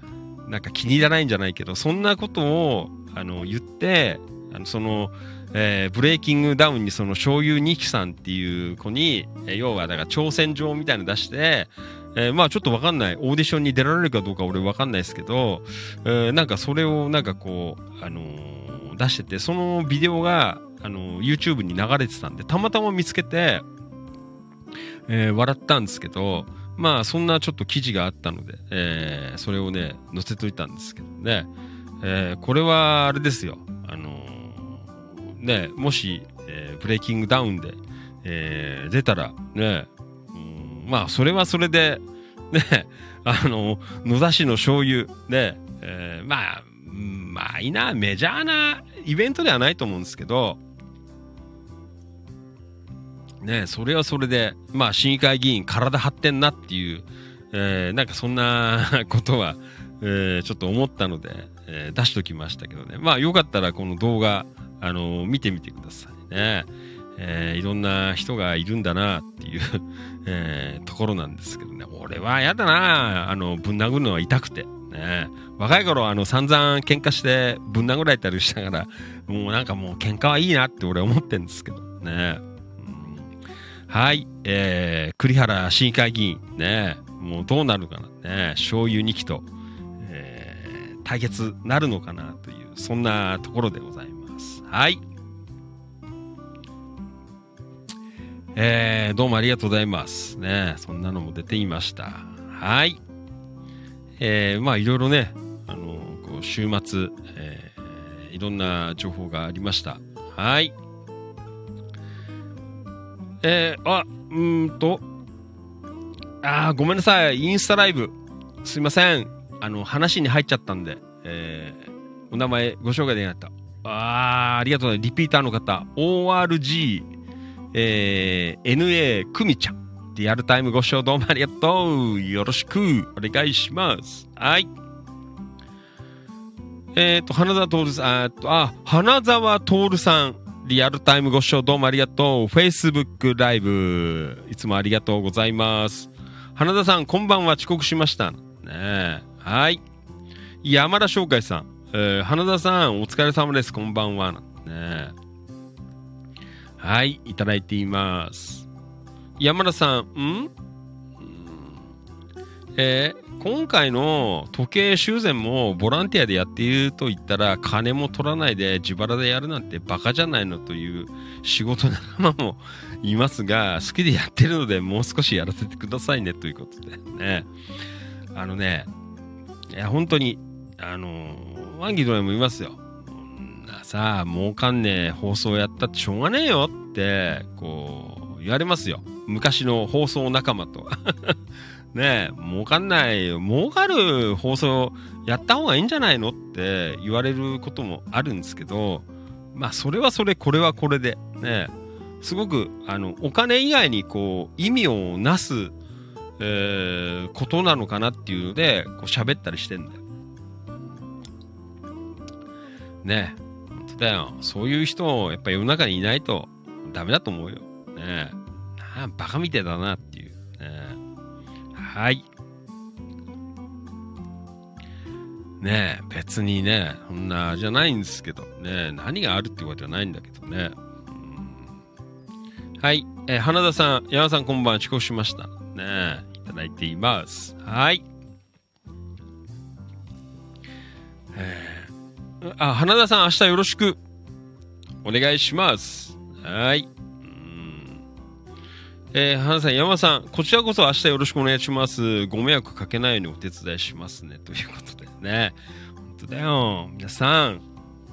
Speaker 2: なんか気に入らないんじゃないけど、そんなことを、あの、言って、あの、その、えーブレイキングダウンにその醤油二期さんっていう子に、えー要はだから挑戦状みたいなの出して、えーまあちょっとわかんない。オーディションに出られるかどうか俺わかんないですけど、えなんかそれをなんかこう、あの出してて、そのビデオが、あの YouTube に流れてたんで、たまたま見つけて、え笑ったんですけど、まあそんなちょっと記事があったので、えそれをね、載せといたんですけどね。えこれはあれですよ。ね、もし、えーブレイキングダウンで、えー出たら、ね、うんまあそれはそれで、ね、あの、野田市の醤油、ね、えーまあ、うんまあいいな、メジャーなイベントではないと思うんですけど、ね、それはそれで、まあ、市議会議員体張ってんなっていう、えーなんかそんなことは、えーちょっと思ったので、えー出しときましたけどね。まあ、よかったらこの動画、あの見てみてくださいね。えーいろんな人がいるんだなっていう、えーところなんですけどね。俺は嫌だなあの、ぶん殴るのは痛くて。ね、若い頃、あの、散々喧嘩してぶん殴られたりしたから、もうなんかもう喧嘩はいいなって俺は思ってるんですけどね。はい、えー、栗原市議会議員ね、もうどうなるかな。ね、醤油2期と、えー対決なるのかなという、そんなところでございます。はい。えー、どうもありがとうございます。ね、そんなのも出ていました。はい。えー、まあいろいろね、あのこう週末、えーいろんな情報がありました。はい。えー、あ、うんと、あごめんなさい。インスタライブ。すいません。あの、話に入っちゃったんで、えー、お名前ご紹介できなかった。あ、ありがとうね。リピーターの方。ORG、えー、NA くみちゃん。リアルタイムご視聴どうもありがとう。よろしくお願いします。はい。えっ、と、花沢徹さん、あと、あ、花沢徹さん。リアルタイムご視聴どうもありがとう。Facebook ライブ。いつもありがとうございます。花田さん、こんばんは。遅刻しました。ね。はい。山田翔海さん。えー花田さん、お疲れ様です。こんばんは。ね。はい。いただいています。山田さん、んえー今回の時計修繕もボランティアでやっていると言ったら金も取らないで自腹でやるなんてバカじゃないのという仕事仲間もいますが好きでやってるのでもう少しやらせてくださいねということでねあのねいや本当にあのワンギドラも言いますよこんなさ儲かんねえ放送やったってしょうがねえよってこう言われますよ昔の放送仲間と ねえ、儲かんないよ。儲かる放送やった方がいいんじゃないのって言われることもあるんですけど、まあ、それはそれ、これはこれで、ね、すごく、あの、お金以外にこう、意味をなす、えーことなのかなっていうので、こう喋ったりしてんだよ。ね、本当だよ。そういう人、やっぱ世の中にいないとダメだと思うよ。ね。あバカみてえだなっていう。ねはい。ねえ、別にね、そんなじゃないんですけどね、何があるってことじゃないんだけどね。うんはい、えー花田さん、山田さんこんばんは、遅刻しました。ねえ、いただいています。はい。えーあ、花田さん、明日よろしく。お願いします。はい。えー、花田さん、山さん、こちらこそ明日よろしくお願いします。ご迷惑かけないようにお手伝いしますね。ということでね。本当だよ。皆さん、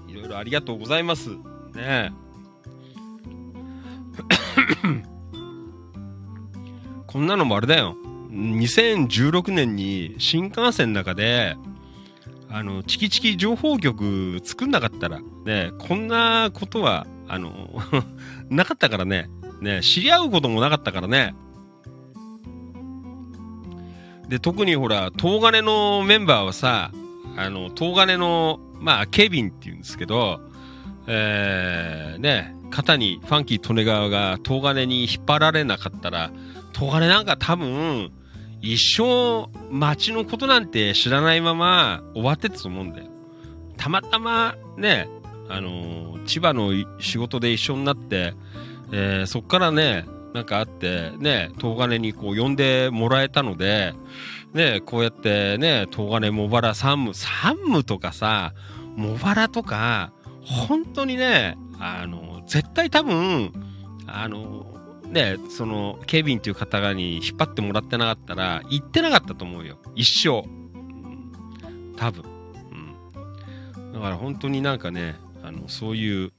Speaker 2: いろいろありがとうございます。ねこんなのもあれだよ。2016年に新幹線の中で、あの、チキチキ情報局作んなかったら、ね、こんなことは、あの、なかったからね。ね、知り合うこともなかったからね。で、特にほら、東金のメンバーはさ、あの、東金の、まあ、ケビンって言うんですけど、えー、ね、肩にファンキー利根川が東金に引っ張られなかったら、東金なんか多分、一生街のことなんて知らないまま終わってたと思うんだよ。たまたまね、あのー千葉の仕事で一緒になって、えーそっからね、なんかあって、ね、東金にこう呼んでもらえたので、ね、こうやってね、東金、茂原、山武、山武とかさ、茂原とか、本当にね、あの、絶対多分、あの、ね、その、ケビンっていう方に引っ張ってもらってなかったら、行ってなかったと思うよ。一生。うん多分。うん。だから本当になんかね、あの、そういう、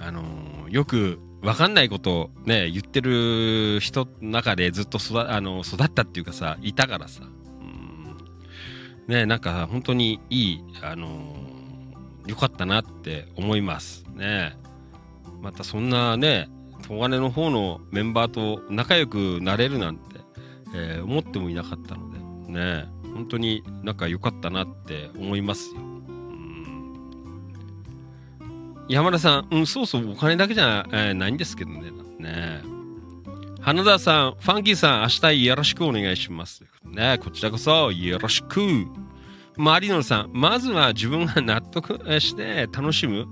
Speaker 2: あのよくわかんないことをね、言ってる人の中でずっと育あの育ったっていうかさ、いたからさ。うんね、なんか本当にいい、あのよかったなって思います。ね。またそんなね、東金の方のメンバーと仲良くなれるなんて、えー思ってもいなかったので、ね、本当になんか良かったなって思いますよ。山田さん、うん、そうそう、お金だけじゃ、えーないんですけどね。ね花田さん、ファンキーさん、明日よろしくお願いします。ねこちらこそよろしく。マリノルさん、まずは自分が納得して楽しむ、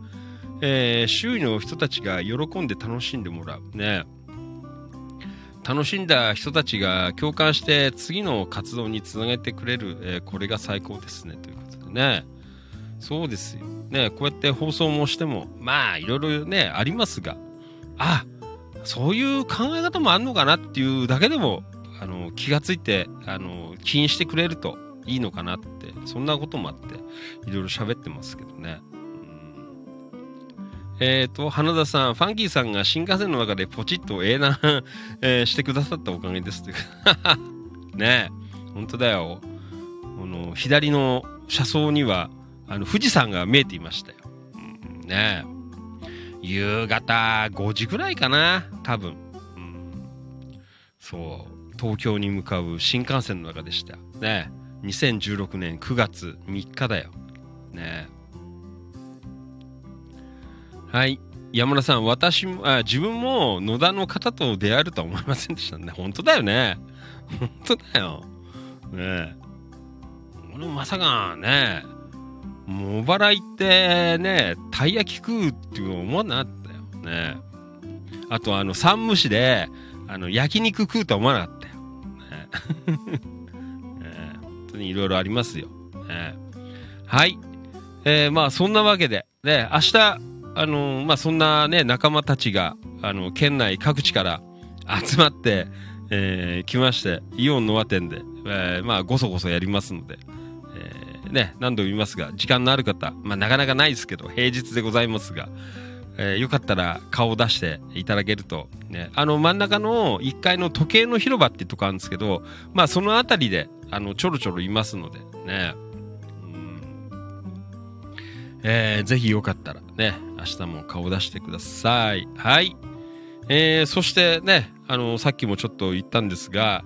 Speaker 2: えー周囲の人たちが喜んで楽しんでもらう。ね楽しんだ人たちが共感して次の活動につなげてくれる、えーこれが最高ですね。ということでね。そうですよ。ね、こうやって放送もしても、まあ、いろいろね、ありますが、あ、そういう考え方もあんのかなっていうだけでも、あの、気がついて、あの、気にしてくれるといいのかなって、そんなこともあって、いろいろ喋ってますけどね。えっ、と、花田さん、ファンキーさんが新幹線の中でポチッと英断、えーしてくださったおかげです。ねえ、本当だよ。この、左の車窓には、あの、富士山が見えていましたよ。ねえ。夕方5時ぐらいかな、多分。うん、そう、東京に向かう新幹線の中でした。ねえ2016年9月3日だよ。ねえはい。山田さん、私も、あ、自分も野田の方と出会えるとは思いませんでしたね。本当だよね。本当だよ。ねえ。俺もまさかね、茂原行ってね、たい焼き食うっていう思わなかったよ。ねあと、あの、山武市で、あの、焼肉食うとは思わなかったよ。ねね本当にいろいろありますよ。ねはい。えーまあ、そんなわけで、ね、明日、あのまあ、そんなね、仲間たちが、あの、県内各地から集まって、えー来まして、イオンノア店で、えーまあ、ごそごそやりますので、えーね、何度も言いますが、時間のある方、まあ、なかなかないですけど、平日でございますが、えよかったら顔を出していただけると、ね、あの真ん中の1階の時計の広場っていうとこあるんですけど、まあそのあたりで、あの、ちょろちょろいますので、ね、えーぜひよかったらね、明日も顔出してください。はい。えーそしてね、あの、さっきもちょっと言ったんですが、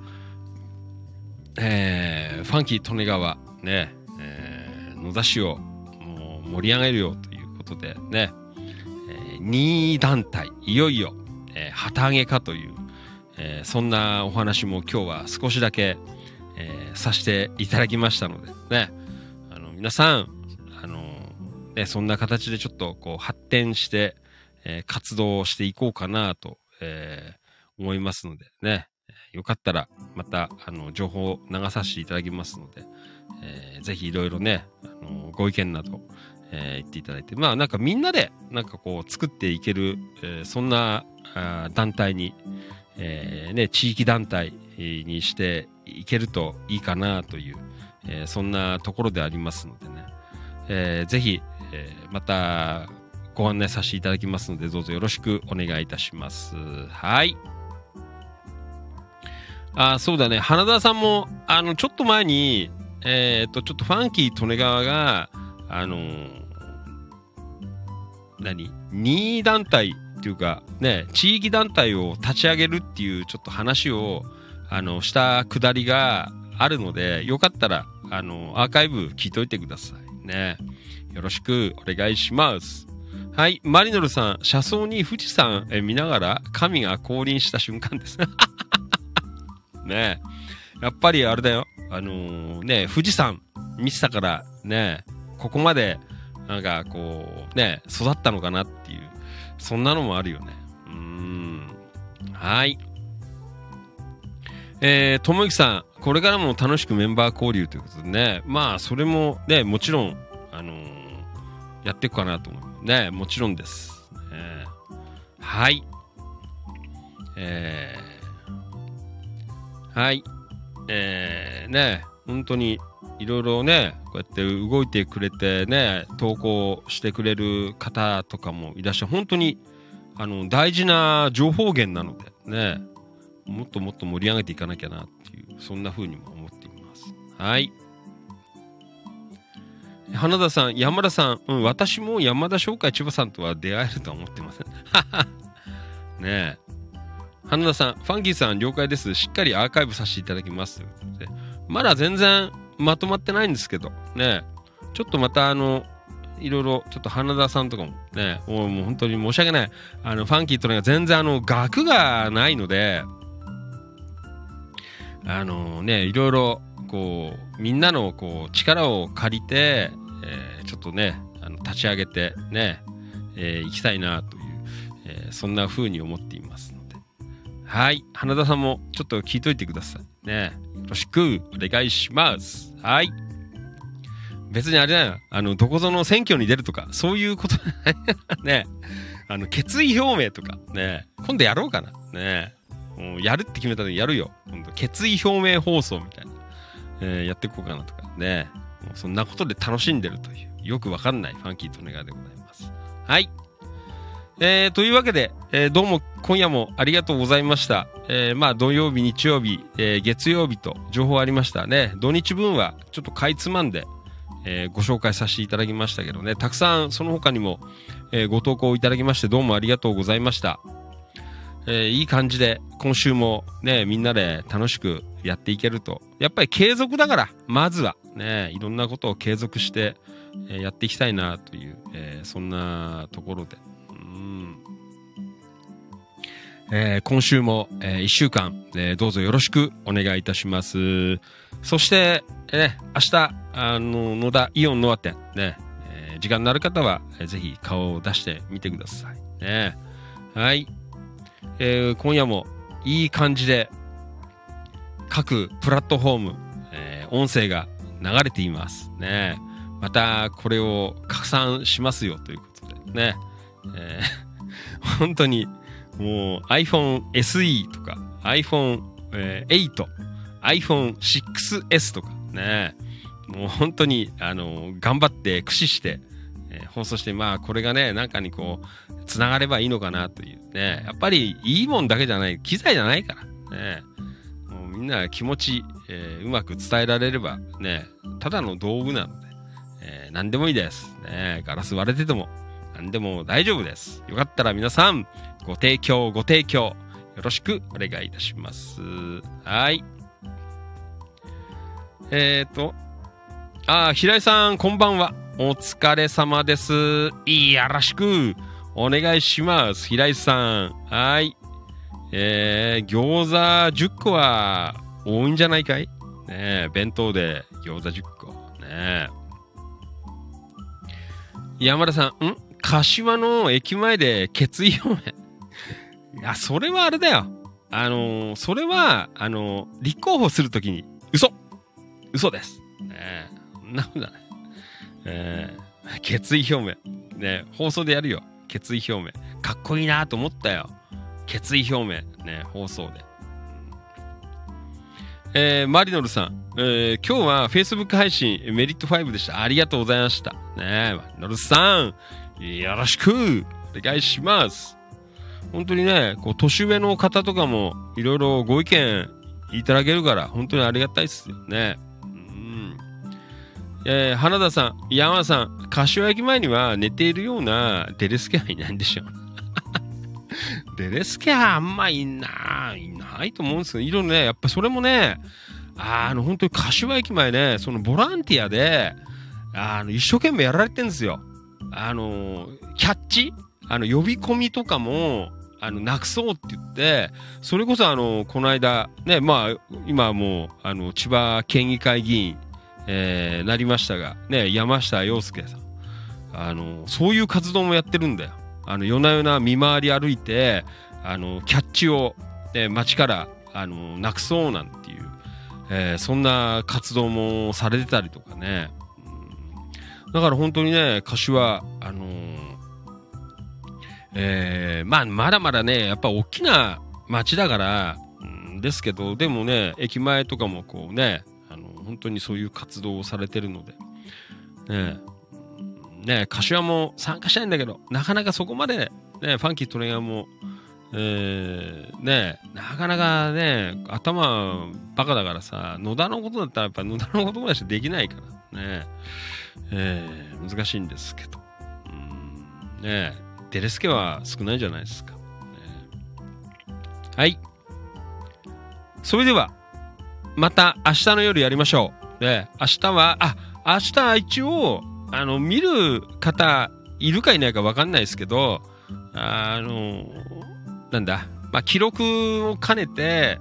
Speaker 2: えーファンキー利根川、ね、えー野田市をもう盛り上げるよということでね、えー、2団体、いよいよ、えー旗揚げかという、えーそんなお話も今日は少しだけ、えーさせていただきましたので、ね、あの、皆さん、ね、そんな形でちょっとこう発展して、えー活動していこうかなと、えー思いますのでね、よかったらまたあの情報を流させていただきますので、えーぜひいろいろね、あのご意見など、えー言っていただいて、まあなんかみんなでなんかこう作っていける、えーそんなあ団体に、えーね、地域団体にしていけるといいかなという、えーそんなところでありますのでね、えーぜひ、えーまたご案内させていただきますので、どうぞよろしくお願いいたします。はい。あ、そうだね。花田さんも、あの、ちょっと前に、えっ、と、ちょっとファンキー利根川が、あのー何？任意団体っていうか、ね、地域団体を立ち上げるっていうちょっと話を、あの、したくだりがあるので、よかったら、あの、アーカイブ聞いといてくださいね。よろしくお願いします。はい、マリノルさん、車窓に富士山え見ながら神が降臨した瞬間です。ねえ。やっぱりあれだよ。あのーね、富士山見てたから、ね、ここまで、なんかこう、ね、育ったのかなっていう、そんなのもあるよね。うーん。はい。えー、ともゆきさん、これからも楽しくメンバー交流ということでね、まあ、それもね、もちろん、あのーやっていくかなと思う。ね、もちろんです。えーはい。えーはい。えーね、本当にいろいろね、こうやって動いてくれてね、投稿してくれる方とかもいらっしゃる。本当に、あの、大事な情報源なのでね、もっともっと盛り上げていかなきゃなっていう、そんな風にも思っています。はい。花田さん、山田さん、うん、私も山田商会千葉さんとは出会えるとは思ってません。ねえ。花田さん、ファンキーさん了解です。しっかりアーカイブさせていただきます。まだ全然まとまってないんですけど、ねえ。ちょっとまたあの、いろいろ、ちょっと花田さんとかもね、もうもう本当に申し訳ない。あの、ファンキーとのが全然あの、額がないので、あのね、いろいろ、こう、みんなのこう力を借りて、えーちょっとね、あの立ち上げてね、えー行きたいなという、えーそんな風に思っていますので。はい。花田さんもちょっと聞いといてください。ね。よろしくお願いします。はい。別にあれだよ。あの、どこぞの選挙に出るとか、そういうこと。ね。あの、決意表明とか、ね。今度やろうかな。ね。もうやるって決めたのにやるよ。今度、決意表明放送みたいな。えーやっていこうかなとかね。もうそんなことで楽しんでるという、よくわかんないファンキーとネガでございます。はい。えー、というわけで、えーどうも今夜もありがとうございました。えーまあ土曜日、日曜日、えー月曜日と情報ありましたね。土日分はちょっとかいつまんで、えーご紹介させていただきましたけどね。たくさんその他にも、えーご投稿いただきましてどうもありがとうございました。えーいい感じで今週もね、みんなで楽しくやっていけると。やっぱり継続だから、まずはね、いろんなことを継続して、えーやっていきたいなという、えーそんなところで。うんえー今週も、え1週間、えどうぞよろしくお願いいたします。そして、え明日、あの、野田イオンノア店、ね、え時間のある方は、えーぜひ顔を出してみてください。ね。はい。えー今夜もいい感じで、各プラットフォーム、えー音声が流れています。ね。また、これを拡散しますよということで、ね。えー 本当に、もう iPhone SE とか iphone え8 iPhone 6s とかね、もう本当に、あの、頑張って駆使して、えー放送して、まあこれがね、なんかにこう、つながればいいのかなというね、やっぱりいいもんだけじゃない、機材じゃないから、ね、もうみんな気持ち、えーうまく伝えられれば、ね、ただの道具なので、えー何でもいいです。ね、ガラス割れてても、何でも大丈夫です。よかったら皆さん、ご提供、ご提供、よろしくお願いいたします。はい。えーと、あー、平井さん、こんばんは。お疲れ様です。よろしくお願いします。平井さん。はい。えー、餃子10個は多いんじゃないかい？ねえ、弁当で餃子10個。ねえ。山田さん、ん？柏の駅前で決意表明。いや、それはあれだよ。あのーそれは、あのー立候補するときに、嘘嘘です。ねえ、そんなことだね。え決意表明。ね放送でやるよ。決意表明。かっこいいなと思ったよ。決意表明。ね放送で。えーマリノルさん、えー今日は Facebook 配信メリット5でした。ありがとうございました。ね、マリノルさん、よろしくお願いします。本当にね、こう、年上の方とかもいろいろご意見いただけるから、本当にありがたいですよね。うん。えー花田さん、山さん、柏駅前には寝ているようなデレスケはいないんでしょう。デレスケはあんまいない、いないと思うんですけど、いろいろね、やっぱそれもね、あの、本当に柏駅前ね、そのボランティアで、あの、一生懸命やられてるんですよ。あの、キャッチあの、呼び込みとかも、あの、なくそうって言って、それこそあの、この間、ね、まあ、今もう、あの、千葉県議会議員、えーなりましたが、ね、山下洋介さん。あの、そういう活動もやってるんだよ。あの、夜な夜な見回り歩いて、あの、キャッチを、ね、街から、あの、なくそうなんていう、えーそんな活動もされてたりとかね。だから本当にね、柏、あのーえーまあ、まだまだね、やっぱ大きな街だから、うんですけど、でもね、駅前とかもこうね、本当にそういう活動をされてるので、ね、うんね、柏も参加したいんだけど、なかなかそこまで、ね、ファンキートレガーも、えーね、なかなかね、頭バカだからさ、野田のことだったらやっぱ野田のことぐらいしかできないからね、えー難しいんですけど。うんねデレスケは少ないじゃないですか。ねはい。それでは、また明日の夜やりましょう。で、明日は、あ、明日一応、あの、見る方いるかいないかわかんないですけど、あの、なんだ、まあ、記録を兼ねて、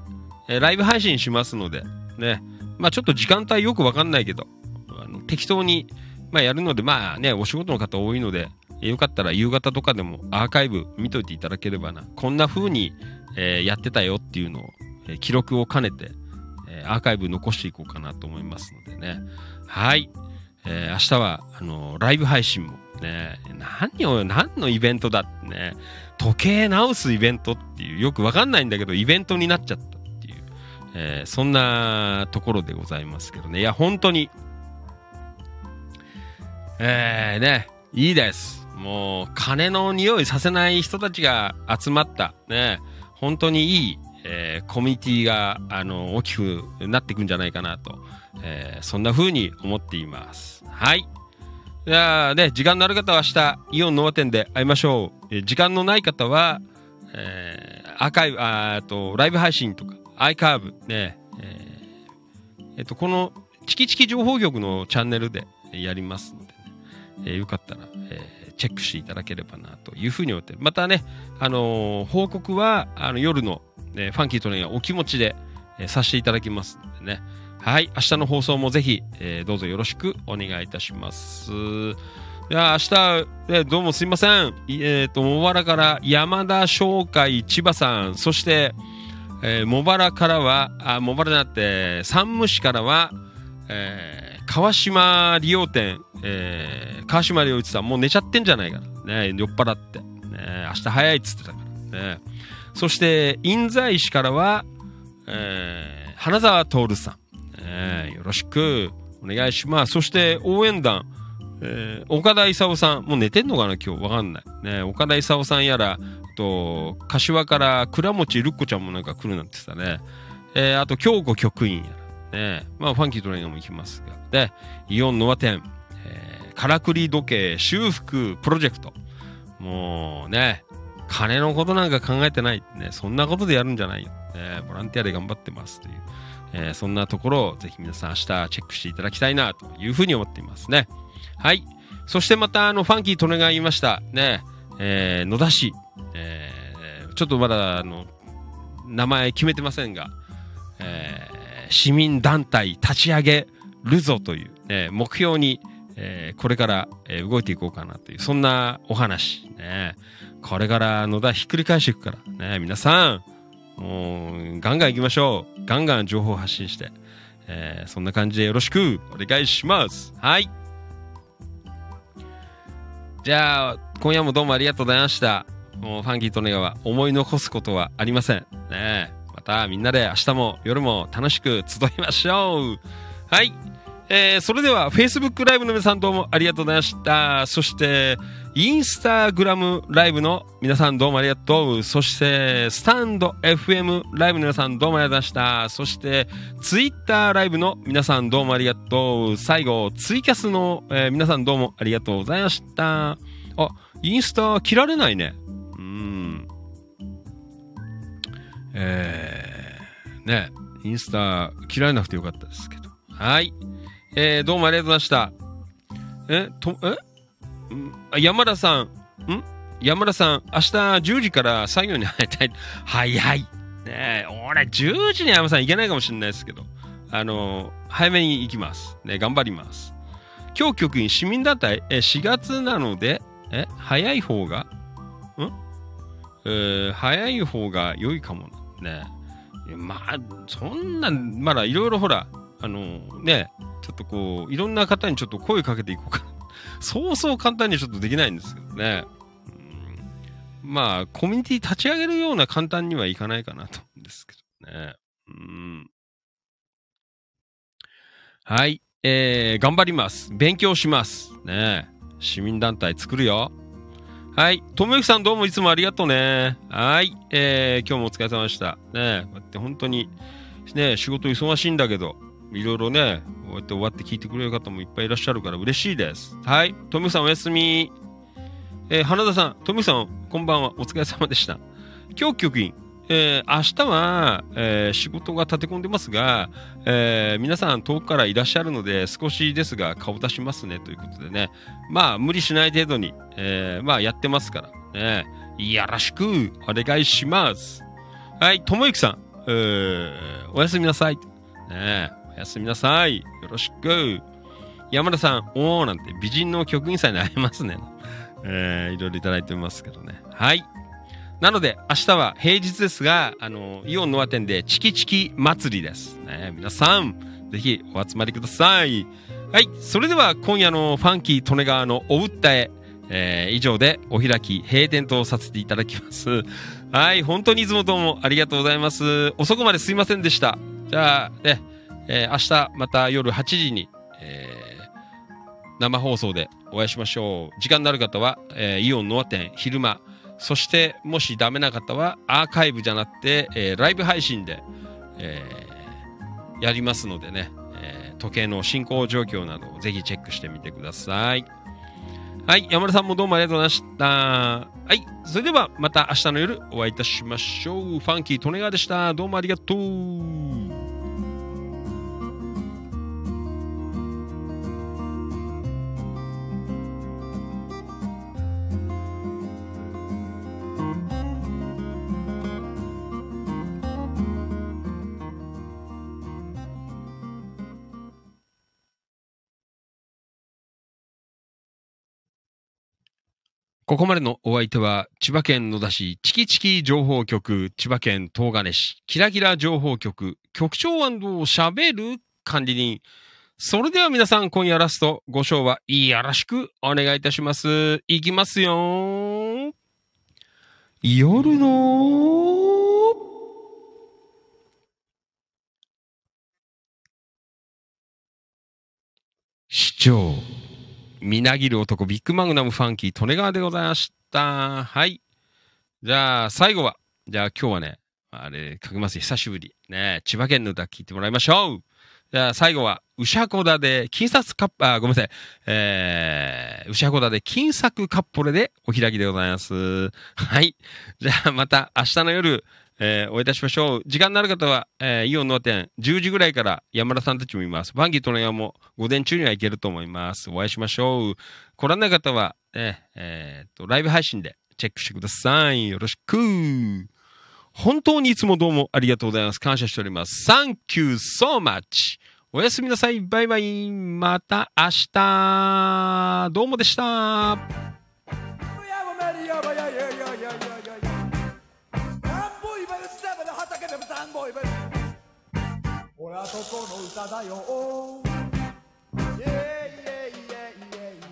Speaker 2: ライブ配信しますので、ね、まあ、ちょっと時間帯よくわかんないけど、あの適当に、まあ、やるので、まあね、お仕事の方多いので、よかったら夕方とかでもアーカイブ見といていただければな。こんな風に、えーやってたよっていうのを、記録を兼ねて、ーアーカイブ残していこうかなと思いますのでね。はい。えー明日は、あのーライブ配信もね、何を、何のイベントだってね、時計直すイベントっていう、よくわかんないんだけど、イベントになっちゃったっていう、えーそんなところでございますけどね。いや、本当に、えー、ね、いいです。もう、金の匂いさせない人たちが集まった、ね、本当にいい、えーコミュニティが、あの、大きくなっていくんじゃないかなと、えーそんな風に思っています。はい。じゃあね、時間のある方は明日、イオンノア店で会いましょう。えー時間のない方は、えーアーカイブ、あと、ライブ配信とか、アイカーブ、ね、えーえっと、この、チキチキ情報局のチャンネルでやりますのでね、えーよかったら、えーチェックしていただければなというふうに思ってまたね、あのー報告は、あの、夜の、ね、ファンキートレインお気持ちで、えーさせていただきますのでね。はい。明日の放送もぜひ、えーどうぞよろしくお願いいたします。いや、明日、えどうもすいません。えっ、と、茂原から山田商会千葉さん、そして、えー茂原からは、あ、茂原じゃなくて、山武市からは、えー川島理容店、えー川島良一さん、もう寝ちゃってんじゃないかな。ね、酔っ払って。ね、明日早いっつってたから。ね。そして、印西市からは、えー花沢徹さん、ね。よろしくお願いします。そして、応援団、えー岡田勲さん、もう寝てんのかな今日？わかんない。ね、岡田勲さんやら、と、柏から倉持るっこちゃんもなんか来るなんて言ったね。えーあと、京子局員やら。ね、まあ、ファンキートレインも行きますが。で、イオンノア店、えー、からくり時計修復プロジェクト。もうね、金のことなんか考えてない。ね、そんなことでやるんじゃないよ。ね、ボランティアで頑張ってますという。えーそんなところをぜひ皆さん明日チェックしていただきたいなというふうに思っていますね。はい。そしてまた、あの、ファンキートネが言いました。ね、えー野田市、えーちょっとまだ、あの、名前決めてませんが、えー市民団体立ち上げるぞという、ね目標に、えーこれから、動いていこうかなという、そんなお話。ね、これから野田ひっくり返していくから、ね、皆さん、もう、ガンガン行きましょう。ガンガン情報発信して。えーそんな感じでよろしくお願いします。はい。じゃあ、今夜もどうもありがとうございました。もうファンキーとネガは思い残すことはありません。ねまたみんなで明日も夜も楽しく集いましょう。はい。えーそれでは Facebook ライブの皆さんどうもありがとうございました。そして、インスタグラムライブの皆さんどうもありがとう。そして、スタンド FM ライブの皆さんどうもありがとうございました。そして、ツイッターライブの皆さんどうもありがとう。最後、ツイキャスの、えー皆さんどうもありがとうございました。あ、インスタ切られないね。うん。えー、ね、インスタ切られなくてよかったですけど。はい。えー、どうもありがとうございました。え、と、え？山田さん、ん？山田さん、明日10時から作業に入りたい。早い。ねえ、俺、10時に山田さん行けないかもしれないですけど、あの早めに行きます。ね、頑張ります。今日局員市民団体、え、4月なので、え、早い方が、ん？えー早い方が良いかも。ねまあ、そんな、まだいろいろほら、あのね、ちょっとこう、いろんな方にちょっと声かけていこうかな。そうそう簡単にちょっとできないんですけどね。うんまあ、コミュニティ立ち上げるような簡単にはいかないかなと思うんですけどね。うん。はい。えー、頑張ります。勉強します。ね市民団体作るよ。はい。ともゆきさんどうもいつもありがとうね。はい。えー、今日もお疲れ様でした。ねこうやって本当に、ね仕事忙しいんだけど、いろいろね、こうやって終わって聞いてくれる方もいっぱいいらっしゃるから嬉しいです。はい。ともゆきさんおやすみ。えー花田さん、ともゆきさん、こんばんは。お疲れ様でした。今日局員、えー明日は、えー仕事が立て込んでますが、えー皆さん遠くからいらっしゃるので少しですが顔出しますねということでねまあ無理しない程度に、えまあやってますからねよろしくお願いしますはいともゆきさん、えおやすみなさいねおやすみなさいよろしく山田さんおーなんて美人の局員さんに会えますね えーいろいろいただいてますけどねはいなので、明日は平日ですが、あの、イオンノア店でチキチキ祭りです。ね、皆さん、ぜひお集まりください。はい。それでは今夜のファンキー利根川のお訴え、えー以上でお開き、閉店とさせていただきます。はい。本当にいつもどうもありがとうございます。遅くまですいませんでした。じゃあ、ね、えー明日また夜8時に、えー生放送でお会いしましょう。時間のある方は、えーイオンノア店昼間、そしてもしダメな方はアーカイブじゃなくて、えーライブ配信で、えーやりますのでね、えー時計の進行状況などをぜひチェックしてみてください。はい、山田さんもどうもありがとうございました。はい、それではまた明日の夜お会いいたしましょう。ファンキー・利根川でした。どうもありがとう。ここまでのお相手は、千葉県野田市チキチキ情報局、千葉県東金市、キラキラ情報局、局長喋る管理人。それでは皆さん、今夜ラスト、ご賞はよろしくお願いいたします。いきますよ。夜の市長。みなぎる男、ビッグマグナムファンキー、利根川でございました。はい。じゃあ、最後は、じゃあ今日はね、あれ、かけます久しぶり。ね、千葉県の歌聞いてもらいましょう。じゃあ、最後は、牛箱田で、金札カップ、あ、ごめんなさい。えー、牛箱田で金作カッポレでお開きでございます。はい。じゃあ、また明日の夜、えーお会いいたしましょう。時間のある方は、えーイオンの店、10時ぐらいから山田さんたちもいます。バンギーとの山も午前中には行けると思います。お会いしましょう。来らない方は、えーえーっと、ライブ配信でチェックしてください。よろしく。本当にいつもどうもありがとうございます。感謝しております。Thank you so much. おやすみなさい。バイバイ。また明日。どうもでした。
Speaker 3: 俺はとこの歌だよ。イエイエイエイエイエイ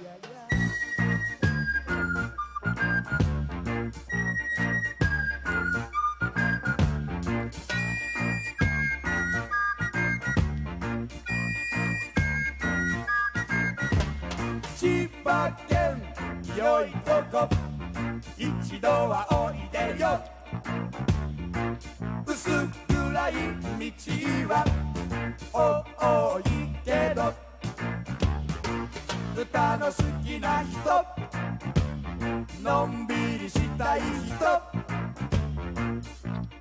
Speaker 3: 千葉県よいとこ。一度はおいでよ。は。多いけど。歌の好きな人。のんびりしたい人。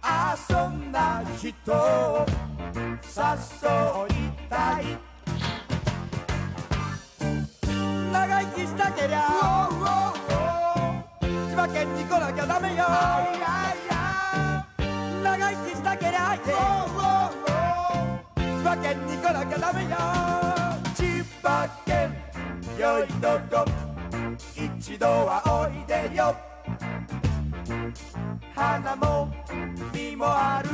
Speaker 3: 遊んだ人。を誘いたい長生きしたけりゃ。千葉県に来なきゃダメよ長生きしたけりゃいけ千葉県に来なきゃダメよ千葉県よいとこ一度はおいでよ。花も実もある。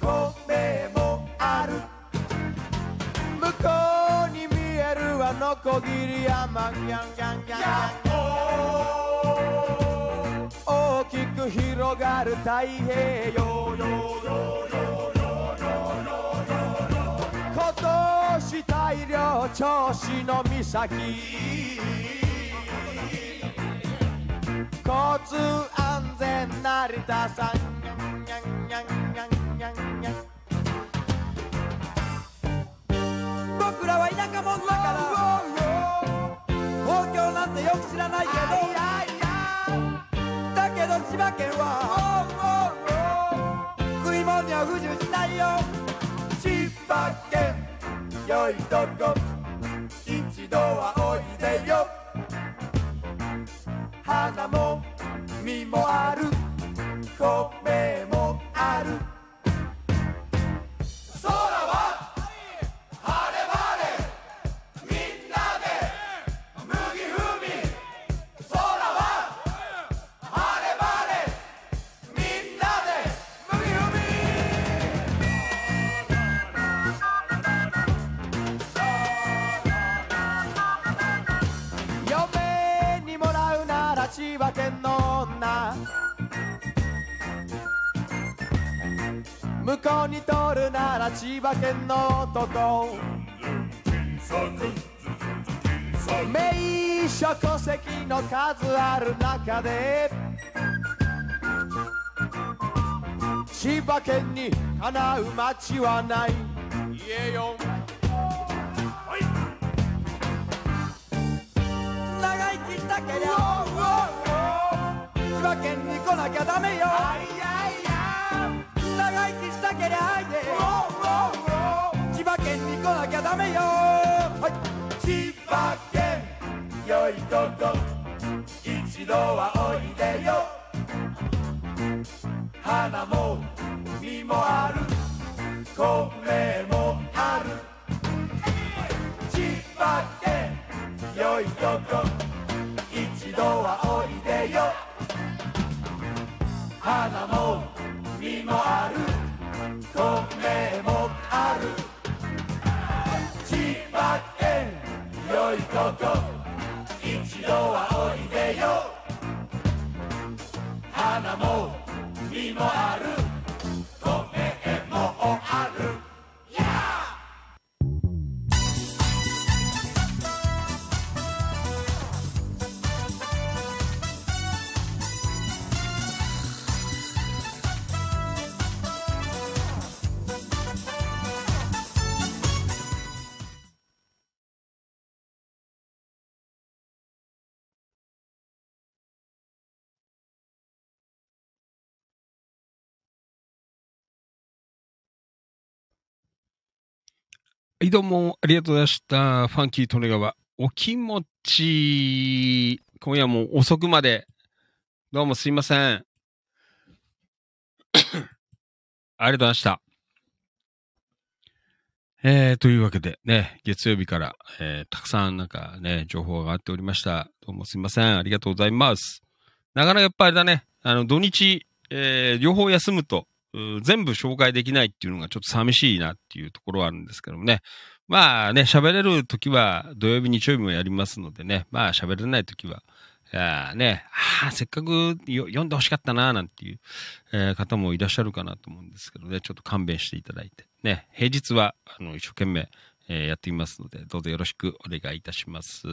Speaker 3: 米もある。向こうに見えるあの小霧山ギャンギャンギャンギャン大きく広がる太平洋今年大量銚子の岬。交通安全成田さん僕らは田舎者だから。東京なんてよく知らないけど。だけど千葉県は食い物には不自由しないよ。千葉県よいとこ一度はおいでよ。花も実もある。米もある。空向こうに通るなら千葉県の男名所戸籍の数ある中で千葉県にかなう街はない言えよ長生きしたけりゃ千葉県に来なきゃダメよ。長生きしたけりゃ千葉県に来なきゃダメよ、はい、千葉県よいとこ一度はおいでよ。花も海もある。米もある。千葉県よいとこ一度はおいでよ。花も海もある。米もある。千葉県よいと。こ一度はおいでよ。花も実もある。米もある。
Speaker 2: はい、どうも、ありがとうございました。ファンキー利根川、お気持ち、今夜も遅くまで、どうもすいません。ありがとうございました。えー、というわけでね、月曜日から、えーたくさんなんかね、情報が上がっておりました。どうもすいません。ありがとうございます。なかなかやっぱりあれだね、あの、土日、えー両方休むと、全部紹介できないっていうのがちょっと寂しいなっていうところはあるんですけどもね。まあね、喋れるときは土曜日、日曜日もやりますのでね、まあ喋れないときは、いやーね、ああ、せっかく読んでほしかったな、なんていう、えー方もいらっしゃるかなと思うんですけどね、ちょっと勘弁していただいて。ね、平日は、あの、一生懸命、えーやっていますので、どうぞよろしくお願いいたします。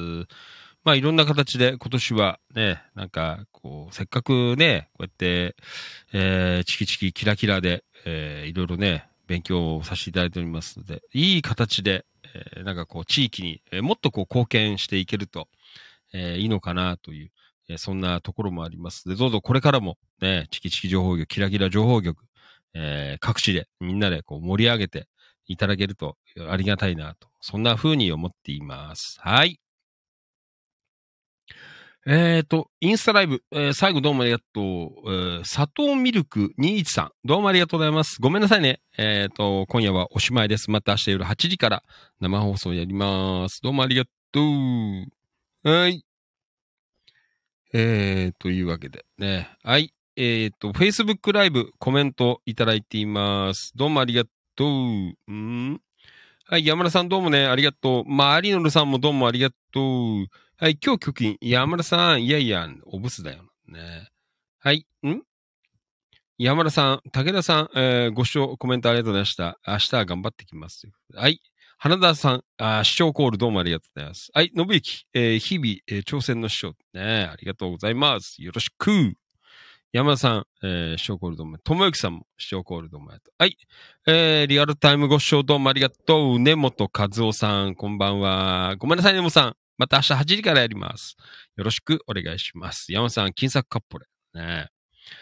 Speaker 2: まあいろんな形で今年はね、なんか、こう、せっかくね、こうやって、えーチキチキキラキラで、えーいろいろね、勉強をさせていただいておりますので、いい形で、えーなんかこう、地域に、えーもっとこう、貢献していけると、えーいいのかなという、えーそんなところもありますで、どうぞこれからも、ね、チキチキ情報局、キラキラ情報局、えー各地でみんなでこう盛り上げていただけるとありがたいなと、そんな風に思っています。はい。えっ、と、インスタライブ、えー最後どうもありがとう。えー砂糖ミルク21さん、どうもありがとうございます。ごめんなさいね。えっ、と、今夜はおしまいです。また明日夜8時から生放送やります。どうもありがとう。はい。えー、というわけでね。はい。えっ、と、Facebook ライブコメントいただいています。どうもありがとう。うんはい、山田さんどうもね、ありがとう。まあ、アリノルさんもどうもありがとう。はい、今日局員、山田さん、いやいや、おブスだよ。ね。はい、ん？山田さん、武田さん、えーご視聴、コメントありがとうございました。明日は頑張ってきます。はい。花田さん、あ視聴コールどうもありがとうございます。はい、信之、えー日々、えー挑戦の視聴、ね、ありがとうございます。よろしく。山田さん、えー視聴コールどうも。ともゆきさんも視聴コールどうもありがとう。はい。えー、リアルタイムご視聴どうもありがとう。根本和夫さん、こんばんは。ごめんなさい、根本さん。また明日8時からやります。よろしくお願いします。山さん、金作カッポレ。ね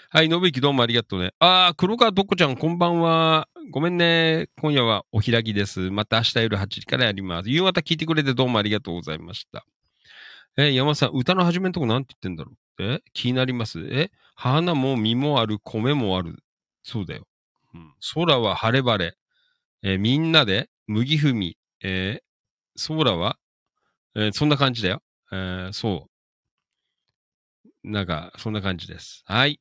Speaker 2: はい、信之どうもありがとうね。あー、黒川どっこちゃん、こんばんは。ごめんね。今夜はお開きです。また明日夜8時からやります。夕方聞いてくれてどうもありがとうございました。え山さん、歌の始めのとこなんて言ってんだろうえ気になります？え花も実もある、米もある。そうだよ。うん、空は晴れ晴れ。えーみんなで麦踏み。えー空は、えーそんな感じだよ。えーそう。なんか、そんな感じです。はい。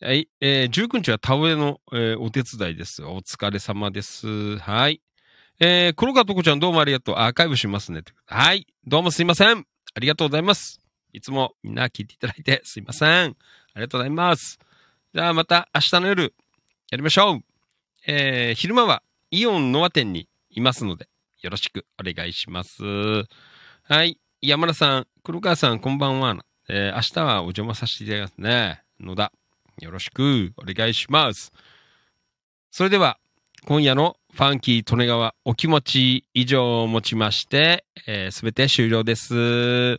Speaker 2: はい。えー、19日は田植えの、えーお手伝いです。お疲れ様です。はい。えー、黒川とこちゃんどうもありがとう。アーカイブしますね。はい。どうもすいません。ありがとうございます。いつもみんな聞いていただいてすいません。ありがとうございます。じゃあまた明日の夜やりましょう。えー、昼間はイオンノア店にいますので、よろしくお願いします。はい。山田さん、黒川さん、こんばんは。えー明日はお邪魔させていただきますね。野田、よろしくお願いします。それでは、今夜のファンキー利根川お気持ち以上をもちまして、す、えー、べ、て終了です。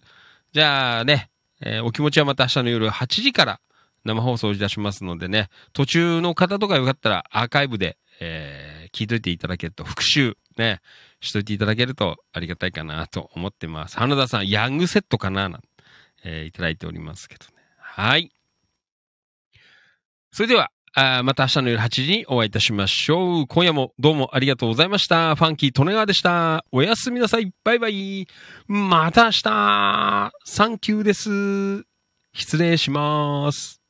Speaker 2: じゃあね、えーお気持ちはまた明日の夜8時から生放送をいたしますのでね、途中の方とかよかったらアーカイブで、えー聞いといていただけると、復習ね、しといていただけるとありがたいかなと思ってます。花田さん、ヤングセットかななんえーいただいておりますけどね。はい。それでは、あまた明日の夜8時にお会いいたしましょう。今夜もどうもありがとうございました。ファンキー・利根川でした。おやすみなさい。バイバイ。また明日。サンキューです。失礼します。